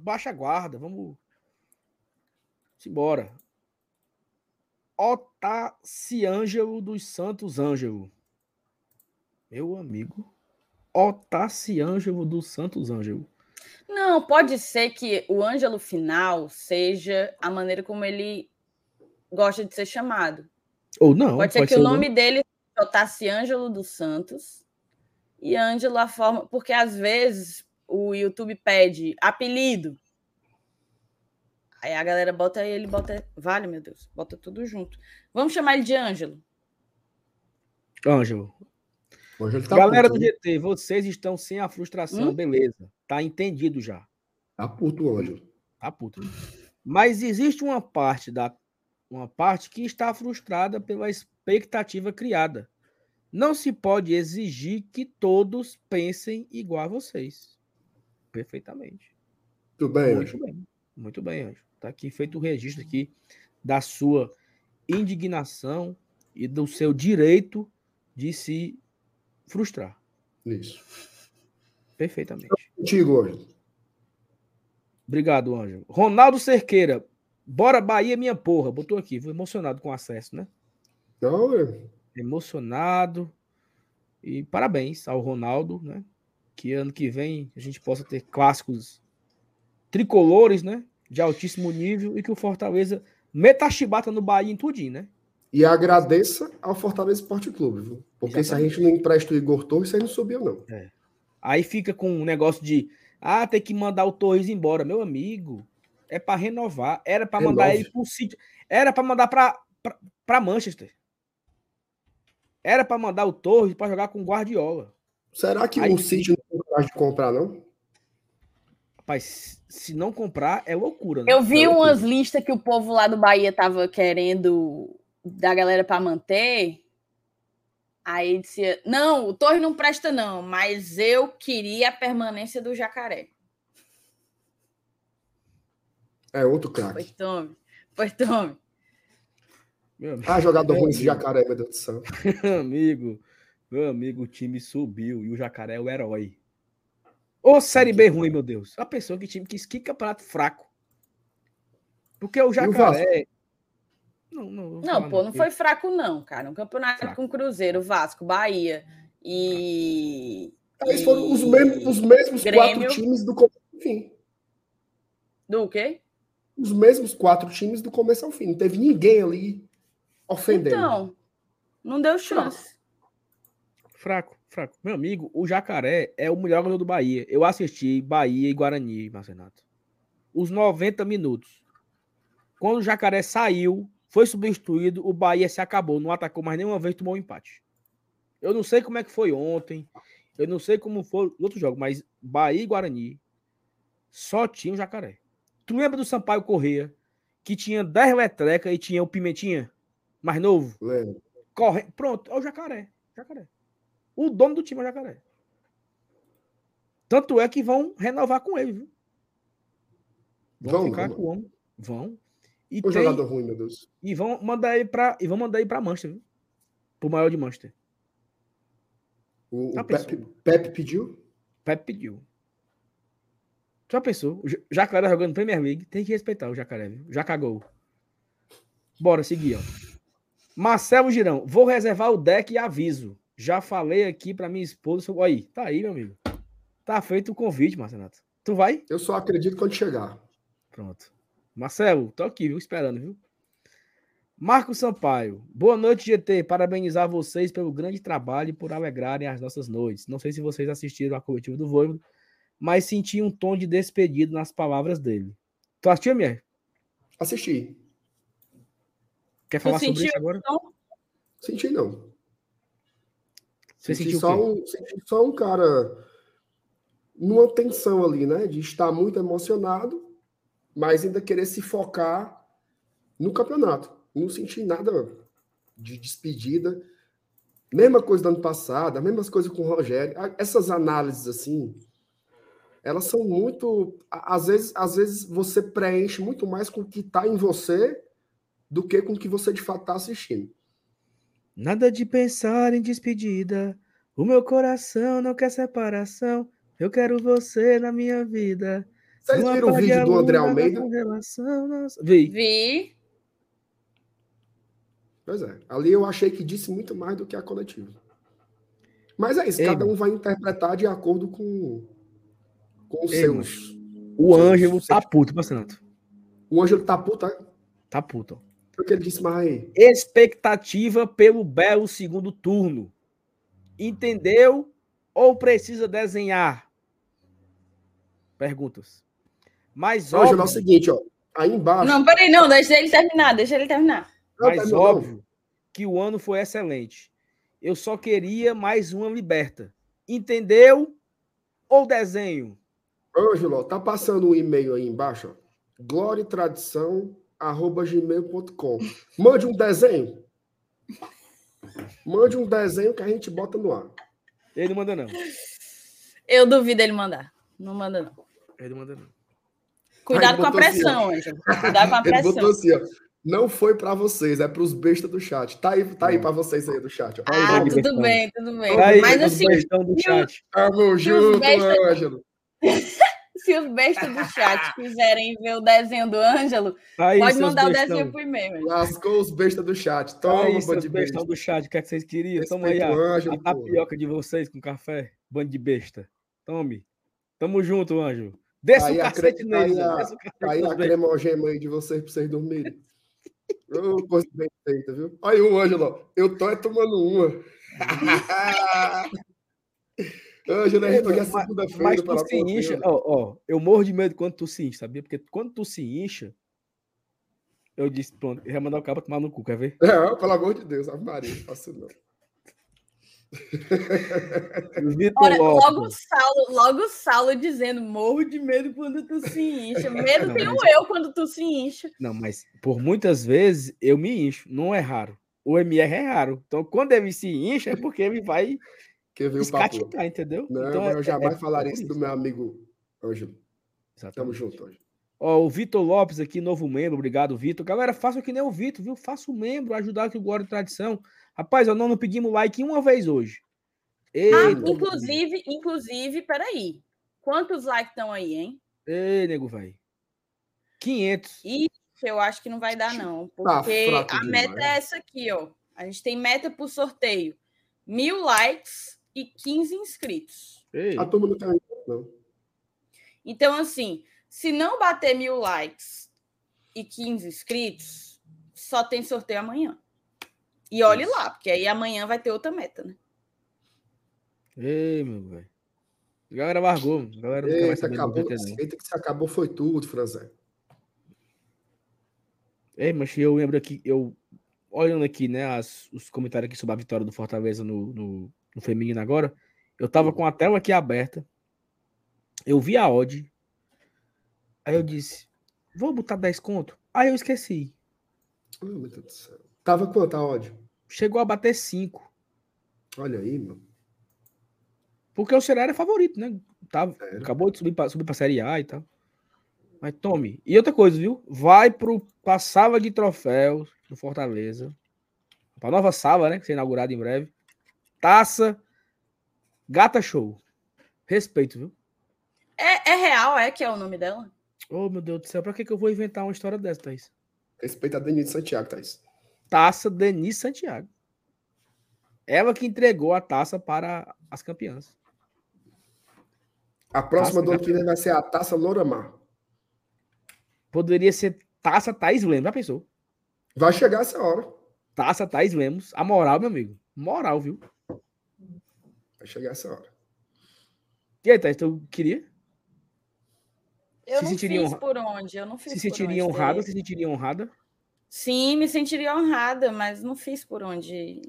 Speaker 1: Baixa guarda, vamos. Simbora. Otaciângelo dos Santos Ângelo. Meu amigo. Otaciângelo dos Santos Ângelo.
Speaker 3: Não, pode ser que o Ângelo final seja a maneira como ele gosta de ser chamado.
Speaker 1: Ou não.
Speaker 3: Pode ser pode que ser o nome dele é Otaciângelo dos Santos e Ângelo a forma. Porque às vezes o YouTube pede apelido. Aí a galera bota ele, bota. Vale, meu Deus, bota tudo junto. Vamos chamar ele de Ângelo.
Speaker 1: Ângelo. Tá galera puto, do GT, vocês estão sem a frustração, hum? beleza. Tá entendido já.
Speaker 2: Tá puto, Ângelo.
Speaker 1: Tá puto. Mas existe uma parte da uma parte que está frustrada pela expectativa criada. Não se pode exigir que todos pensem igual a vocês. Perfeitamente.
Speaker 2: Muito bem,
Speaker 1: Muito bem. Muito bem, Anjo. Está aqui feito o registro aqui da sua indignação e do seu direito de se frustrar.
Speaker 2: Isso.
Speaker 1: Perfeitamente.
Speaker 2: Contigo, Anjo.
Speaker 1: Obrigado, Anjo. Ronaldo Cerqueira. Bora Bahia, minha porra. Botou aqui. Vou emocionado com o acesso, né?
Speaker 2: Não, é.
Speaker 1: Emocionado. E parabéns ao Ronaldo, né? Que ano que vem a gente possa ter clássicos tricolores, né? De altíssimo nível e que o Fortaleza meta a chibata no Bahia em tudinho, né?
Speaker 2: E agradeça ao Fortaleza Esporte Clube, viu? Porque Exatamente. se a gente não empresta o Igor Torres, aí não subiu, não.
Speaker 1: É. Aí fica com um negócio de ah, tem que mandar o Torres embora. Meu amigo, é para renovar. Era para mandar ele pro sítio. Era para mandar para Manchester. Era para mandar o Torres para jogar com o Guardiola.
Speaker 2: Será que Aí, o City coragem de comprar, não?
Speaker 1: Rapaz, se não comprar, é loucura.
Speaker 3: Né? Eu vi é umas listas que o povo lá do Bahia tava querendo da galera para manter. Aí dizia: Não, o Torre não presta, não, mas eu queria a permanência do jacaré.
Speaker 2: É outro cara.
Speaker 3: Pois tome. Pois tome.
Speaker 2: Ah, jogador ruim esse jacaré, meu Deus do céu.
Speaker 1: amigo, meu amigo, o time subiu e o Jacaré é o herói. Ô, Série B ruim, meu Deus. A pessoa que time que, que campeonato fraco. Porque o Jacaré.
Speaker 3: não, não, não pô, não foi fraco, não, cara. Um campeonato fraco. com Cruzeiro, Vasco, Bahia e.
Speaker 2: Eles foram os mesmos, os mesmos quatro times do começo ao fim.
Speaker 3: Do quê?
Speaker 2: Os mesmos quatro times do começo ao fim. Não teve ninguém ali ofendendo.
Speaker 3: Então, não deu chance.
Speaker 1: Fraco, fraco. Meu amigo, o Jacaré é o melhor jogador do Bahia. Eu assisti Bahia e Guarani, Marcenato. Os 90 minutos. Quando o Jacaré saiu, foi substituído, o Bahia se acabou, não atacou mais nenhuma vez, tomou um empate. Eu não sei como é que foi ontem, eu não sei como foi outro jogo, mas Bahia e Guarani só tinha o Jacaré. Tu lembra do Sampaio Correia, que tinha 10 letrecas e tinha o Pimentinha, mais novo?
Speaker 2: Lembro.
Speaker 1: Corre... Pronto, é o Jacaré. Jacaré. O dono do time é o Jacaré. Tanto é que vão renovar com ele, viu? Vão,
Speaker 2: Vão,
Speaker 1: ficar
Speaker 2: vão.
Speaker 1: com o homem. Vão. E,
Speaker 2: Um
Speaker 1: tem,
Speaker 2: jogador ruim, meu Deus.
Speaker 1: e vão mandar ele pra. E vão mandar ele pra Manchester, viu? Pro maior de Manchester.
Speaker 2: O, o Pepe? Pepe pediu?
Speaker 1: Pepe pediu. Já pensou? O Ja- Jacaré jogando Premier League, tem que respeitar o Jacaré, viu? Já cagou. Bora seguir, ó. Marcelo Girão, vou reservar o deck e aviso. Já falei aqui pra minha esposa. sobre- Aí, tá aí, meu amigo. Tá feito o convite, Marcenato. Tu vai?
Speaker 2: Eu só acredito quando chegar.
Speaker 1: Pronto. Marcelo, tô aqui, viu? Esperando, viu? Marco Sampaio, boa noite, GT. Parabenizar vocês pelo grande trabalho e por alegrarem as nossas noites. Não sei se vocês assistiram a coletiva do Voivodo, mas senti um tom de despedido nas palavras dele. Tu assistiu, Mier?
Speaker 2: Assisti.
Speaker 1: Quer falar sobre isso agora?
Speaker 3: Então,
Speaker 2: Senti não.
Speaker 1: Você
Speaker 2: Senti
Speaker 1: sentiu
Speaker 2: só, um, senti só um cara numa tensão ali, né? De estar muito emocionado, mas ainda querer se focar no campeonato. Não senti nada de despedida. Mesma coisa do ano passado, a mesma coisa com o Rogério. Essas análises assim, elas são muito. Às vezes, às vezes você preenche muito mais com o que está em você do que com o que você de fato está assistindo.
Speaker 1: Nada de pensar em despedida. O meu coração não quer separação. Eu quero você na minha vida.
Speaker 2: Vocês
Speaker 1: Não
Speaker 2: viram o vídeo do André Almeida?
Speaker 1: relação, nossa- Vi.
Speaker 3: vi.
Speaker 2: Pois é. Ali eu achei que disse muito mais do que a coletiva. Mas é isso,
Speaker 1: Ei,
Speaker 2: cada
Speaker 1: mano.
Speaker 2: um vai interpretar de acordo com, com os
Speaker 1: Ei,
Speaker 2: seus.
Speaker 1: O
Speaker 2: Sim,
Speaker 1: Ângelo tá puto, Marcenato.
Speaker 2: O Ângelo tá puta.
Speaker 1: Tá puto.
Speaker 2: Foi o que ele disse, mas aí.
Speaker 1: Expectativa pelo belo segundo turno. Entendeu? Ou precisa desenhar? Perguntas. Mas
Speaker 2: Ângelo, é o
Speaker 1: óbvio,
Speaker 2: seguinte, ó. Aí embaixo.
Speaker 3: Não, peraí, não, deixa ele terminar, deixa ele terminar.
Speaker 2: Não,
Speaker 1: mas
Speaker 2: não.
Speaker 1: óbvio que o ano foi excelente. Eu só queria mais uma liberta. Entendeu? Ou desenho?
Speaker 2: Ângelo, tá passando um e-mail aí embaixo, ó. Glória e tradição, arroba gmail.com. Mande um desenho. Mande um desenho que a gente bota no ar.
Speaker 1: Ele não manda, não.
Speaker 3: Eu duvido ele mandar. Não manda, não.
Speaker 1: Ele não manda, não.
Speaker 3: Cuidado com a
Speaker 2: assim,
Speaker 3: pressão, Ângelo. Cuidado com a
Speaker 2: Ele botou
Speaker 3: pressão.
Speaker 2: assim, ó. Não foi pra vocês, é pros bestas do chat. Tá aí, tá aí pra vocês aí do chat. Ó.
Speaker 3: Ah,
Speaker 1: Aí,
Speaker 3: tudo bem, tudo bem.
Speaker 1: Tá aí,
Speaker 3: Mas
Speaker 1: os
Speaker 3: assim,
Speaker 1: do chat.
Speaker 2: Tamo
Speaker 3: os
Speaker 2: junto, Ângelo.
Speaker 3: se os bestas do chat quiserem ver o desenho do Ângelo,
Speaker 1: Tá aí,
Speaker 3: pode mandar o desenho por e-mail.
Speaker 2: Lascou os bestas do chat.
Speaker 1: Tá
Speaker 2: Toma,
Speaker 1: aí,
Speaker 2: bando de besta.
Speaker 1: do chat. O que é que vocês queriam? Toma aí a,
Speaker 2: Ângelo,
Speaker 1: a tapioca de vocês com café. Bando de besta. Tome. Tamo junto, Ângelo. Desça
Speaker 2: Aí
Speaker 1: o
Speaker 2: a
Speaker 1: cacete
Speaker 2: cre-
Speaker 1: neles.
Speaker 2: aí a- Aí a cremogema aí de vocês pra vocês dormirem. Ô, coisa bem feita, viu? Olha o Ângelo. Eu tô é tomando uma. A gente hoje é
Speaker 1: Mas- Mas
Speaker 2: segunda-feira.
Speaker 1: tu se incha, ó, ó, eu morro de medo quando tu se incha, sabia? Porque quando tu se incha, eu disse, pronto, eu ia mandar o cara tomar no cu, quer ver?
Speaker 2: É, pelo amor de Deus, Ave Maria, não faço não.
Speaker 1: Vitor
Speaker 3: Ora, logo o. Saulo, logo o Saulo dizendo, morro de medo quando tu se incha. Medo
Speaker 1: Não,
Speaker 3: tenho
Speaker 1: mas-
Speaker 3: eu quando tu se incha.
Speaker 1: Não, mas por muitas vezes eu me incho, não é raro. O MR é raro. Então, quando ele se incha, é porque ele vai
Speaker 2: Quer ver o papo?
Speaker 1: escaticar, entendeu?
Speaker 2: Não,
Speaker 1: então,
Speaker 2: mas eu
Speaker 1: é-
Speaker 2: jamais
Speaker 1: é-
Speaker 2: falaria
Speaker 1: é por
Speaker 2: isso do meu amigo Ângelo. Tamo
Speaker 1: Exatamente.
Speaker 2: junto, Ângelo.
Speaker 1: Ó, o Vitor Lopes aqui, novo membro. Obrigado, Vitor. Galera, faça que nem o Vitor, viu? Faça o membro, ajudar aqui o Glória e Tradição. Rapaz, nós não pedimos like uma vez hoje.
Speaker 3: Ah,
Speaker 1: Eita,
Speaker 3: inclusive, inclusive, peraí. Quantos likes estão aí, hein?
Speaker 1: Ei, nego, velho. 500.
Speaker 3: Ixi, eu acho que não vai dar, não.
Speaker 2: Tá
Speaker 3: Porque
Speaker 2: fraco
Speaker 3: a
Speaker 2: demais.
Speaker 3: meta é essa aqui, ó. A gente tem meta por sorteio: mil likes 15 inscritos.
Speaker 1: Ei,
Speaker 2: A turma não tá não.
Speaker 3: Então, assim, se não bater mil likes e 15 inscritos, só tem sorteio amanhã. E olhe lá, porque aí amanhã vai ter outra meta, né?
Speaker 1: ei, meu velho. A galera largou. A galera nunca
Speaker 2: Eita,
Speaker 1: do
Speaker 2: acabou. Eita, que se acabou foi tudo, Franzé.
Speaker 1: Ei, mas eu lembro aqui, eu olhando aqui, né, as- os comentários aqui sobre a vitória do Fortaleza no, no, no feminino agora, eu tava com a tela aqui aberta, eu vi a odd, aí eu disse, vou botar 10 conto, aí eu esqueci,
Speaker 2: meu Deus do céu. Tava quanto a ódio?
Speaker 1: chegou a bater 5,
Speaker 2: Olha aí, mano.
Speaker 1: porque o Ceará era favorito, né, tava,
Speaker 2: Era.
Speaker 1: acabou de subir pra, subir pra Série A e tal. Mas tome. E outra coisa, viu? Vai pro pra sala de troféus do Fortaleza. Pra nova sala, né? Que ser inaugurada em breve. Taça Gata Show. Respeito, viu?
Speaker 3: É, é real, é que é o nome dela?
Speaker 1: Oh, meu Deus do céu, pra que, que eu vou inventar uma história dessa, Thaís?
Speaker 2: Respeita a Denise Santiago, Thaís.
Speaker 1: Taça Denise Santiago. Ela que entregou a taça para as campeãs.
Speaker 2: A próxima do ano que vem vai ser a taça Loramar.
Speaker 1: Poderia ser taça Thaís Lemos, já pensou?
Speaker 2: Vai chegar essa hora.
Speaker 1: Taça Thaís Lemos. A moral, meu amigo. Moral, viu?
Speaker 2: Vai chegar essa hora.
Speaker 1: E aí, Thaís, tu queria?
Speaker 3: Eu
Speaker 1: Se
Speaker 3: não
Speaker 1: sentiria
Speaker 3: fiz
Speaker 1: honra-
Speaker 3: por onde, eu não fiz
Speaker 1: Se
Speaker 3: por
Speaker 1: sentiria
Speaker 3: onde,
Speaker 1: honrada?
Speaker 3: teria-
Speaker 1: Se sentiria honrada?
Speaker 3: Sim, me sentiria honrada, mas não fiz por onde.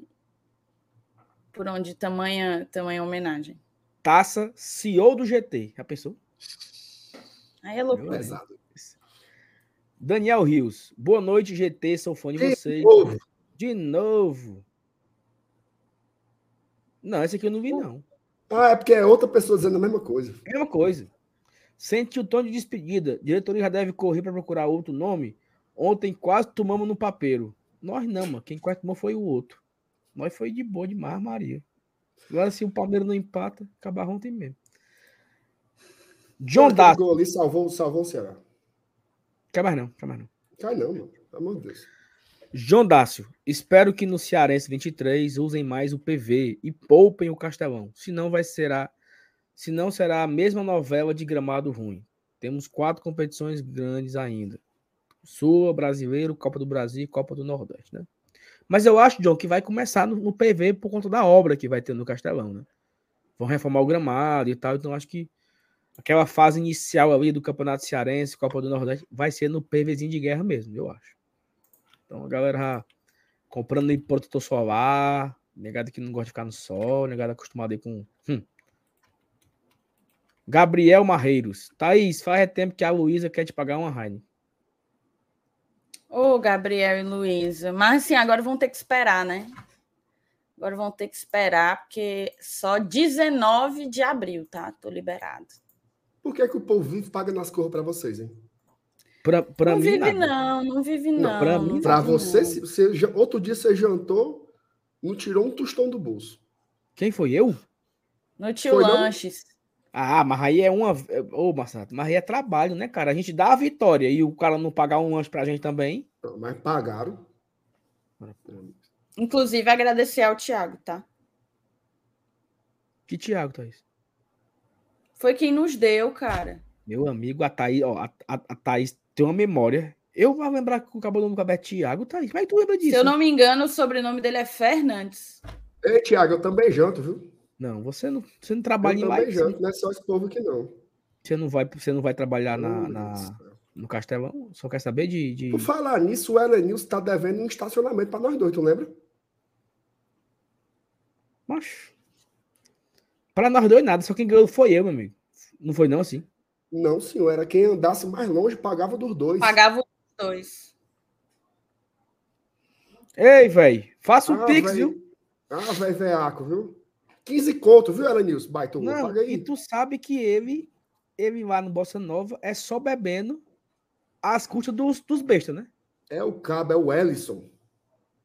Speaker 3: Por onde tamanha, tamanha homenagem.
Speaker 1: Taça CEO do GT. Já pensou?
Speaker 3: Aí é loucura.
Speaker 2: Pesado.
Speaker 1: Daniel Rios. Boa noite, GT. Sou fã de
Speaker 2: De
Speaker 1: vocês.
Speaker 2: novo.
Speaker 1: De novo. Não, esse aqui eu não vi, não.
Speaker 2: Ah, é porque é outra pessoa dizendo a mesma coisa.
Speaker 1: Mesma coisa. Sente o tom de despedida. Diretoria já deve correr para procurar outro nome. Ontem quase tomamos no papeiro. Nós não, mano. Quem quase tomou foi o outro. Nós foi de boa demais, Maria. Agora, se o Palmeiras não empata, acabar ontem mesmo. John Dácio.
Speaker 2: gol ali salvou, salvou o Ceará.
Speaker 1: Quer mais não, quer mais não.
Speaker 2: Cai não, mano. Pelo amor de Deus.
Speaker 1: João Dácio, espero que no Cearense 23 usem mais o PV e poupem o Castelão. Senão vai será, senão será a mesma novela de gramado ruim. Temos quatro competições grandes ainda. Sul, Brasileiro, Copa do Brasil e Copa do Nordeste, né? Mas eu acho, John, que vai começar no, no PV por conta da obra que vai ter no Castelão, né? Vão reformar o gramado e tal, então acho que aquela fase inicial ali do Campeonato Cearense, Copa do Nordeste, vai ser no PVzinho de guerra mesmo, eu acho. Então a galera já comprando aí protetor solar, negado que não gosta de ficar no sol, negado acostumado aí com. Hum. Gabriel Marreiros. Thaís, faz é tempo que a Luísa quer te pagar uma Heine.
Speaker 3: Ô, Gabriel e Luísa. Mas assim, agora vão ter que esperar, né? Agora vão ter que esperar, porque só 19 de abril, tá? Tô liberado.
Speaker 2: Por que, que o povo vive paga nas cores pra vocês, hein?
Speaker 1: Pra, pra
Speaker 3: não
Speaker 1: mim,
Speaker 3: vive,
Speaker 1: nada.
Speaker 3: não, não vive, não.
Speaker 1: pra mim,
Speaker 3: não
Speaker 2: Pra
Speaker 3: vive,
Speaker 2: você,
Speaker 3: não.
Speaker 2: se você, outro dia você jantou, não tirou um tostão do bolso.
Speaker 1: Quem foi eu?
Speaker 3: No tio
Speaker 2: Foi, não?
Speaker 3: Lanches.
Speaker 1: Ah, mas aí é uma. Ô, Marcelo, mas aí é trabalho, né, cara? A gente dá a vitória e o cara não pagar um lanche pra gente também.
Speaker 2: Não, mas pagaram.
Speaker 3: Inclusive, agradecer ao Thiago, tá?
Speaker 1: Que Thiago, Thaís?
Speaker 3: Foi quem nos deu, cara.
Speaker 1: Meu amigo, a Thaís, ó, a, a, a Thaís tem uma memória. Eu vou lembrar que o cabelo nunca é Thiago, Thaís. Como é que tu lembra disso?
Speaker 3: Se eu não me engano, o sobrenome dele é Fernandes.
Speaker 2: Ei, Tiago, eu também janto, viu?
Speaker 1: Não, você não, você não
Speaker 2: Eu
Speaker 1: trabalha em
Speaker 2: também janto, não é só esse povo aqui, não.
Speaker 1: Você não vai, você não vai trabalhar na, na- no Castelão? Só quer saber de. de...
Speaker 2: Por falar nisso, o Elenilson tá devendo um estacionamento pra nós dois, tu lembra?
Speaker 1: Macho. Pra nós dois nada, só quem ganhou foi eu, meu amigo. Não foi não assim?
Speaker 2: Não, senhor, era quem andasse mais longe pagava dos dois.
Speaker 3: Pagava os dois.
Speaker 1: Ei, velho, faça um
Speaker 2: Ah,
Speaker 1: pix,
Speaker 2: véi.
Speaker 1: viu?
Speaker 2: Ah, velho, veaco, viu? 15 conto, viu, Elenilson? Baita,
Speaker 1: Não,
Speaker 2: paga aí.
Speaker 1: e tu sabe que ele, ele lá no Bossa Nova é só bebendo as custas dos, dos bestas, né?
Speaker 2: É o cabo, é o Ellison.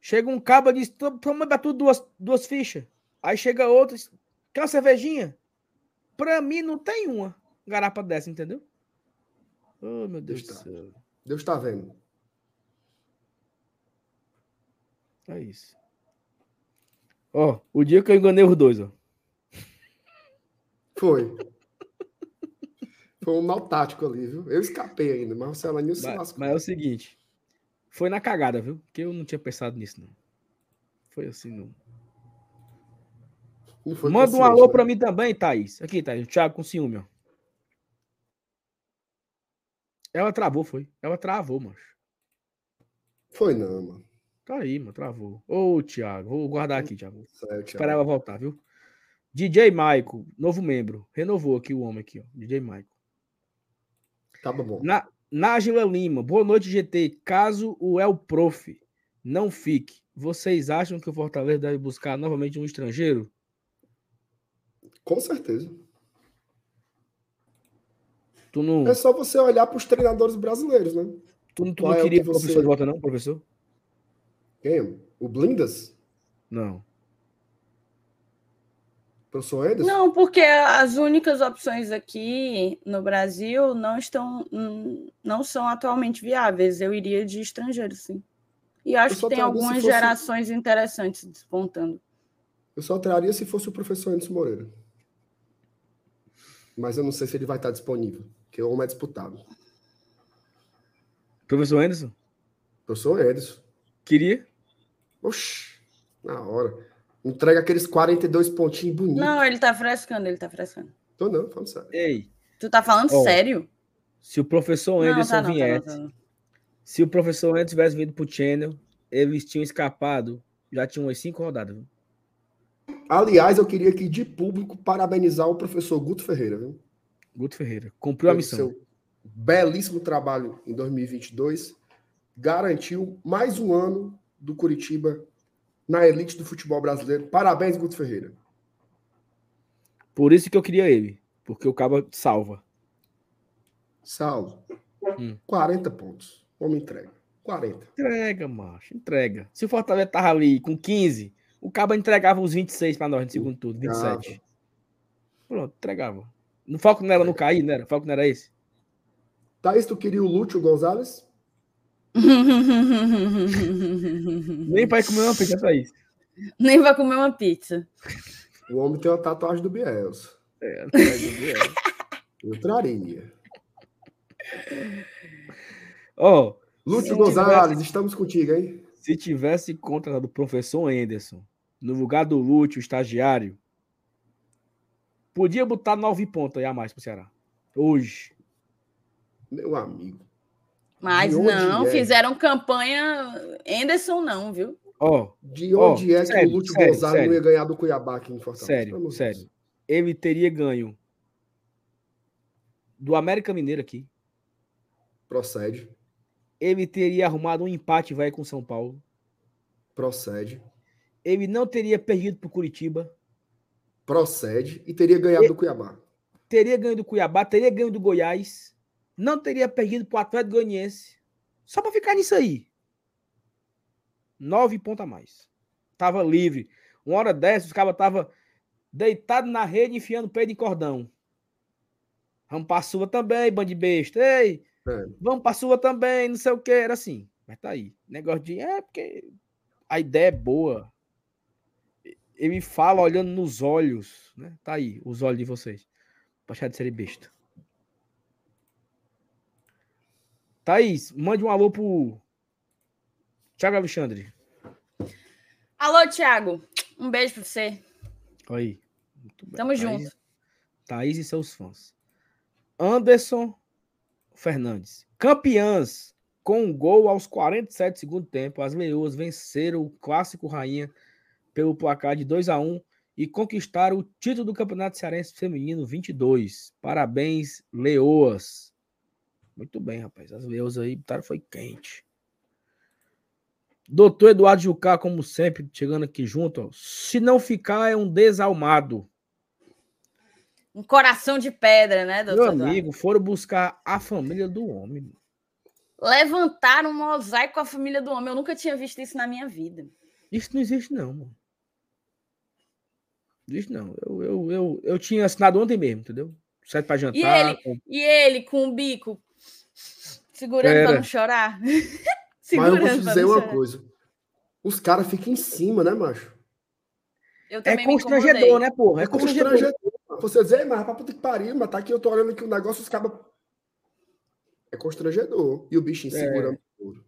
Speaker 1: Chega um cabo e diz, "Toma- toma pra tu duas, duas fichas. Aí chega outro, diz, quer uma cervejinha? Pra mim não tem uma garapa dessa, entendeu? Oh, meu Deus do
Speaker 2: Está.
Speaker 1: céu.
Speaker 2: Deus tá vendo.
Speaker 1: É isso. Ó, o dia que eu enganei os dois, ó.
Speaker 2: Foi. Foi um mal tático ali, viu? Eu escapei ainda, mas o Elenilson se
Speaker 1: Mas,
Speaker 2: lascou.
Speaker 1: mas é o seguinte. Foi na cagada, viu? Porque eu não tinha pensado nisso, não. Foi assim, não.
Speaker 2: Não
Speaker 1: Manda um alô
Speaker 2: né?
Speaker 1: pra mim também, Thaís. Aqui, Thaís. O Thiago com ciúme, ó. Ela travou, foi. Ela travou, mano.
Speaker 2: Foi não, mano.
Speaker 1: Tá aí, mano. Travou. Ô, Thiago. Vou guardar aqui, Thiago.
Speaker 2: Sério,
Speaker 1: Esperar ela voltar, viu? DJ Maico, novo membro. Renovou aqui o homem aqui, ó. DJ Maico.
Speaker 2: Tava bom.
Speaker 1: Na, Nájila Lima, boa noite, GT. Caso o El Prof não fique, vocês acham que o Fortaleza deve buscar novamente um estrangeiro?
Speaker 2: Com certeza.
Speaker 1: Tu não,
Speaker 2: É só você olhar para os treinadores brasileiros, né?
Speaker 1: tu, tu não
Speaker 2: é o
Speaker 1: queria
Speaker 2: que você-
Speaker 1: professor de volta, não, professor?
Speaker 2: Quem? O Blindas?
Speaker 1: Não.
Speaker 2: Professor Anderson?
Speaker 3: Não, porque as únicas opções aqui no Brasil não estão, não são atualmente viáveis. Eu iria de estrangeiro, sim. E acho que tem algumas
Speaker 2: fosse-
Speaker 3: gerações interessantes despontando.
Speaker 2: Eu só traria se fosse o professor Anderson Moreira. Mas eu não sei se ele vai estar disponível, porque o homem é disputado.
Speaker 1: Professor Anderson?
Speaker 2: Professor Anderson.
Speaker 1: Queria?
Speaker 2: Oxi, na hora. Entrega aqueles 42 pontinhos bonitos.
Speaker 3: Não, ele tá frescando, ele tá frescando.
Speaker 2: Tô não, falando sério.
Speaker 1: Ei,
Speaker 3: Tu tá falando
Speaker 1: Ó,
Speaker 3: sério?
Speaker 1: se o professor
Speaker 3: Não,
Speaker 1: Anderson
Speaker 3: tá não, tá
Speaker 1: viesse,
Speaker 3: tá
Speaker 1: se o professor Anderson tivesse vindo pro Channel, eles tinham escapado, já tinham umas cinco rodadas. Viu?
Speaker 2: Aliás, eu queria aqui de público parabenizar o professor Guto Ferreira, viu?
Speaker 1: Guto Ferreira. Cumpriu a missão.
Speaker 2: seu belíssimo trabalho em 2022. Garantiu mais um ano do Curitiba na elite do futebol brasileiro. Parabéns, Guto Ferreira.
Speaker 1: Por isso que eu queria ele. Porque o Cabo salva.
Speaker 2: Saulo,
Speaker 1: Hum.
Speaker 2: 40 pontos. Homem entrega. 40.
Speaker 1: Entrega, macho. Entrega. Se o Fortaleza tava ali com 15, o Cabo entregava os 26 pra nós no segundo turno. 27. Pronto, entregava. No foco não era no cair, não era? O foco não era esse?
Speaker 2: Thaís, tu queria o Lúcio Gonzalez?
Speaker 1: Nem pra ir comer uma pizza pra isso.
Speaker 3: Nem vai comer uma pizza.
Speaker 2: O homem tem uma tatuagem do Bielsa.
Speaker 1: É, é.
Speaker 2: Eu traria.
Speaker 1: Ó,
Speaker 2: Lúcio
Speaker 1: Se
Speaker 2: Gonzalez, estamos contigo, hein?
Speaker 1: se tivesse contratado o professor Anderson no lugar do Lúcio, o estagiário, podia botar nove pontos aí a mais pro Ceará. Hoje.
Speaker 2: Meu amigo.
Speaker 3: Mas não,
Speaker 2: é?
Speaker 3: fizeram campanha Anderson não, viu?
Speaker 1: Ó,
Speaker 2: De
Speaker 1: Ó,
Speaker 2: onde é que
Speaker 1: sério,
Speaker 2: o Lúcio
Speaker 1: sério,
Speaker 2: não ia ganhar do Cuiabá aqui em Fortaleza?
Speaker 1: Sério, sério.
Speaker 2: Deus.
Speaker 1: Ele teria ganho do América Mineiro aqui.
Speaker 2: Procede.
Speaker 1: Ele teria arrumado um empate vai com São Paulo.
Speaker 2: Procede.
Speaker 1: Ele não teria perdido pro Curitiba.
Speaker 2: Procede. E teria ganhado
Speaker 1: E-
Speaker 2: do Cuiabá.
Speaker 1: Teria ganho do Cuiabá, teria ganho do Goiás. Não teria perdido pro Atlético Goianiense. Só pra ficar nisso aí. Nove pontos a mais. Tava livre. Uma hora dessa, os cabas tava deitado na rede, enfiando o peito em cordão. Vamos pra sua também, bando de besta. Ei,
Speaker 2: É.
Speaker 1: vamos pra sua também, não sei o que. Era assim. Mas tá aí. Negócio de. É porque a ideia é boa. Ele fala olhando nos olhos. Né? Tá aí, os olhos de vocês. Pra de serem besta. Thaís, mande um alô pro Thiago Alexandre.
Speaker 3: Alô, Thiago. Um beijo pra você.
Speaker 1: Aí. Bem.
Speaker 3: Tamo
Speaker 1: Thaís-
Speaker 3: junto.
Speaker 1: Thaís e seus fãs. Anderson Fernandes. Campeãs. Com um gol aos 47 segundo tempo, as Leoas venceram o Clássico Rainha pelo placar de 2 a 1 e conquistaram o título do Campeonato Cearense Feminino 22. Parabéns, Leoas. Muito bem, rapaz. As Leoas aí botaram foi quente. Doutor Eduardo Jucá, como sempre, chegando aqui junto. ó. Se não ficar, é um desalmado.
Speaker 3: Um coração de pedra, né,
Speaker 1: Meu
Speaker 3: doutor? Eduardo?
Speaker 1: amigo, foram buscar a família do homem.
Speaker 3: Levantaram um mosaico com a família do homem. Eu nunca tinha visto isso na minha vida.
Speaker 1: Isso não existe, não, mano. Existe, não. Eu, eu, eu, eu tinha assinado ontem mesmo, entendeu? Sai pra jantar.
Speaker 3: ele?
Speaker 1: com-
Speaker 3: E ele com o bico segurando
Speaker 1: Era.
Speaker 3: pra não chorar.
Speaker 2: Mas eu vou te dizer uma
Speaker 3: chorar.
Speaker 2: coisa. Os caras ficam em cima, né, macho?
Speaker 3: Eu
Speaker 1: É constrangedor, né, porra? É
Speaker 2: É
Speaker 1: constrangedor.
Speaker 2: constrangedor. Você dizer, mas pra puta que pariu, mas tá aqui, eu tô olhando aqui o negócio, os cabas. É constrangedor. E o bichinho
Speaker 1: É.
Speaker 2: segurando. tudo.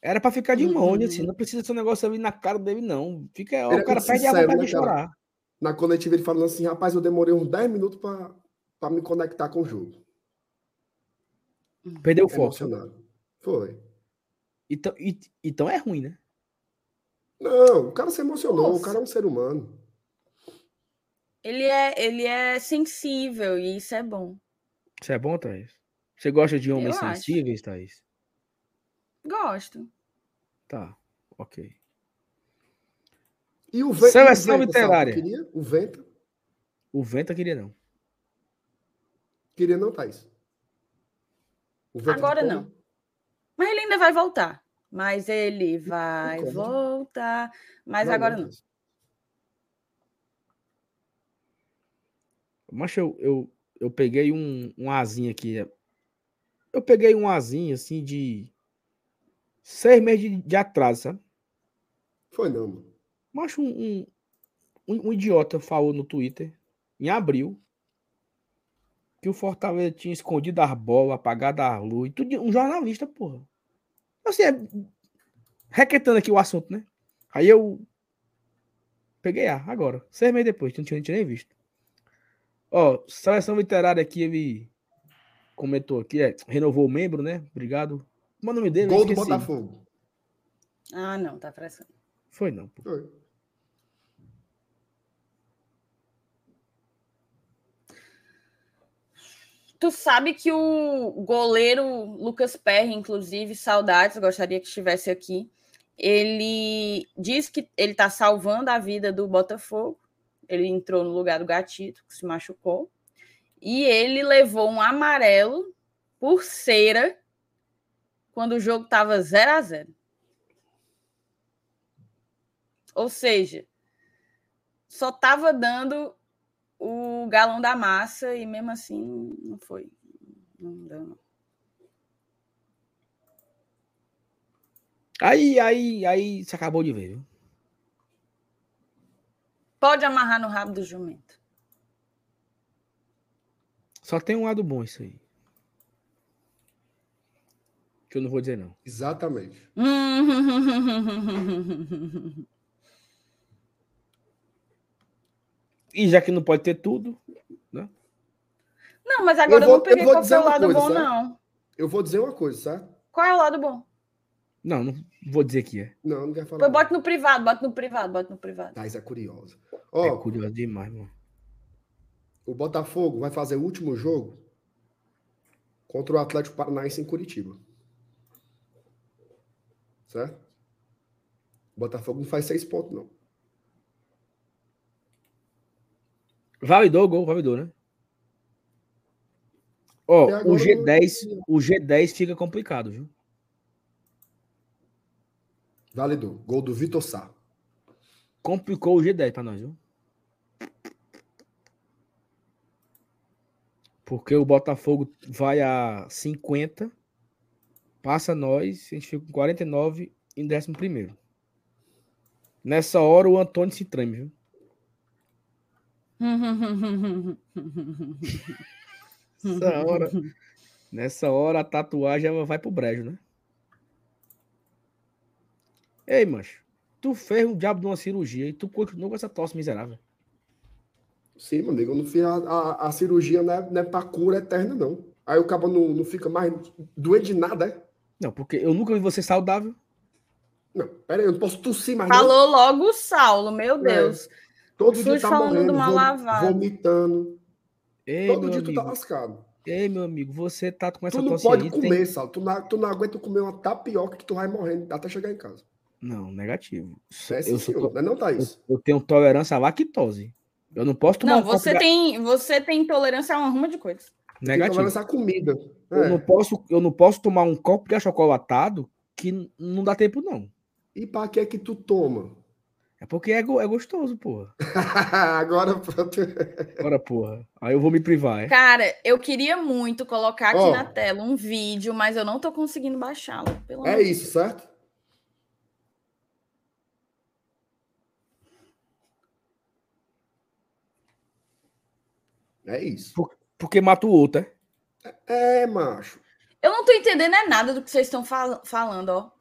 Speaker 1: Era pra ficar de longe,
Speaker 3: Uhum.
Speaker 1: assim. Não precisa ser um negócio ali na cara dele, não. Fica,
Speaker 2: Ele é
Speaker 1: o cara perde a vontade
Speaker 2: né,
Speaker 1: de
Speaker 2: cara?
Speaker 1: chorar.
Speaker 2: Na coletiva ele falando assim, rapaz, eu demorei uns 10 minutos pra, pra me conectar com o jogo.
Speaker 1: Perdeu o foco.
Speaker 2: Emocionado. Foi.
Speaker 1: Então, e- então é ruim, né?
Speaker 2: Não, o cara se emocionou,
Speaker 3: Nossa.
Speaker 2: o cara é um ser humano.
Speaker 3: Ele é, ele é sensível e isso é bom.
Speaker 1: Isso é bom, Thaís? Você gosta de homens
Speaker 3: Eu acho.
Speaker 1: sensíveis, Thaís?
Speaker 3: Gosto.
Speaker 1: Tá, ok.
Speaker 2: E o Venta.
Speaker 1: Seleção
Speaker 2: o Venta,
Speaker 1: literária.
Speaker 2: sabe, Queria? O Venta.
Speaker 1: O Venta queria não.
Speaker 2: Queria não, Thaís.
Speaker 3: Agora não. Mas ele ainda vai voltar. Mas ele vai voltar. Mas não, agora não.
Speaker 1: Mas eu, eu, eu peguei um, um azinho aqui. Eu peguei um azinho assim de seis meses de, de atraso, sabe?
Speaker 2: Foi não, mano.
Speaker 1: Mas um, um, um, idiota falou no Twitter, em abril, que o Fortaleza tinha escondido as bolas, apagado a luz, tudo, um jornalista, porra. Assim, é, requetando aqui o assunto, né? Aí eu peguei A agora, seis meses depois, não tinha, não tinha nem visto. Ó, seleção literária aqui, ele comentou aqui, é, renovou o membro, né? Obrigado. Como é o nome dele?
Speaker 2: Gol do Botafogo.
Speaker 3: Ah, não, tá pressão.
Speaker 1: Foi não. Pô. Foi.
Speaker 3: Tu sabe que o goleiro Lucas Perry, inclusive, saudades, gostaria que estivesse aqui. Ele diz que ele está salvando a vida do Botafogo. Ele entrou no lugar do Gatito, que se machucou. E ele levou um amarelo por cera quando o jogo estava 0 a 0 Ou seja, só estava dando o galão da massa e mesmo assim não foi. Não deu, não.
Speaker 1: Aí, aí, aí você acabou de ver, viu?
Speaker 3: Pode amarrar no rabo do jumento.
Speaker 1: Só tem um lado bom isso aí. Que eu não vou dizer, não.
Speaker 2: Exatamente.
Speaker 1: E já que não pode ter tudo, né?
Speaker 3: Não, mas agora eu, vou, eu não peguei qual foi o lado coisa, bom, sabe? não.
Speaker 2: Eu vou dizer uma coisa, sabe?
Speaker 3: Qual é o lado bom?
Speaker 1: Não, não vou dizer que é.
Speaker 2: Não, não quer falar.
Speaker 3: Pois bote no privado, bote no privado, bote no privado.
Speaker 2: Thais é curiosa.
Speaker 1: Ó, é curioso demais, mano.
Speaker 2: O Botafogo vai fazer o último jogo contra o Atlético Paranaense em Curitiba. Certo? O Botafogo não faz seis pontos, não.
Speaker 1: Validou o gol, validou, né? Ó, o G10, o G10 fica complicado, viu?
Speaker 2: Validou. Gol do Vitor Sá.
Speaker 1: Complicou o G10 para nós, viu? Porque o Botafogo vai a 50, passa nós, a gente fica com 49 em 11. Nessa hora o Antônio se treme, viu? Nessa hora, nessa hora a tatuagem vai pro brejo, né? Ei, macho, tu fez um diabo de uma cirurgia e tu continuou com essa tosse miserável.
Speaker 2: Sim, meu amigo, eu não fiz a, a, a cirurgia não é, não é pra cura eterna, não. Aí o cabo não, não fica mais doente de nada, é?
Speaker 1: Não, porque eu nunca vi você saudável.
Speaker 2: Não, pera aí, eu não posso tossir mais.
Speaker 3: Falou não. logo o Saulo, meu é. Deus. É.
Speaker 2: Todo dia tá morrendo, vomitando.
Speaker 1: Ei, Todo dia amigo. tu tá lascado. Ei, meu amigo, você tá com essa
Speaker 2: Tu não pode aí, comer, tem... Sal. Tu não, tu não aguenta comer uma tapioca que tu vai morrendo até chegar em casa.
Speaker 1: Não, negativo.
Speaker 2: É, eu sou, não, não tá isso.
Speaker 1: Eu, eu, tenho tolerância à lactose. Eu não posso tomar
Speaker 3: Não, você tem, você tem intolerância a uma ruma de coisas.
Speaker 2: Negativo. Tolerância à comida.
Speaker 1: Eu, é. não posso, eu não posso tomar um copo de achocolatado que não dá tempo, não.
Speaker 2: E para que é que tu toma?
Speaker 1: É porque é, é gostoso, porra.
Speaker 2: Agora pronto.
Speaker 1: Agora, porra. Aí eu vou me privar, é?
Speaker 3: Cara, eu queria muito colocar aqui oh. na tela um vídeo, mas eu não tô conseguindo baixá-lo.
Speaker 2: É isso, certo? É isso.
Speaker 1: Por, porque mata o outro,
Speaker 2: é? É, macho.
Speaker 3: Eu não tô entendendo é nada do que vocês estão fal falando, ó.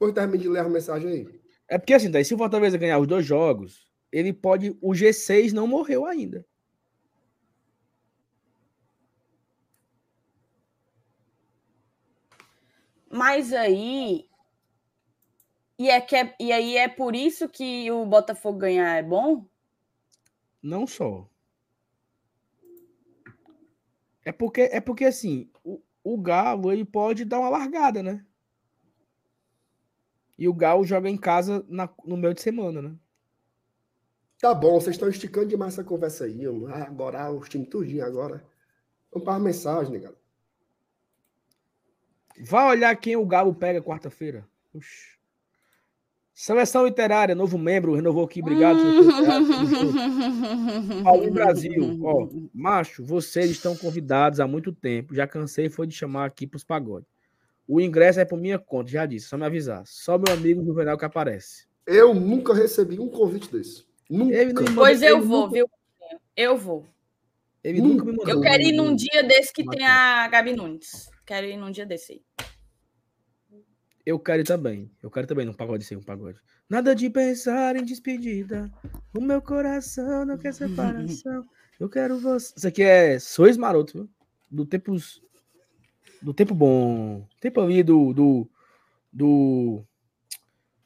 Speaker 2: Pois termine de ler a mensagem aí.
Speaker 1: É porque assim, daí, se o Fortaleza ganhar os dois jogos, ele pode. O G6 não morreu ainda.
Speaker 3: Mas aí. E, é que é, e aí é por isso que o Botafogo ganhar é bom?
Speaker 1: Não só. É porque, é porque assim, o, o Galo ele pode dar uma largada, né? E o Galo joga em casa na, no meio de semana, né?
Speaker 2: Tá bom, vocês estão esticando demais essa conversa aí. Agora os times tudinho agora. Vamos para a mensagem, né, galera?
Speaker 1: Vá olhar quem o Galo pega quarta-feira. Seleção literária, novo membro, renovou aqui, obrigado. Paulo Brasil, ó, macho, vocês estão convidados há muito tempo, já cansei foi de chamar aqui para os pagodes. O ingresso é por minha conta, já disse, só me avisar. Só meu amigo Juvenal que aparece.
Speaker 2: Eu nunca recebi um convite desse. Nunca.
Speaker 3: Pois eu vou, nunca... viu? Eu vou.
Speaker 1: Ele nunca me mandou.
Speaker 3: Eu quero ir num dia desse que tem a Gabi Nunes. Quero ir num dia desse aí.
Speaker 1: Eu quero também. Eu quero também num pagode sem um pagode. Nada de pensar em despedida. O meu coração não quer separação. Eu quero você. Isso aqui é Sois Maroto, viu? Do tempos. Do tempo bom. Tempo ali do. Do, do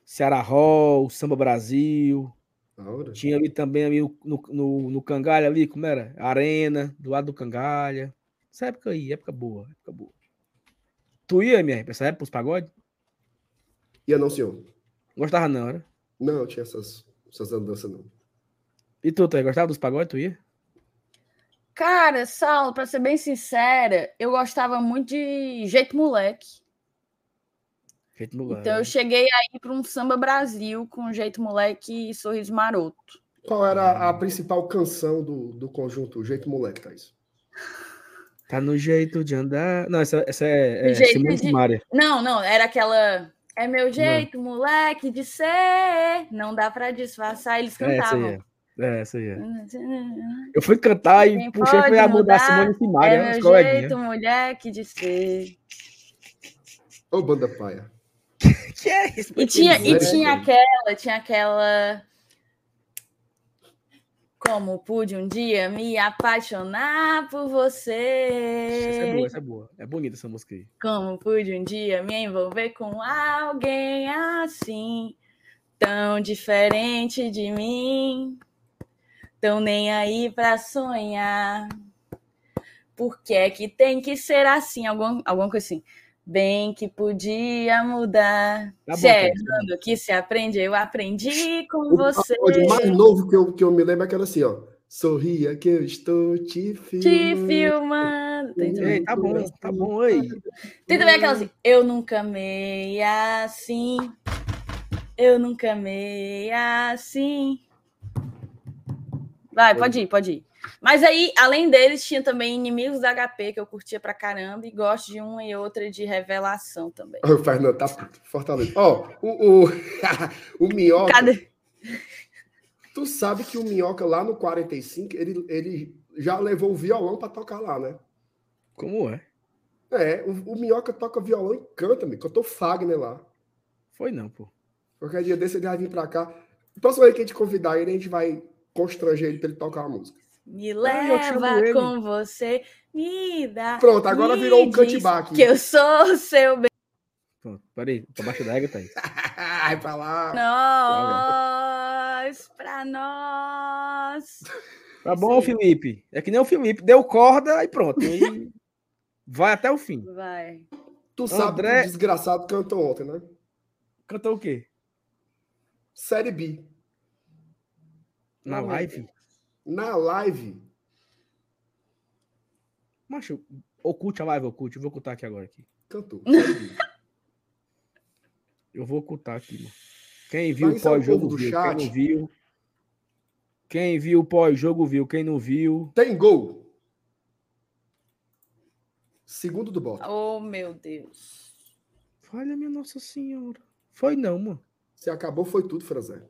Speaker 1: Ceará Hall, Samba Brasil. Tinha ali também ali no, no, no, Cangalha ali, como era? Arena, do lado do Cangalha. Essa época aí, época boa, época boa. Tu ia, minha, essa época, os pagodes?
Speaker 2: Ia não, senhor.
Speaker 1: Gostava não, era?
Speaker 2: Não, tinha essas, essas andanças não.
Speaker 1: E tu, tu gostava dos pagodes, tu ia?
Speaker 3: Cara, Saulo, pra ser bem sincera, eu gostava muito de Jeito Moleque. Jeito Moleque. Então eu cheguei aí para um Samba Brasil com Jeito Moleque e Sorriso Maroto.
Speaker 2: Qual era a principal canção do, do conjunto Jeito Moleque, Thaís?
Speaker 1: Tá no jeito de andar. Não, essa, essa é, é Simone de... Maria.
Speaker 3: Não, não, era aquela. É meu jeito, não. moleque, de ser. Não dá para disfarçar. Eles cantavam.
Speaker 1: É, essa aí é. Essa aí é. Eu fui cantar e Quem puxei foi a mudar Simone Simaria.
Speaker 3: É meu jeito, moleque, de ser.
Speaker 2: Ô, banda paia.
Speaker 3: que é isso? E tinha, e tinha aquela, tinha aquela. Como pude um dia me apaixonar por você.
Speaker 1: Essa é boa, essa é boa. É bonita essa música aí.
Speaker 3: Como pude um dia me envolver com alguém assim, tão diferente de mim, tão nem aí pra sonhar. Por que é que tem que ser assim? Algum, alguma coisa assim. Bem que podia mudar. Tá se é errando que se aprende, eu aprendi com o você.
Speaker 2: O mais novo que eu, que eu me lembro é aquela assim, ó. Sorria que eu estou te filmando.
Speaker 3: Te filmando.
Speaker 1: Ei, tá bom, tá bom aí.
Speaker 3: Tem também aquela assim, eu nunca amei assim. Eu nunca amei assim. Vai, pode ir, pode ir. Mas aí, além deles, tinha também inimigos da HP que eu curtia pra caramba e gosto de uma e outra de revelação também.
Speaker 2: O Fernando tá fortaleza. Ó, oh, o, o, o Minhoca. Cadê? Tu sabe que o Minhoca lá no 45, ele, ele já levou o violão para tocar lá, né?
Speaker 1: Como é?
Speaker 2: É, o, o Minhoca toca violão e canta, me cantou Fagner lá.
Speaker 1: Foi não, pô.
Speaker 2: Qualquer dia desse ele vai vir pra cá. Próximo aí que a gente convidar ele, a gente vai constranger ele pra ele tocar uma música.
Speaker 3: Me leva com você, me dá.
Speaker 2: Pronto, agora virou um cutback.
Speaker 3: Que eu sou seu bem.
Speaker 1: Pronto, peraí, pra baixo da régua tá aí.
Speaker 2: Ai, pra lá.
Speaker 3: Nós, pra nós.
Speaker 1: Tá bom, Sim. Felipe. É que nem o Felipe, deu corda e pronto. E vai até o fim.
Speaker 3: Vai.
Speaker 2: Tu André... sabe que o desgraçado cantou ontem, né?
Speaker 1: Cantou o quê?
Speaker 2: Série B.
Speaker 1: Na live?
Speaker 2: na live.
Speaker 1: Macho, oculte a live, oculte. Eu vou ocultar aqui agora. Aqui.
Speaker 2: Cantou.
Speaker 1: Eu vou ocultar aqui, mano. Quem viu o pós-jogo viu. Chat. Quem não viu. Quem viu o pós-jogo viu. Quem não viu.
Speaker 2: Tem gol. Segundo do Bota.
Speaker 3: Oh, meu Deus.
Speaker 1: Olha, minha Nossa Senhora. Foi não, mano.
Speaker 2: Se acabou, foi tudo, Franzé.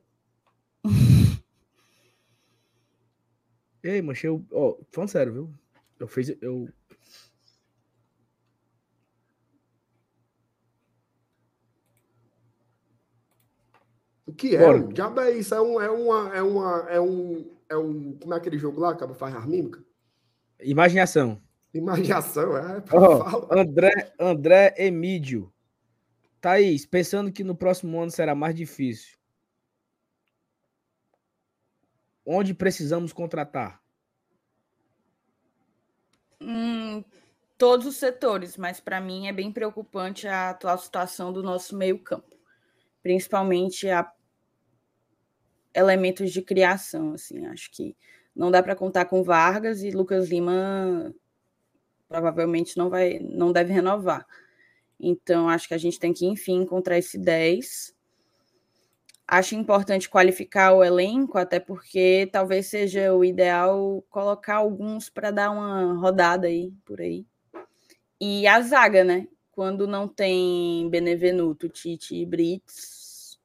Speaker 1: Ei, mas eu. Ó, falando sério, viu? Eu fiz. Eu.
Speaker 2: O que é? Bora. Diabo é isso? É, um, é uma. É uma. É um. É um. Como é aquele jogo lá? Acaba faz harmônica?
Speaker 1: Imaginação.
Speaker 2: Imaginação, é.
Speaker 1: Oh, André, André Emídio. Thaís, pensando que no próximo ano será mais difícil. Onde precisamos contratar?
Speaker 3: Hum, todos os setores, mas para mim é bem preocupante a atual situação do nosso meio-campo, principalmente a elementos de criação. Assim, acho que não dá para contar com Vargas e Lucas Lima provavelmente não vai, não deve renovar. Então, acho que a gente tem que, enfim, encontrar esse 10. Acho importante qualificar o elenco, até porque talvez seja o ideal colocar alguns para dar uma rodada aí, por aí. E a zaga, né? Quando não tem Benevenuto, Tite e Brits,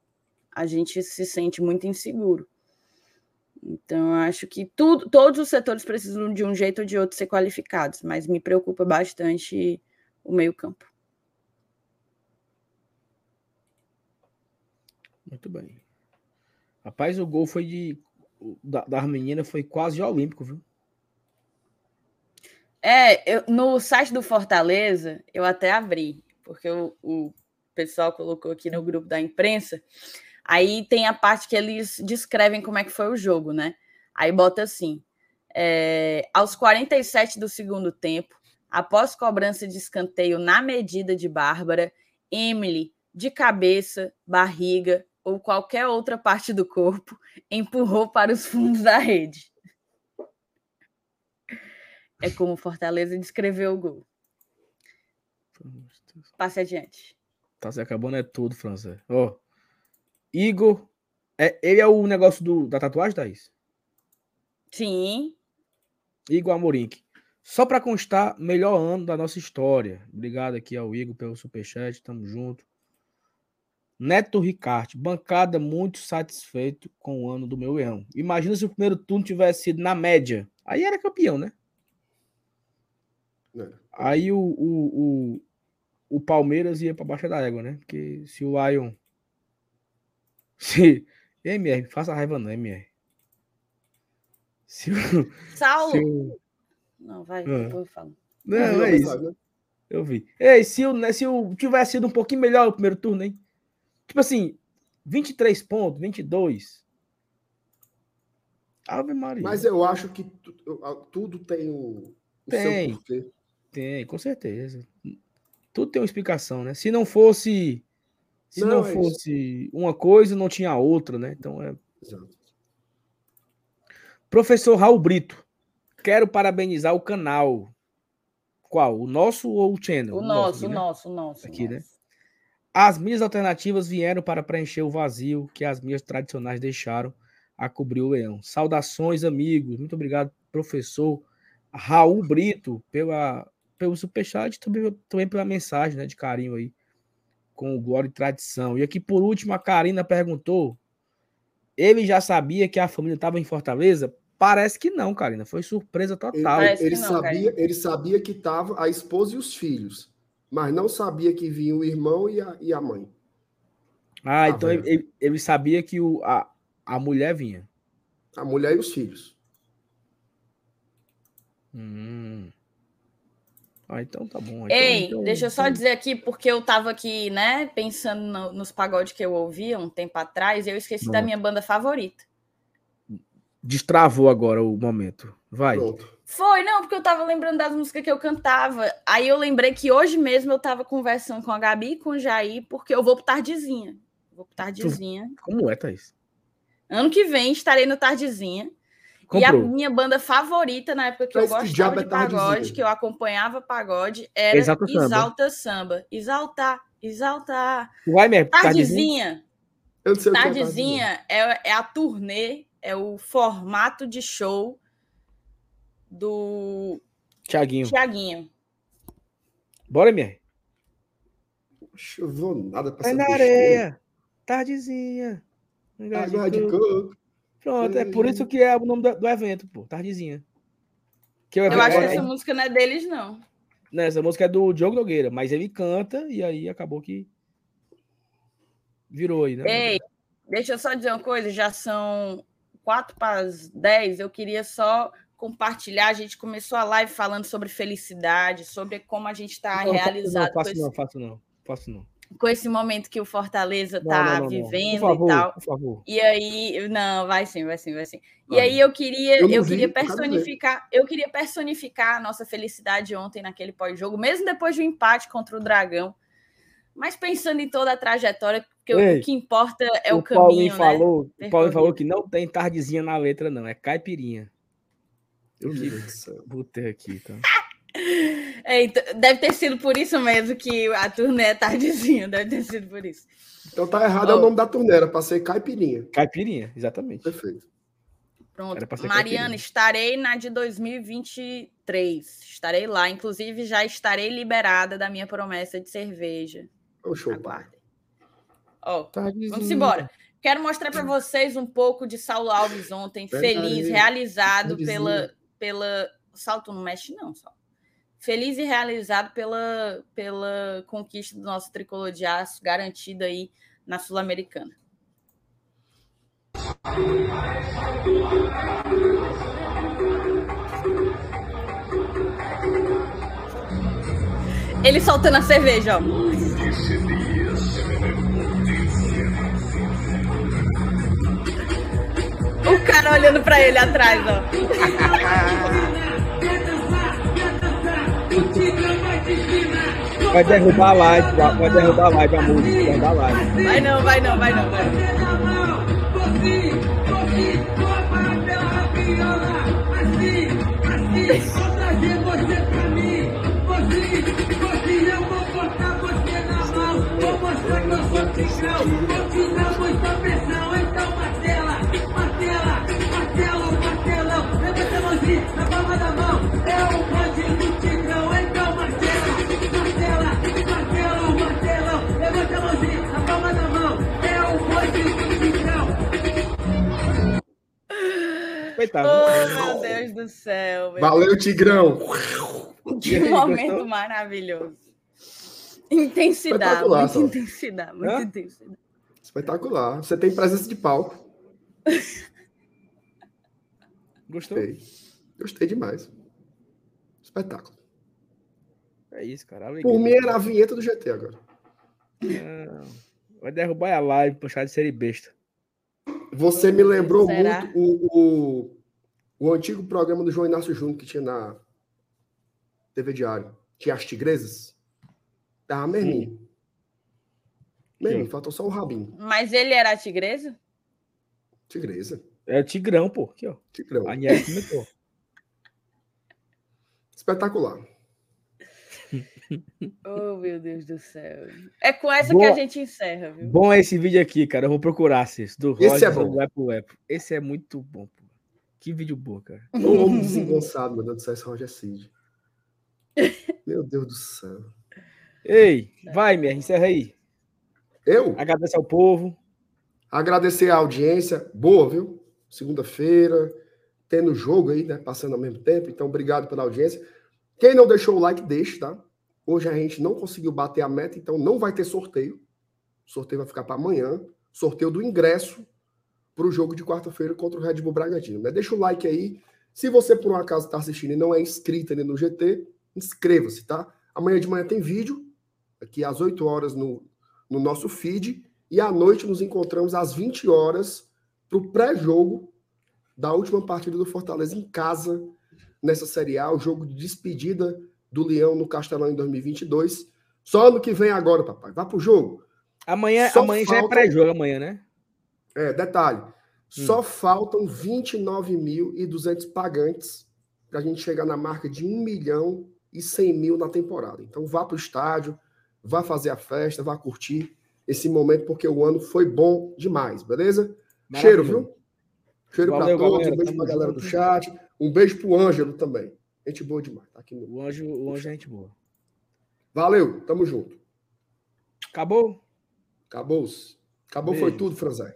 Speaker 3: a gente se sente muito inseguro. Então, acho que tudo, todos os setores precisam de um jeito ou de outro ser qualificados, mas me preocupa bastante o meio-campo.
Speaker 1: Muito bem. Rapaz, o gol foi de. Da, das meninas foi quase olímpico, viu?
Speaker 3: É, eu, no site do Fortaleza, eu até abri, porque o, o pessoal colocou aqui no grupo da imprensa. Aí tem a parte que eles descrevem como é que foi o jogo, né? Aí bota assim: é, aos 47 do segundo tempo, após cobrança de escanteio na medida de Bárbara, Emily, de cabeça, barriga ou qualquer outra parte do corpo, empurrou para os fundos da rede. É como Fortaleza descreveu o gol. Passe adiante.
Speaker 1: Tá se acabando é tudo, França. Ó, oh, Igor, é, ele é o negócio do, da tatuagem, Thaís?
Speaker 3: Sim.
Speaker 1: Igor Amorim. Só para constar, melhor ano da nossa história. Obrigado aqui ao Igor pelo superchat, tamo junto. Neto Ricarte, bancada muito satisfeito com o ano do meu leão. Imagina se o primeiro turno tivesse sido na média. Aí era campeão, né? É. Aí o, o, o, o Palmeiras ia para baixo da égua, né? Porque se o Lion. Se. MR, faça raiva não, MR.
Speaker 3: Se o, Saulo! Se o... Não, vai, ah. depois eu falo.
Speaker 1: Não, é isso. Né? Eu vi. Ei, se o, se o tivesse sido um pouquinho melhor o primeiro turno, hein? Tipo assim, 23 pontos, 22.
Speaker 2: Ave Maria. Mas eu acho que tudo tem o,
Speaker 1: o tem. seu porquê. Tem, com certeza. Tudo tem uma explicação, né? Se não fosse. Se não, não é fosse isso. uma coisa, não tinha outra, né? Então é. Exato. Professor Raul Brito, quero parabenizar o canal. Qual? O nosso ou o channel?
Speaker 3: O, o nosso, nosso, o né? nosso, o nosso.
Speaker 1: Aqui, né? As minhas alternativas vieram para preencher o vazio que as minhas tradicionais deixaram a cobrir o leão. Saudações, amigos. Muito obrigado, professor Raul Brito, pela, pelo superchat e também, também pela mensagem né, de carinho aí com o Glória e Tradição. E aqui, por último, a Karina perguntou: ele já sabia que a família estava em Fortaleza? Parece que não, Karina. Foi surpresa total.
Speaker 2: Ele, ele não, sabia, ele sabia que estava a esposa e os filhos, mas não sabia que vinha o irmão e a, e a mãe.
Speaker 1: Ah, então ele, ele, sabia que o, a, a mulher vinha.
Speaker 2: A mulher e os filhos.
Speaker 1: Hum. Ah, então tá bom. Então,
Speaker 3: Ei,
Speaker 1: então,
Speaker 3: deixa eu só então dizer aqui, porque eu tava aqui, né, pensando no, nos pagodes que eu ouvia um tempo atrás, e eu esqueci da minha banda favorita.
Speaker 1: Destravou agora o momento. Vai. Pronto.
Speaker 3: Foi, não, porque eu tava lembrando das músicas que eu cantava. Aí eu lembrei que hoje mesmo eu tava conversando com a Gabi e com o Jair, porque eu vou pro Tardezinha. Vou pro Tardezinha.
Speaker 1: Como é, Thaís?
Speaker 3: Ano que vem estarei no Tardezinha. Comprou. E a minha banda favorita na época que Mas eu gostava de pagode, que eu acompanhava pagode, era Exalta, Exalta Samba. Exaltar, exaltar.
Speaker 1: Vai mesmo.
Speaker 3: Tardezinha. Eu sei Tardezinha é, é, é a turnê, é o formato de show do
Speaker 1: Tiaguinho.
Speaker 3: Tiaguinho.
Speaker 1: Bora, minha.
Speaker 2: Choveu nada
Speaker 1: pra É na areia. Tardezinha.
Speaker 2: Água de coco.
Speaker 1: Pronto, é por isso que é o nome do, do evento, pô, Tardezinha.
Speaker 3: Que eu, eu acho que essa música não é deles, não.
Speaker 1: Não, essa música é do Diogo Nogueira, mas ele canta e aí acabou que virou aí, né?
Speaker 3: Ei, deixa eu só dizer uma coisa, já são quatro para as dez, eu queria só compartilhar. A gente começou a live falando sobre felicidade, sobre como a gente está realizado.
Speaker 1: Não, faço não, faço não, faço não
Speaker 3: com esse momento que o Fortaleza está vivendo favor, e tal. E aí, não, vai sim, vai sim, vai sim. E aí eu queria, eu, eu queria personificar, eu queria personificar a nossa felicidade ontem naquele pós-jogo, mesmo depois do empate contra o Dragão. Mas pensando em toda a trajetória, porque Ei, o que importa é o, o caminho, Paulinho né?
Speaker 1: Falou, o Paulinho falou que não tem tardezinha na letra, não, é caipirinha. Eu que botei aqui, tá?
Speaker 3: É, então, deve ter sido por isso mesmo que a turnê é tardezinho, deve ter sido por isso.
Speaker 2: Então tá errado, oh. é o nome da turnê, era para ser Caipirinha.
Speaker 1: Caipirinha, exatamente.
Speaker 2: Perfeito.
Speaker 3: Pronto. Mariana, estarei na de 2023. Estarei lá. Inclusive, já estarei liberada da minha promessa de cerveja.
Speaker 2: Oh, show.
Speaker 3: Aguardem. Ó, vamos embora. Quero mostrar para vocês um pouco de Saulo Alves ontem, feliz, realizado pela, pela. Salto não mexe, não. Feliz e realizado pela, pela conquista do nosso tricolor de aço, garantida aí na Sul-Americana. Ele soltando a cerveja, ó. O cara olhando pra ele atrás, ó.
Speaker 1: Vai derrubar a live, vai derrubar a live a música, vai derrubar a live.
Speaker 3: Vai não, vai não, vai não, vai não.
Speaker 4: Tigrão, continua muita pressão, então Marcela, na palma da mão, é o bonde do Tigrão, então Marcela, Marcela, Marcelo, Marcelão, levanta a mãozinha na palma da mão, é o bonde do Tigrão.
Speaker 3: Coitado. Oh, meu Deus do céu.
Speaker 2: Valeu, Tigrão.
Speaker 3: Que momento maravilhoso. Intensidade, muita intensidade, muita intensidade.
Speaker 2: Espetacular. Você tem presença de palco.
Speaker 1: Gostou?
Speaker 2: Gostei. Gostei demais. Espetáculo.
Speaker 1: É isso, cara.
Speaker 2: Por mim era a vinheta do GT agora.
Speaker 1: Não. Vai derrubar a live, puxar de série besta.
Speaker 2: Você me lembrou Será? muito o, o, o, antigo programa do João Inácio Júnior que tinha na TV Diário. Tinha as tigresas. Tava mesmo. Mesmo, faltou só o rabinho.
Speaker 3: Mas ele era a tigresa?
Speaker 2: Tigresa.
Speaker 1: É Tigrão, pô. Aqui, ó.
Speaker 2: Tigrão.
Speaker 1: A Niel comentou.
Speaker 2: Espetacular.
Speaker 3: oh, meu Deus do céu. É com essa bom, que a gente encerra, viu?
Speaker 1: Bom esse vídeo aqui, cara. Eu vou procurar, Cis. Do
Speaker 2: esse é bom.
Speaker 1: do Epo Epo. Esse é muito bom, pô. Que vídeo bom, cara.
Speaker 2: O homem desengonçado, meu Deus do céu, esse Roger Cid. Meu Deus do céu.
Speaker 1: Ei, vai, Mer, encerra aí.
Speaker 2: Eu?
Speaker 1: Agradecer ao povo.
Speaker 2: Agradecer a audiência. Boa, viu? Segunda-feira, tendo jogo aí, né? Passando ao mesmo tempo. Então, obrigado pela audiência. Quem não deixou o like, deixe, tá? Hoje a gente não conseguiu bater a meta, então não vai ter sorteio. O sorteio vai ficar para amanhã. Sorteio do ingresso para o jogo de quarta-feira contra o Red Bull Bragantino. Né? Deixa o like aí. Se você, por um acaso, está assistindo e não é inscrito ali no GT, inscreva-se, tá? Amanhã de manhã tem vídeo aqui às 8 horas no, no nosso feed. E à noite nos encontramos às 20 horas para o pré-jogo da última partida do Fortaleza em casa nessa Série A, o jogo de despedida do Leão no Castelão em 2022. Só ano que vem agora, papai. Vá pro jogo.
Speaker 1: Amanhã, amanhã já é pré-jogo amanhã, né?
Speaker 2: É, detalhe. Hum. Só faltam 29.200 pagantes para a gente chegar na marca de 1 milhão e 100 mil na temporada. Então vá para o estádio, vá fazer a festa, vá curtir esse momento, porque o ano foi bom demais, beleza? Maravilha. Cheiro, viu? Cheiro para todos, um beijo para a galera do chat, um beijo para o Ângelo também. Gente boa demais. Tá aqui no...
Speaker 1: O Anjo, o Anjo é gente boa.
Speaker 2: Valeu, tamo junto.
Speaker 1: Acabou?
Speaker 2: Acabou. Acabou, beijo. foi tudo, Franzé.